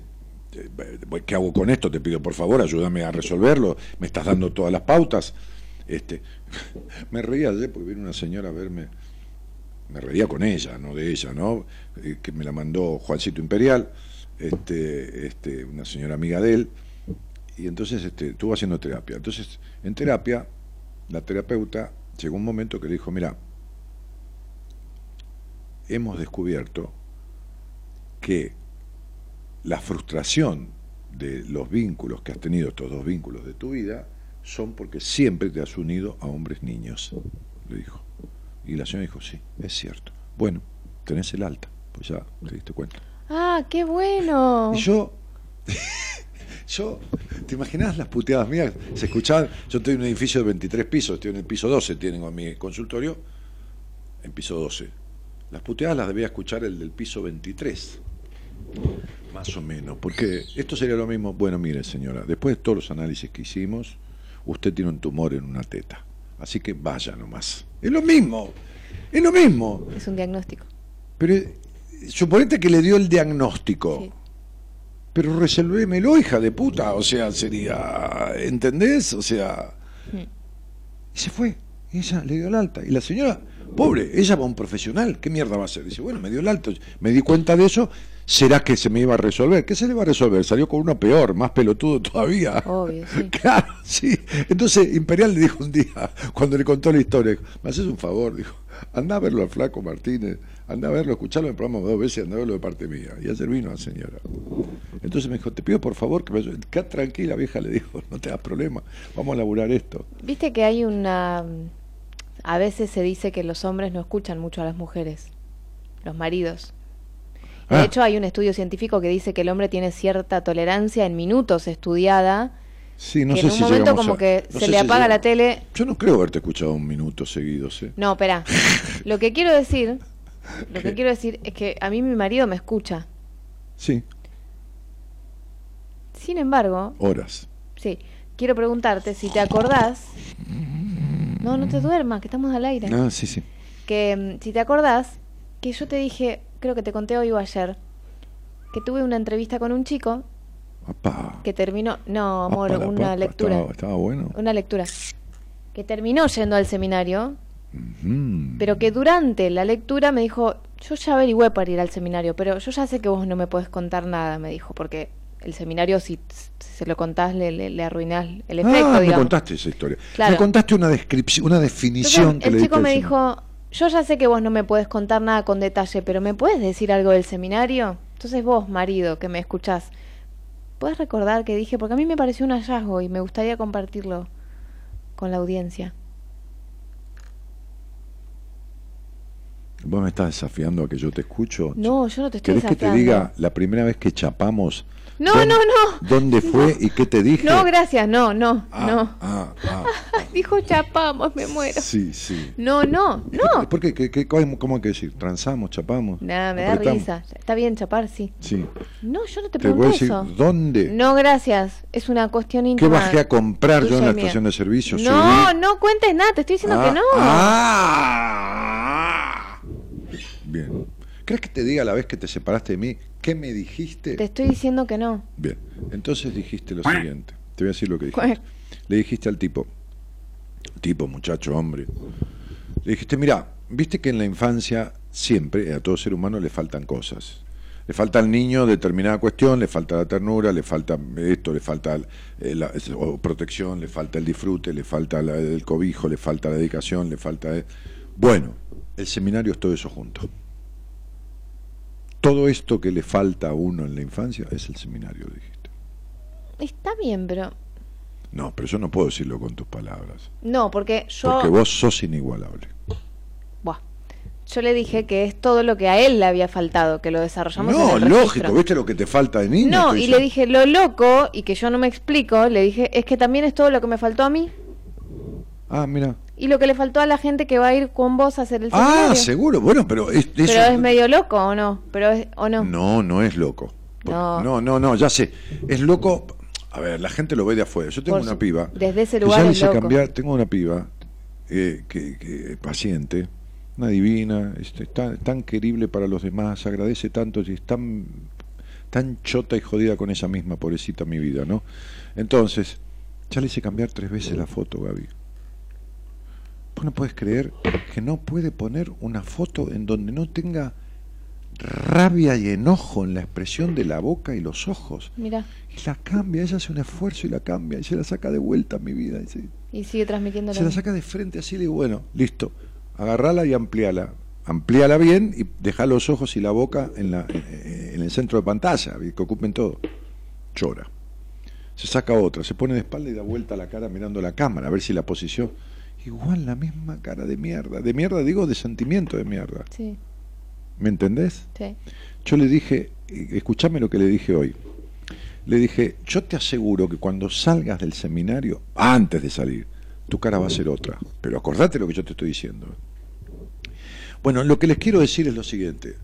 ¿qué hago con esto? Te pido por favor, ayúdame a resolverlo, me estás dando todas las pautas. Este, me reía ayer porque vino una señora a verme, me reía con ella, no de ella, ¿no? Que me la mandó Juancito Imperial, este, este, una señora amiga de él, y entonces este, estuvo haciendo terapia. Entonces, en terapia, la terapeuta llegó un momento que le dijo, mira, hemos descubierto que la frustración de los vínculos que has tenido, estos dos vínculos de tu vida, son porque siempre te has unido a hombres niños, le dijo. Y la señora dijo, sí, es cierto. Bueno, tenés el alta, pues ya te diste cuenta. Ah, qué bueno. Y yo, yo, ¿te imaginas las puteadas mías? Se escuchaban, yo estoy en un edificio de 23 pisos, estoy en el piso 12, tienen a mi consultorio, en piso 12. Las puteadas las debía escuchar el del piso 23, más o menos, porque esto sería lo mismo, bueno, mire señora, después de todos los análisis que hicimos, usted tiene un tumor en una teta, así que vaya nomás. Es lo mismo, es lo mismo. Es un diagnóstico. Pero suponete que le dio el diagnóstico. Sí. Pero resolvémelo, hija de puta. O sea, sería. ¿Entendés? O sea. Mm. Y se fue. Y ella le dio el alta. Y la señora, pobre, ella va a un profesional. ¿Qué mierda va a hacer? Dice, bueno, me dio el alta. Me di cuenta de eso. ¿Será que se me iba a resolver? ¿Qué se le va a resolver? Salió con uno peor, más pelotudo todavía. Obvio, sí. Claro, sí. Entonces, Imperial le dijo un día, cuando le contó la historia, me haces un favor, dijo, anda a verlo al flaco Martínez, anda a verlo, escucharlo en el programa dos veces, anda a verlo de parte mía. Y ayer vino la señora. Entonces me dijo, te pido por favor que me ayudes. Tranquila, vieja, le dijo, no te das problema, vamos a laburar esto. Viste que hay una... A veces se dice que los hombres no escuchan mucho a las mujeres, los maridos. De Ah. hecho, hay un estudio científico que dice que el hombre tiene cierta tolerancia en minutos estudiada, Sí, no que sé en un si momento como a- que no se le si apaga la tele. Yo no creo haberte escuchado un minuto seguidos, ¿eh? No, espera. Lo que quiero decir, lo que quiero decir es que a mí mi marido me escucha. Sí, Sin embargo, horas. sí, quiero preguntarte si te acordás. No, no te duermas, que estamos al aire. Ah, sí, sí. que mm, si te acordás, que yo te dije, creo que te conté hoy o ayer, que tuve una entrevista con un chico Apá. que terminó, no, amor, una papa, lectura, Estaba, estaba bueno. una lectura, que terminó yendo al seminario, pero que durante la lectura me dijo, yo ya averigüé para ir al seminario, pero yo ya sé que vos no me puedes contar nada, me dijo, porque el seminario si, si se lo contás le, le, le arruinás el efecto, ah, me contaste esa historia. Claro. Me contaste una descripción, una definición Entonces, que el le chico me dijo, yo ya sé que vos no me puedes contar nada con detalle, pero ¿me puedes decir algo del seminario? Entonces vos, marido, que me escuchás, ¿puedes recordar que dije? Porque a mí me pareció un hallazgo y me gustaría compartirlo con la audiencia. ¿Vos me estás desafiando a que yo te escucho? No, yo no te estoy ¿Querés que te diga la primera vez que chapamos? No, no, no. ¿Dónde fue y qué te dije? No, gracias, no, no, Ah, no. ah, ah. Dijo chapamos, me muero. Sí, sí. No, no, no. ¿Por qué? ¿Qué- qué- cómo, que decir? ¿Transamos, chapamos? Nada, me da risa. Está bien chapar, sí. Sí. No, yo no te Te voy a pregunté decir, eso. ¿dónde? No, gracias. Es una cuestión ¿Qué íntima. bajé a comprar yo en la mía. estación de servicio? No, Subí- no cuentes nada, te estoy diciendo Ah, que no. ah. Bien. ¿Crees que te diga a la vez que te separaste de mí qué me dijiste? Te estoy diciendo que no. Bien. Entonces dijiste lo siguiente. Te voy a decir lo que dijiste. ¿Cuál? Le dijiste al tipo, tipo, muchacho, hombre. Le dijiste, mira, viste que en la infancia siempre a todo ser humano le faltan cosas. Le falta al niño determinada cuestión, le falta la ternura, le falta esto, le falta eh, la o protección, le falta el disfrute, le falta la- el cobijo, le falta la dedicación, le falta... eh. Bueno, el seminario es todo eso junto. Todo esto que le falta a uno en la infancia es el seminario, dijiste. Está bien, pero. No, pero yo no puedo decirlo con tus palabras. No, porque yo. Porque vos sos inigualable. Buah. Yo le dije que es todo lo que a él le había faltado, que lo desarrollamos en No, el lógico, registro. ¿viste lo que te falta de niño? No, y le dije lo loco y que yo no me explico, le dije es que también es todo lo que me faltó a mí Ah, mira. y lo que le faltó a la gente que va a ir con vos a hacer el Ah, seminario. seguro. Bueno, pero es, Pero es medio loco o no, pero es, o no. No, no es loco. No. no, no, no, ya sé. Es loco. A ver, la gente lo ve de afuera. Yo tengo Por una piba. desde ese que lugar ya le es hice loco. cambiar. Tengo una piba eh, que, que paciente, una divina, este, tan, tan querible para los demás, agradece tanto y es tan, tan chota y jodida con ella misma, pobrecita mi vida, ¿no? Entonces, ya le hice cambiar tres veces la foto, Gaby. Vos no puedes creer que no puede poner una foto en donde no tenga rabia y enojo en la expresión de la boca y los ojos. Mira, Y la cambia, ella hace un esfuerzo y la cambia y se la saca de vuelta a mi vida. y se- y sigue transmitiendo se la saca de frente así, le digo, bueno, listo, agarrala y ampliala. Amplíala bien y deja los ojos y la boca en, la, eh, en el centro de pantalla, que ocupen todo. Llora. Se saca otra, se pone de espalda y da vuelta la cara mirando la cámara, a ver si la posición. Igual la misma cara de mierda. De mierda digo de sentimiento de mierda. Sí, ¿Me entendés? sí. Yo le dije, escuchame lo que le dije hoy. Le dije, yo te aseguro que cuando salgas del seminario, antes de salir, tu cara va a ser otra. Pero acordate lo que yo te estoy diciendo. Bueno, lo que les quiero decir es lo siguiente.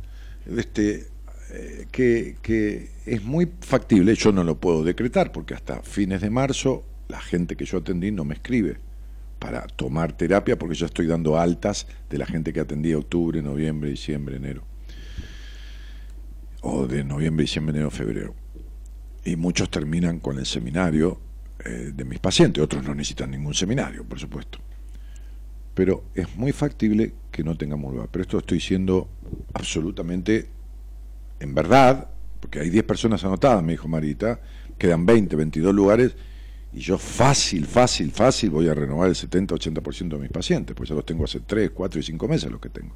Este, eh, que, que es muy factible, yo no lo puedo decretar, porque hasta fines de marzo la gente que yo atendí no me escribe para tomar terapia, porque yo estoy dando altas de la gente que atendí octubre, noviembre, diciembre, enero o de noviembre, diciembre, enero, febrero. Y muchos terminan con el seminario eh, de mis pacientes, otros no necesitan ningún seminario, por supuesto. Pero es muy factible que no tengamos lugar. Pero esto estoy diciendo absolutamente en verdad, porque hay 10 personas anotadas, me dijo Marita, quedan 20, 22 lugares, y yo fácil, fácil, fácil voy a renovar el 70-80% de mis pacientes, pues ya los tengo hace 3, 4 y 5 meses los que tengo.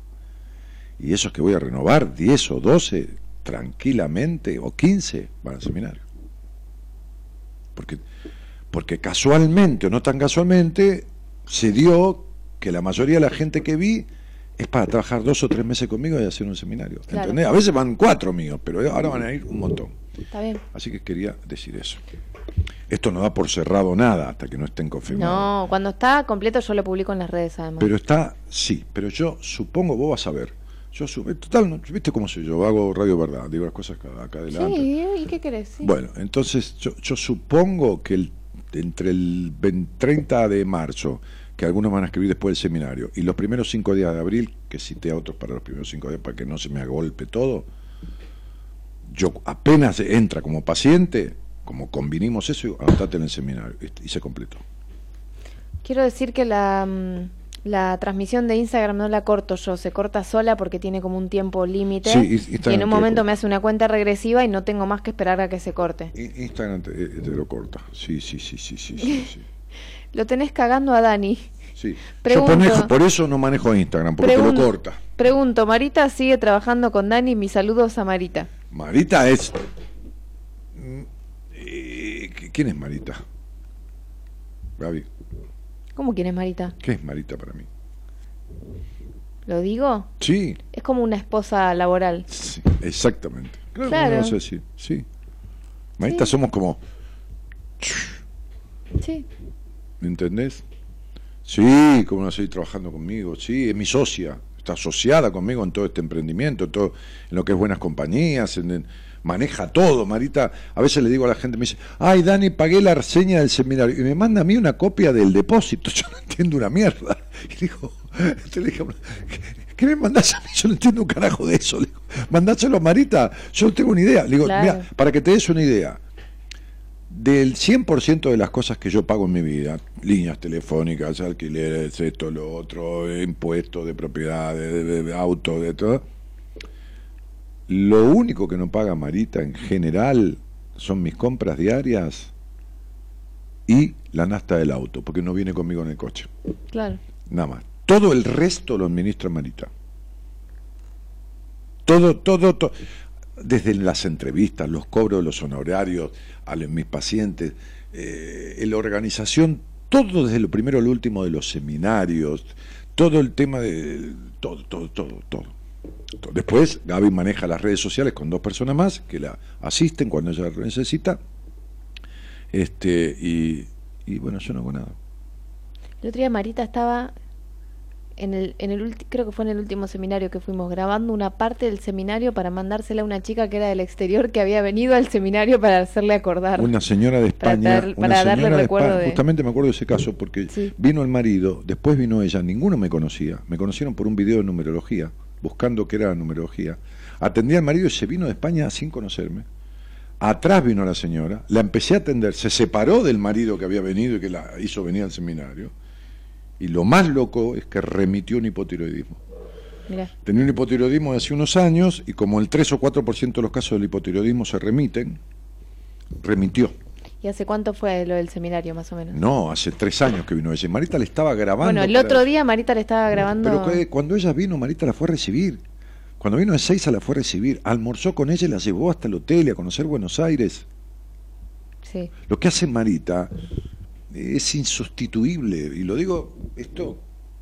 Y esos que voy a renovar, 10 o 12, tranquilamente, o 15, van al seminario. Porque, porque casualmente o no tan casualmente, se dio que la mayoría de la gente que vi es para trabajar dos o tres meses conmigo y hacer un seminario. Claro. ¿entendés? A veces van cuatro míos, pero ahora van a ir un montón. Está bien. Así que quería decir eso. Esto no da por cerrado nada hasta que no estén confirmados. No, cuando está completo yo lo publico en las redes además. Pero está, sí, pero yo supongo, vos vas a ver. Yo su- eh, total, no, ¿viste cómo soy yo? Hago radio verdad, digo las cosas acá, acá adelante. sí, ¿y qué querés? Sí. Bueno, entonces yo, yo supongo que el- entre el 20 30 de marzo, que algunos van a escribir después del seminario, y los primeros cinco días de abril, que cité a otros para los primeros cinco días para que no se me agolpe todo, yo apenas entra como paciente, como convinimos eso, anotate en el seminario, y, se completó. Quiero decir que la, mm, la transmisión de Instagram no la corto yo, se corta sola porque tiene como un tiempo límite. Sí, y- en un momento me hace una cuenta regresiva y no tengo más que esperar a que se corte. Instagram te, eh, te lo corta, sí, sí, sí, sí, sí, sí. sí. Lo tenés cagando a Dani. Sí. Yo Pregunto. manejo- por eso no manejo Instagram, porque Pregun- lo corta. Pregunto, Marita sigue trabajando con Dani. Mis saludos a Marita. Marita es. Mm, eh, ¿Quién es Marita? Gaby, ¿Cómo quién es Marita? ¿qué es Marita para mí? ¿Lo digo? Sí, Es como una esposa laboral. sí, exactamente. Claro, Claro. no sé si. Sí. Marita Sí. somos como. Sí. ¿Me entendés? Sí, como no seguir trabajando conmigo. Sí, es mi socia. Está asociada conmigo en todo este emprendimiento, en, todo, en lo que es buenas compañías, en- en- maneja todo. Marita, a veces le digo a la gente, me dice, ay Dani, pagué la reseña del seminario. Y me manda a mí una copia del depósito. Yo no entiendo una mierda. Y digo, te le dije, ¿qué, qué me mandás a mí? Yo no entiendo un carajo de eso. Le digo, mandáselo a Marita, yo no tengo una idea. Le digo, Claro. mira, para que te des una idea, del 100% de las cosas que yo pago en mi vida, líneas telefónicas, alquileres, esto, lo otro, eh, impuestos de propiedad, de, de- de auto, de todo, lo único que no paga Marita en general son mis compras diarias y la nasta del auto, porque no viene conmigo en el coche. Claro. Nada más. Todo el resto lo administra Marita. Todo, todo, todo. Desde las entrevistas, los cobros los honorarios a mis pacientes, eh, la organización, todo desde lo primero al último de los seminarios, todo el tema de. Todo, todo, todo. todo. Después, Gaby maneja las redes sociales con dos personas más que la asisten cuando ella lo necesita. Este, y, y bueno, yo no hago nada. El otro día Marita estaba en el, en el creo que fue en el último seminario que fuimos grabando una parte del seminario para mandársela a una chica que era del exterior que había venido al seminario para hacerle acordar. Una señora de Para España, dar- una para darle de recuerdo España, de- justamente me acuerdo de ese caso porque Sí. vino el marido, después vino ella, ninguno me conocía, me conocieron por un video de numerología, buscando qué era numerología. Atendí al marido y se vino de España sin conocerme. Atrás vino la señora, la empecé a atender, se separó del marido que había venido y que la hizo venir al seminario. Y lo más loco es que remitió un hipotiroidismo. Mirá. Tenía un hipotiroidismo de hace unos años y como el 3 o 4% de los casos del hipotiroidismo se remiten, remitió. ¿Y hace cuánto fue lo del seminario, más o menos? No, hace tres años que vino ella. Marita le estaba grabando. bueno, el para- otro día Marita le estaba grabando. Pero que- cuando ella vino, Marita la fue a recibir. Cuando vino a Ezeiza la fue a recibir. Almorzó con ella y la llevó hasta el hotel y a conocer Buenos Aires. Sí. Lo que hace Marita es insustituible. Y lo digo esto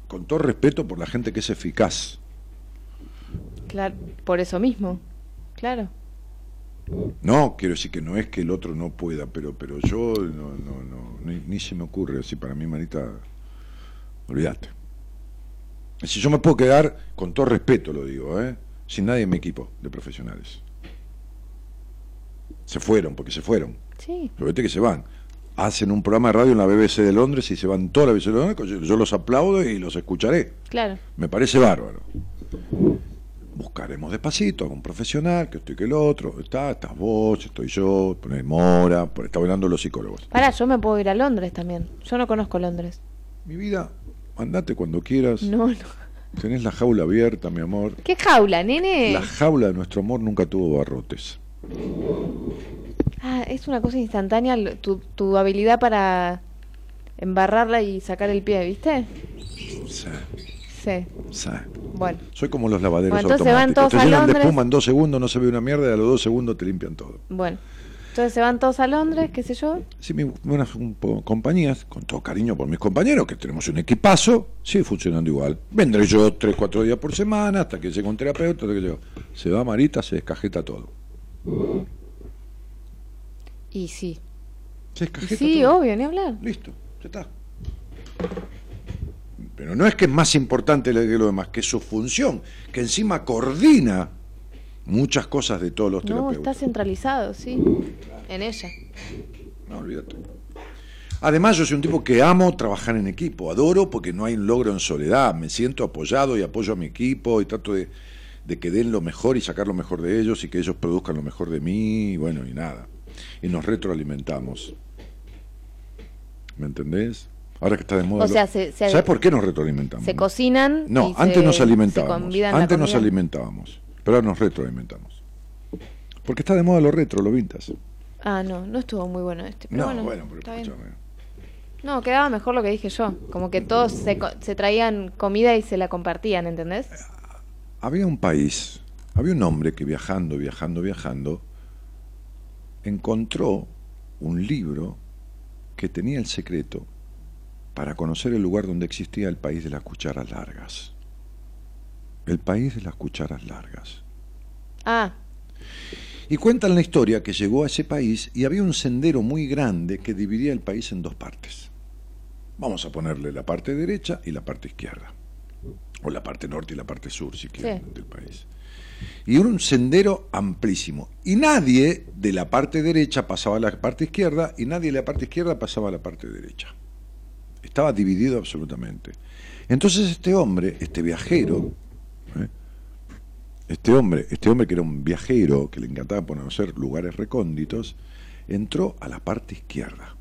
con todo respeto por la gente que es eficaz. Claro, por eso mismo. Claro. No, quiero decir que no es que el otro no pueda, pero pero yo no, no, no, ni, ni se me ocurre. Así para mí, Marita, olvídate. Si yo me puedo quedar, con todo respeto lo digo, ¿eh? sin nadie en mi equipo de profesionales. Se fueron, porque se fueron. Sí. Pero vete que se van. Hacen un programa de radio en la BBC de Londres y se van toda la BBC de Londres. Yo, yo los aplaudo y los escucharé. Claro. Me parece bárbaro. Buscaremos despacito a un profesional, que estoy que el otro. Está, estás vos, estoy yo, poner mora, por está hablando los psicólogos. Pará, yo me puedo ir a Londres también. Yo no conozco Londres. Mi vida, andate cuando quieras. No, no. Tenés la jaula abierta, mi amor. ¿Qué jaula, nene? La jaula de nuestro amor nunca tuvo barrotes. Ah, es una cosa instantánea tu, tu habilidad para embarrarla y sacar el pie, ¿viste? Sí, Sí. sí. Bueno. Soy como los lavaderos Bueno, entonces van automáticos. todos Te a llenan de Londres. espuma en dos segundos, no se ve una mierda y a los dos segundos te limpian todo. Bueno. Entonces se van todos a Londres, qué sé yo. Sí, mi- buenas un compañías, con todo cariño por mis compañeros, que tenemos un equipazo, sigue funcionando igual. Vendré yo tres, cuatro días por semana, hasta que llegue un terapeuta, hasta que. Se va Marita, se descajeta todo. Y sí. Se Y sí, todo. obvio, ni hablar. Listo, ya está. Pero no es que es más importante que lo demás, que es su función, que encima coordina muchas cosas de todos los No, terapeutas. está centralizado, sí. En ella. No, olvídate. Además, yo soy un tipo que amo trabajar en equipo, adoro porque no hay un logro en soledad, me siento apoyado y apoyo a mi equipo y trato de, de que den lo mejor y sacar lo mejor de ellos y que ellos produzcan lo mejor de mí y bueno, y nada. Y nos retroalimentamos. ¿Me entendés? Ahora que está de moda. O lo- sea, se- se- ¿Sabes por qué nos retroalimentamos? Se cocinan. No, y antes se- nos alimentábamos. Antes nos alimentábamos, pero ahora nos retroalimentamos. Porque está de moda lo retro, lo vintage. Ah, no, no estuvo muy bueno este. Pero No, bueno, bueno, pero está bien. No, quedaba mejor lo que dije yo. Como que todos se, se traían comida y se la compartían, ¿entendés? Había un país, había un hombre que viajando, viajando, viajando, encontró un libro que tenía el secreto para conocer el lugar donde existía el país de las cucharas largas. El país de las cucharas largas. Ah, Y cuentan la historia que llegó a ese país y había un sendero muy grande que dividía el país en dos partes. Vamos a ponerle la parte derecha y la parte izquierda. O la parte norte y la parte sur, si quieren, Sí. del país. Y un sendero amplísimo. Y nadie de la parte derecha pasaba a la parte izquierda y nadie de la parte izquierda pasaba a la parte derecha. Estaba dividido absolutamente. Entonces este hombre, este viajero, ¿eh? este hombre, este hombre que era un viajero, que le encantaba conocer lugares recónditos, entró a la parte izquierda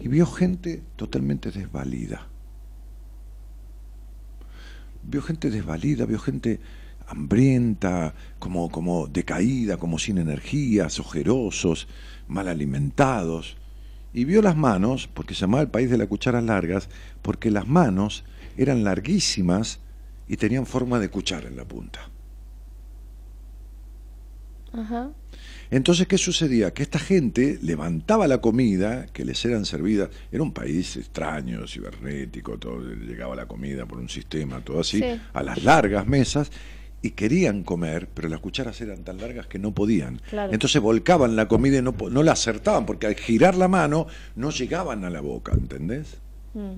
y vio gente totalmente desvalida. Vio gente desvalida, vio gente hambrienta, como, como decaída, como sin energías, ojerosos, mal alimentados. Y vio las manos, porque se llamaba el país de las cucharas largas, porque las manos eran larguísimas y tenían forma de cuchara en la punta. ajá. Entonces, ¿qué sucedía? Que esta gente levantaba la comida que les eran servidas. Era un país extraño, cibernético, todo, llegaba la comida por un sistema, todo así, Sí. a las largas mesas, y querían comer, pero las cucharas eran tan largas que no podían. Claro. Entonces volcaban la comida y no, no la acertaban, porque al girar la mano no llegaban a la boca, ¿entendés? Mm.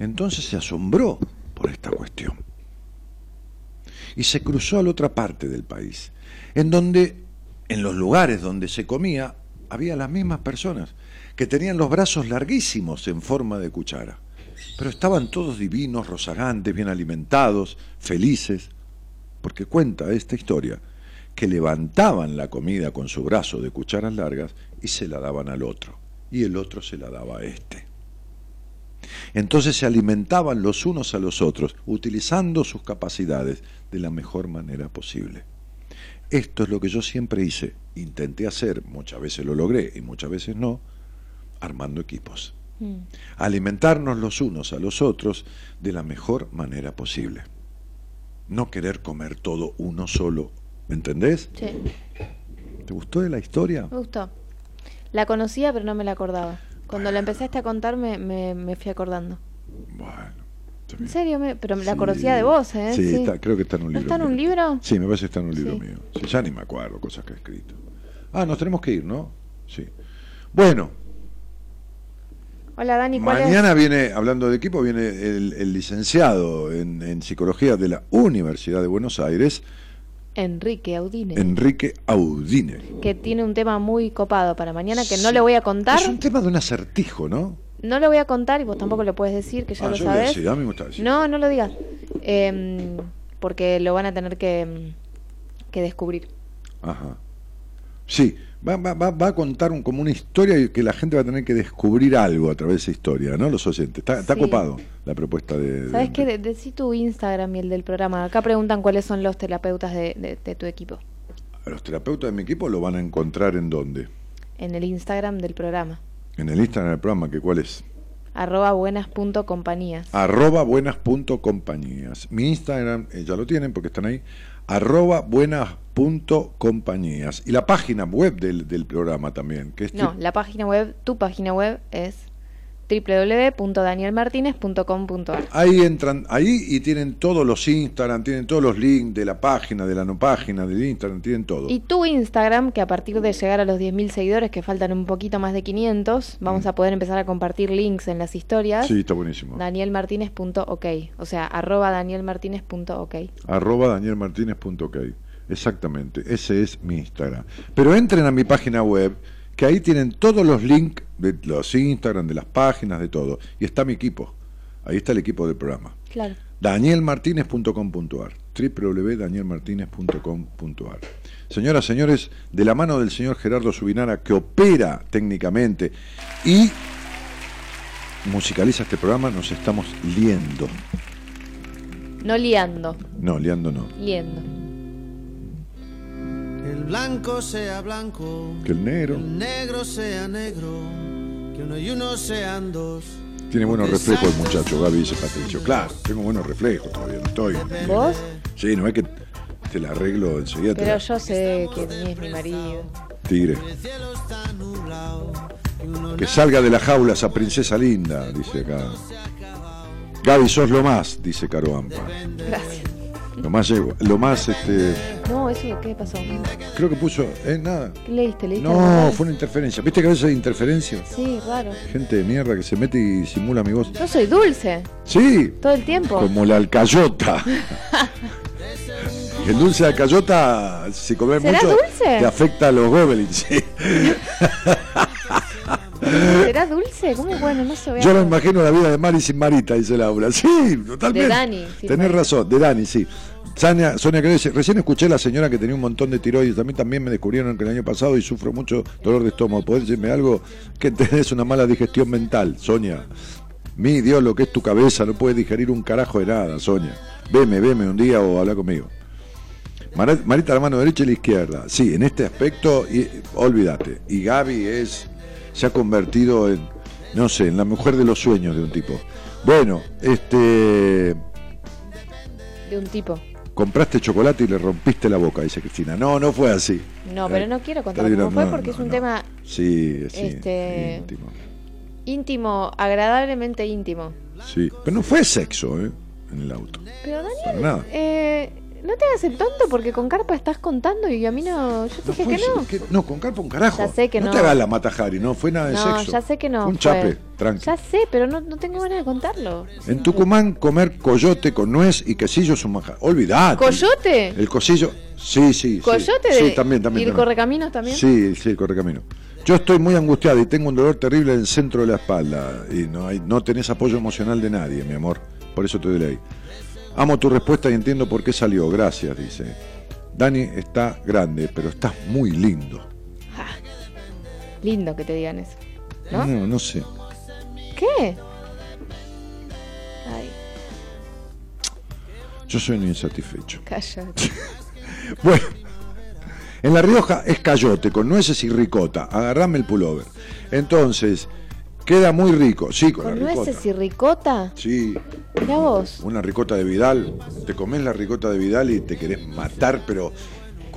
Entonces se asombró por esta cuestión. Y se cruzó a la otra parte del país, en donde, en los lugares donde se comía, había las mismas personas, que tenían los brazos larguísimos en forma de cuchara. Pero estaban todos divinos, rozagantes, bien alimentados, felices, porque cuenta esta historia que levantaban la comida con su brazo de cucharas largas y se la daban al otro, y el otro se la daba a este. Entonces se alimentaban los unos a los otros, utilizando sus capacidades de la mejor manera posible. Esto es lo que yo siempre hice, intenté hacer, muchas veces lo logré y muchas veces no, armando equipos. Mm. Alimentarnos los unos a los otros de la mejor manera posible. No querer comer todo uno solo, ¿me entendés? Sí, ¿Te gustó de la historia? me gustó. La conocía, pero no me la acordaba. Cuando la empezaste a contar, me, me, me fui acordando. Bueno. En serio, me- pero la Sí. conocía de vos, ¿eh? Sí, está- creo que está en un ¿No libro. está en un mío. libro? Sí, me parece que está en un libro Sí. mío. Sí, ya ni me acuerdo cosas que he escrito. Ah, nos tenemos que ir, ¿no? Sí. Bueno, Hola, Dani, ¿cuál mañana viene, hablando de equipo, viene el, el licenciado en, en psicología de la Universidad de Buenos Aires, es? Enrique Audine. Enrique Audine. Que tiene un tema muy copado para mañana que no le voy a contar. Es un tema de un acertijo, ¿no? No le voy a contar y vos tampoco lo puedes decir, que ya Ah, lo yo sabes. a mí me gusta decir. No, no lo digas. Em, porque lo van a tener que, que descubrir. Ajá. Sí, va, va, va, va a contar un- como una historia y que la gente va a tener que descubrir algo a través de esa historia, ¿no? Los oyentes. Está, está Sí. copado la propuesta de... de ¿Sabes qué? Enrique. De- Decí tu Instagram y el del programa. Acá preguntan cuáles son los terapeutas de, de- de tu equipo. A los terapeutas de mi equipo lo van a encontrar en dónde? En el Instagram del programa. En el Instagram del programa, que cuál es? Arroba buenas.compañías. Arroba buenas.compañías. Mi Instagram, eh, ya lo tienen porque están ahí, arroba buenas.compañías. Y la página web del, del programa también, que es No, la página web, tu página web es www.danielmartinez.com.ar. Ahí entran, ahí y tienen todos los Instagram, tienen todos los links de la página, de la no página, del Instagram, tienen todo. Y tu Instagram, que a partir de llegar a los 10.000 seguidores, que faltan un poquito más de 500, vamos a poder empezar a compartir links en las historias. Sí, está buenísimo. danielmartinez.ok, o sea, arroba danielmartinez.ok. arroba danielmartinez.ok. Exactamente, ese es mi Instagram. Pero entren a mi página web, que ahí tienen todos los links de los Instagram, de las páginas, de todo. Y está mi equipo. Ahí está el equipo del programa. Claro. danielmartinez.com.ar www.danielmartinez.com.ar Señoras, señores, de la mano del señor Gerardo Subinara, que opera técnicamente y musicaliza este programa, nos estamos liendo. No liando, No, liando no. liendo. Que el blanco sea blanco, Que el negro el negro sea negro, que uno y uno sean dos. tiene buenos reflejos el muchacho, Gaby dice Patricio. Claro, tengo buenos reflejos todavía, no estoy. ¿Vos? Sí, no es que te la arreglo enseguida. Pero la- yo sé que ni es mi marido. Tigre. El cielo está nublado, y uno Que salga de la jaula esa princesa linda, dice acá. Gaby, sos lo más, dice Caro Ampa. Gracias. Lo más, llego- lo más, este, No, eso, ¿qué pasó? creo que puso, eh, nada. ¿Qué leíste? ¿Leíste No, fue una interferencia. ¿Viste que a veces hay interferencia? Sí, raro. Gente de mierda que se mete y simula mi voz. Yo soy dulce, Sí, todo el tiempo. como la alcayota. El dulce de alcayota, si comes ¿Será mucho, dulce? te afecta a los gobelins. ¿Será dulce? ¿Cómo? Bueno, no se ve. Yo lo imagino la vida de Mari sin Marita, dice Laura. Sí, totalmente. De Dani, Tenés Marita. razón, de Dani, sí. Sonia, Sonia recién escuché a la señora que tenía un montón de tiroides, también, también me descubrieron que el año pasado y sufro mucho dolor de estómago. ¿Podés decirme algo? Que tenés una mala digestión mental, Sonia. Mi Dios, lo que es tu cabeza, no puedes digerir un carajo de nada, Sonia. Veme, veme un día o habla conmigo. Marita la mano derecha y la izquierda. Sí, en este aspecto, y, olvídate. Y Gaby es, se ha convertido en, no sé, en la mujer de los sueños de un tipo. Bueno, este, De un tipo. compraste chocolate y le rompiste la boca, dice Cristina. No, no fue así. No, pero no quiero contar cómo fue no, porque no, es un no. tema Sí, sí, Este- íntimo. íntimo, agradablemente íntimo. Sí, pero no fue sexo, ¿eh? En el auto. Pero Para Daniel, nada. eh, no te hagas el tonto porque con Carpa estás contando y a mí no. Yo te No, dije fue que no. que- no, con carpa un carajo. Ya sé que no. te hagas la matajari, no fue nada de No, sexo. ya sé que no. Fue un fue- chape, tranqui. Ya sé, pero no, no tengo ganas de contarlo. En Tucumán, comer coyote con nuez y quesillo es un manjar. Olvidate. ¿Coyote? El cosillo. Sí, sí. sí. ¿Coyote? Sí, de- también, también. ¿Y el correcaminos también? Sí, sí, el correcamino. Yo estoy muy angustiado y tengo un dolor terrible en el centro de la espalda. Y no, hay, no tenés apoyo emocional de nadie, mi amor. Por eso te doy ahí. Amo tu respuesta y entiendo por qué salió. Gracias, dice. Dani está grande, pero estás muy lindo. Lindo que te digan eso. ¿No? No, no sé. ¿Qué? Ay, Yo soy un insatisfecho. cállate. Bueno, en La Rioja es cayote con nueces y ricota. Agarrame el pullover. Entonces, queda muy rico. Sí, con, ¿Con la ricota. nueces y ricota? Sí, Mira vos. una ricota de Vidal. Te comes la ricota de Vidal y te querés matar, pero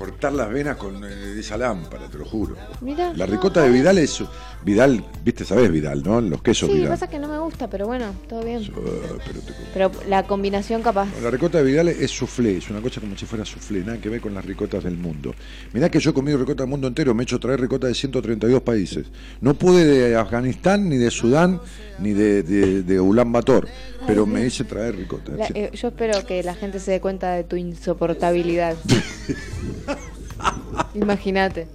cortar las venas con eh, esa lámpara, te lo juro. Mira. La ricota de Vidal es. Vidal, viste, sabés Vidal, ¿no? Los quesos Sí, Vidal. pasa que no me gusta, pero bueno, todo bien. Pero te com- Pero la combinación capaz. La ricota de Vidal es soufflé, es una cosa como si fuera soufflé, nada que ver con las ricotas del mundo. Mirá que yo he comido ricota del mundo entero, me he hecho traer ricota de 132 países. No pude de Afganistán, ni de Sudán, ni de, de, de Ulan Bator, pero me hice traer ricota. La- Sí. eh, yo espero que la gente se dé cuenta de tu insoportabilidad. Imagínate.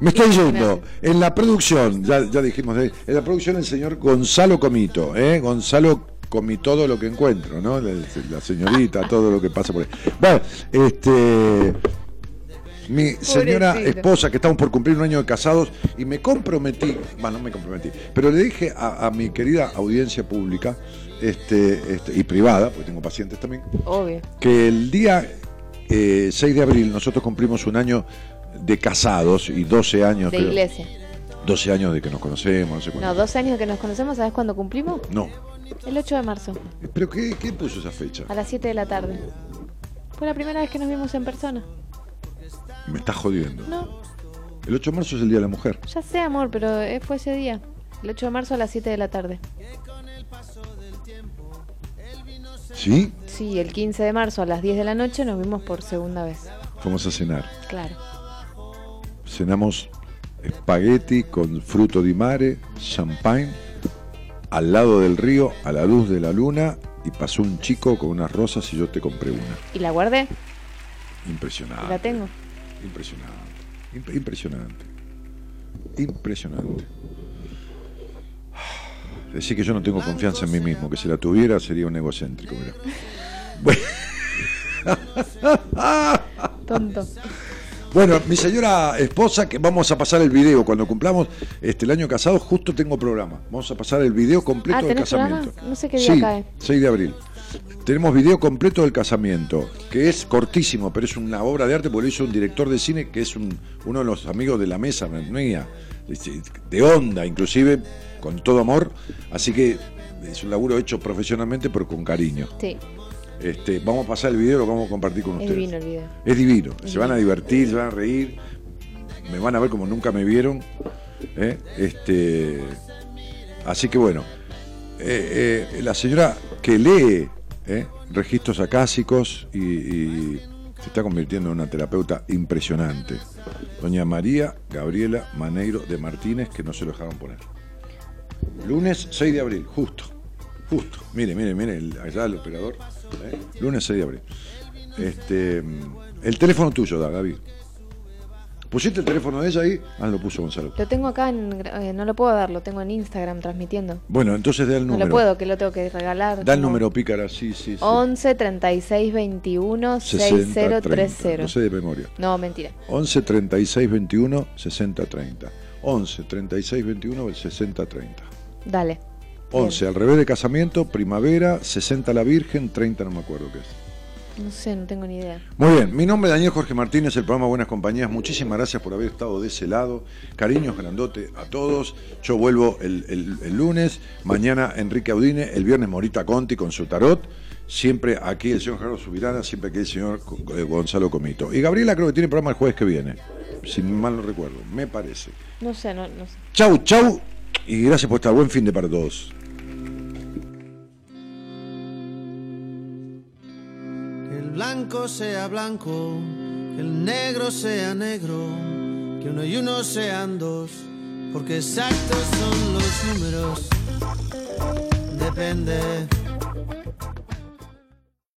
Me estoy yendo. En la producción, ya, ya dijimos, de- en la producción el señor Gonzalo Comito, ¿eh? Gonzalo comí todo lo que encuentro, ¿no? La, la señorita, todo lo que pasa por ahí. Bueno, este. Mi señora Pobrecito. esposa, que estamos por cumplir un año de casados, y me comprometí, bueno, no me comprometí, pero le dije a, a mi querida audiencia pública este, este, y privada, porque tengo pacientes también, Obvio. que el día eh, 6 de abril nosotros cumplimos un año de casados y 12 años, De creo, iglesia. 12 años de que nos conocemos, no sé cuánto. No, dos años que nos conocemos, ¿sabes cuándo cumplimos? No. El 8 de marzo, ¿Pero qué, qué puso esa fecha? a las 7 de la tarde. Fue la primera vez que nos vimos en persona. Me está jodiendo. No, El 8 de marzo es el Día de la Mujer. ya sé, amor, pero eh, fue ese día. El 8 de marzo a las 7 de la tarde. ¿Sí? Sí, el 15 de marzo a las 10 de la noche nos vimos por segunda vez. Fuimos a cenar. Claro. Cenamos espagueti con fruto di mare, champagne, al lado del río, a la luz de la luna, y pasó un chico con unas rosas y yo te compré una. Y la guardé, Impresionante. la tengo. Impresionante. Imp- impresionante. Impresionante. Decir que yo no tengo confianza en mí mismo, que si la tuviera sería un egocéntrico. mirá. Tonto. Bueno, mi señora esposa, que vamos a pasar el video cuando cumplamos este, el año casado, justo tengo programa. Vamos a pasar el video completo Ah, del ¿tenés casamiento. programa? No sé qué día sí, cae. 6 de abril. Tenemos video completo del casamiento, que es cortísimo, pero es una obra de arte porque lo hizo un director de cine que es un- uno de los amigos de la mesa mía, de onda, inclusive, con todo amor. Así que es un laburo hecho profesionalmente, pero con cariño. Sí, Este, vamos a pasar el video, lo vamos a compartir con es ustedes. divino el video. Es divino. Se divino. van a divertir, se van a reír. Me van a ver como nunca me vieron. ¿eh? Este, así que bueno. eh, eh, la señora que lee ¿eh? registros acásicos y, y se está convirtiendo en una terapeuta impresionante. Doña María Gabriela Maneiro de Martínez, que no se lo dejaron poner. Lunes 6 de abril, justo. Justo. Mire, mire, mire, el- allá el operador. ¿eh? Lunes 6 de abril. Este, el teléfono tuyo, da, Gaby. ¿Pusiste el teléfono de ella ahí? Ah, lo puso Gonzalo. Lo tengo acá, en, eh, no lo puedo dar, lo tengo en Instagram transmitiendo. Bueno, entonces da el No número. lo puedo, que lo tengo que regalar. Da el número, pícara, sí, sí. sí. 11 36 21 60 30. No sé de memoria. No, mentira. 11 36 21 60 30. 11 36 21 60 30. Dale. 11 al revés de casamiento, primavera, 60 la Virgen, 30 no me acuerdo qué es. No sé, no tengo ni idea. Muy bien, mi nombre es Daniel Jorge Martínez, el programa Buenas Compañías. Muchísimas gracias por haber estado de ese lado. Cariños grandote a todos. Yo vuelvo el, el- el lunes, mañana Enrique Audine, el viernes Morita Conti con su tarot. Siempre aquí el señor Gerardo Subirana, siempre aquí el señor eh, Gonzalo Comito. Y Gabriela creo que tiene programa el jueves que viene, si mal no recuerdo, me parece. No sé, no, no sé. Chau, chau, y gracias por estar. Buen fin de para todos. El blanco sea blanco, que el negro sea negro, que uno y uno sean dos, porque exactos son los números. Depende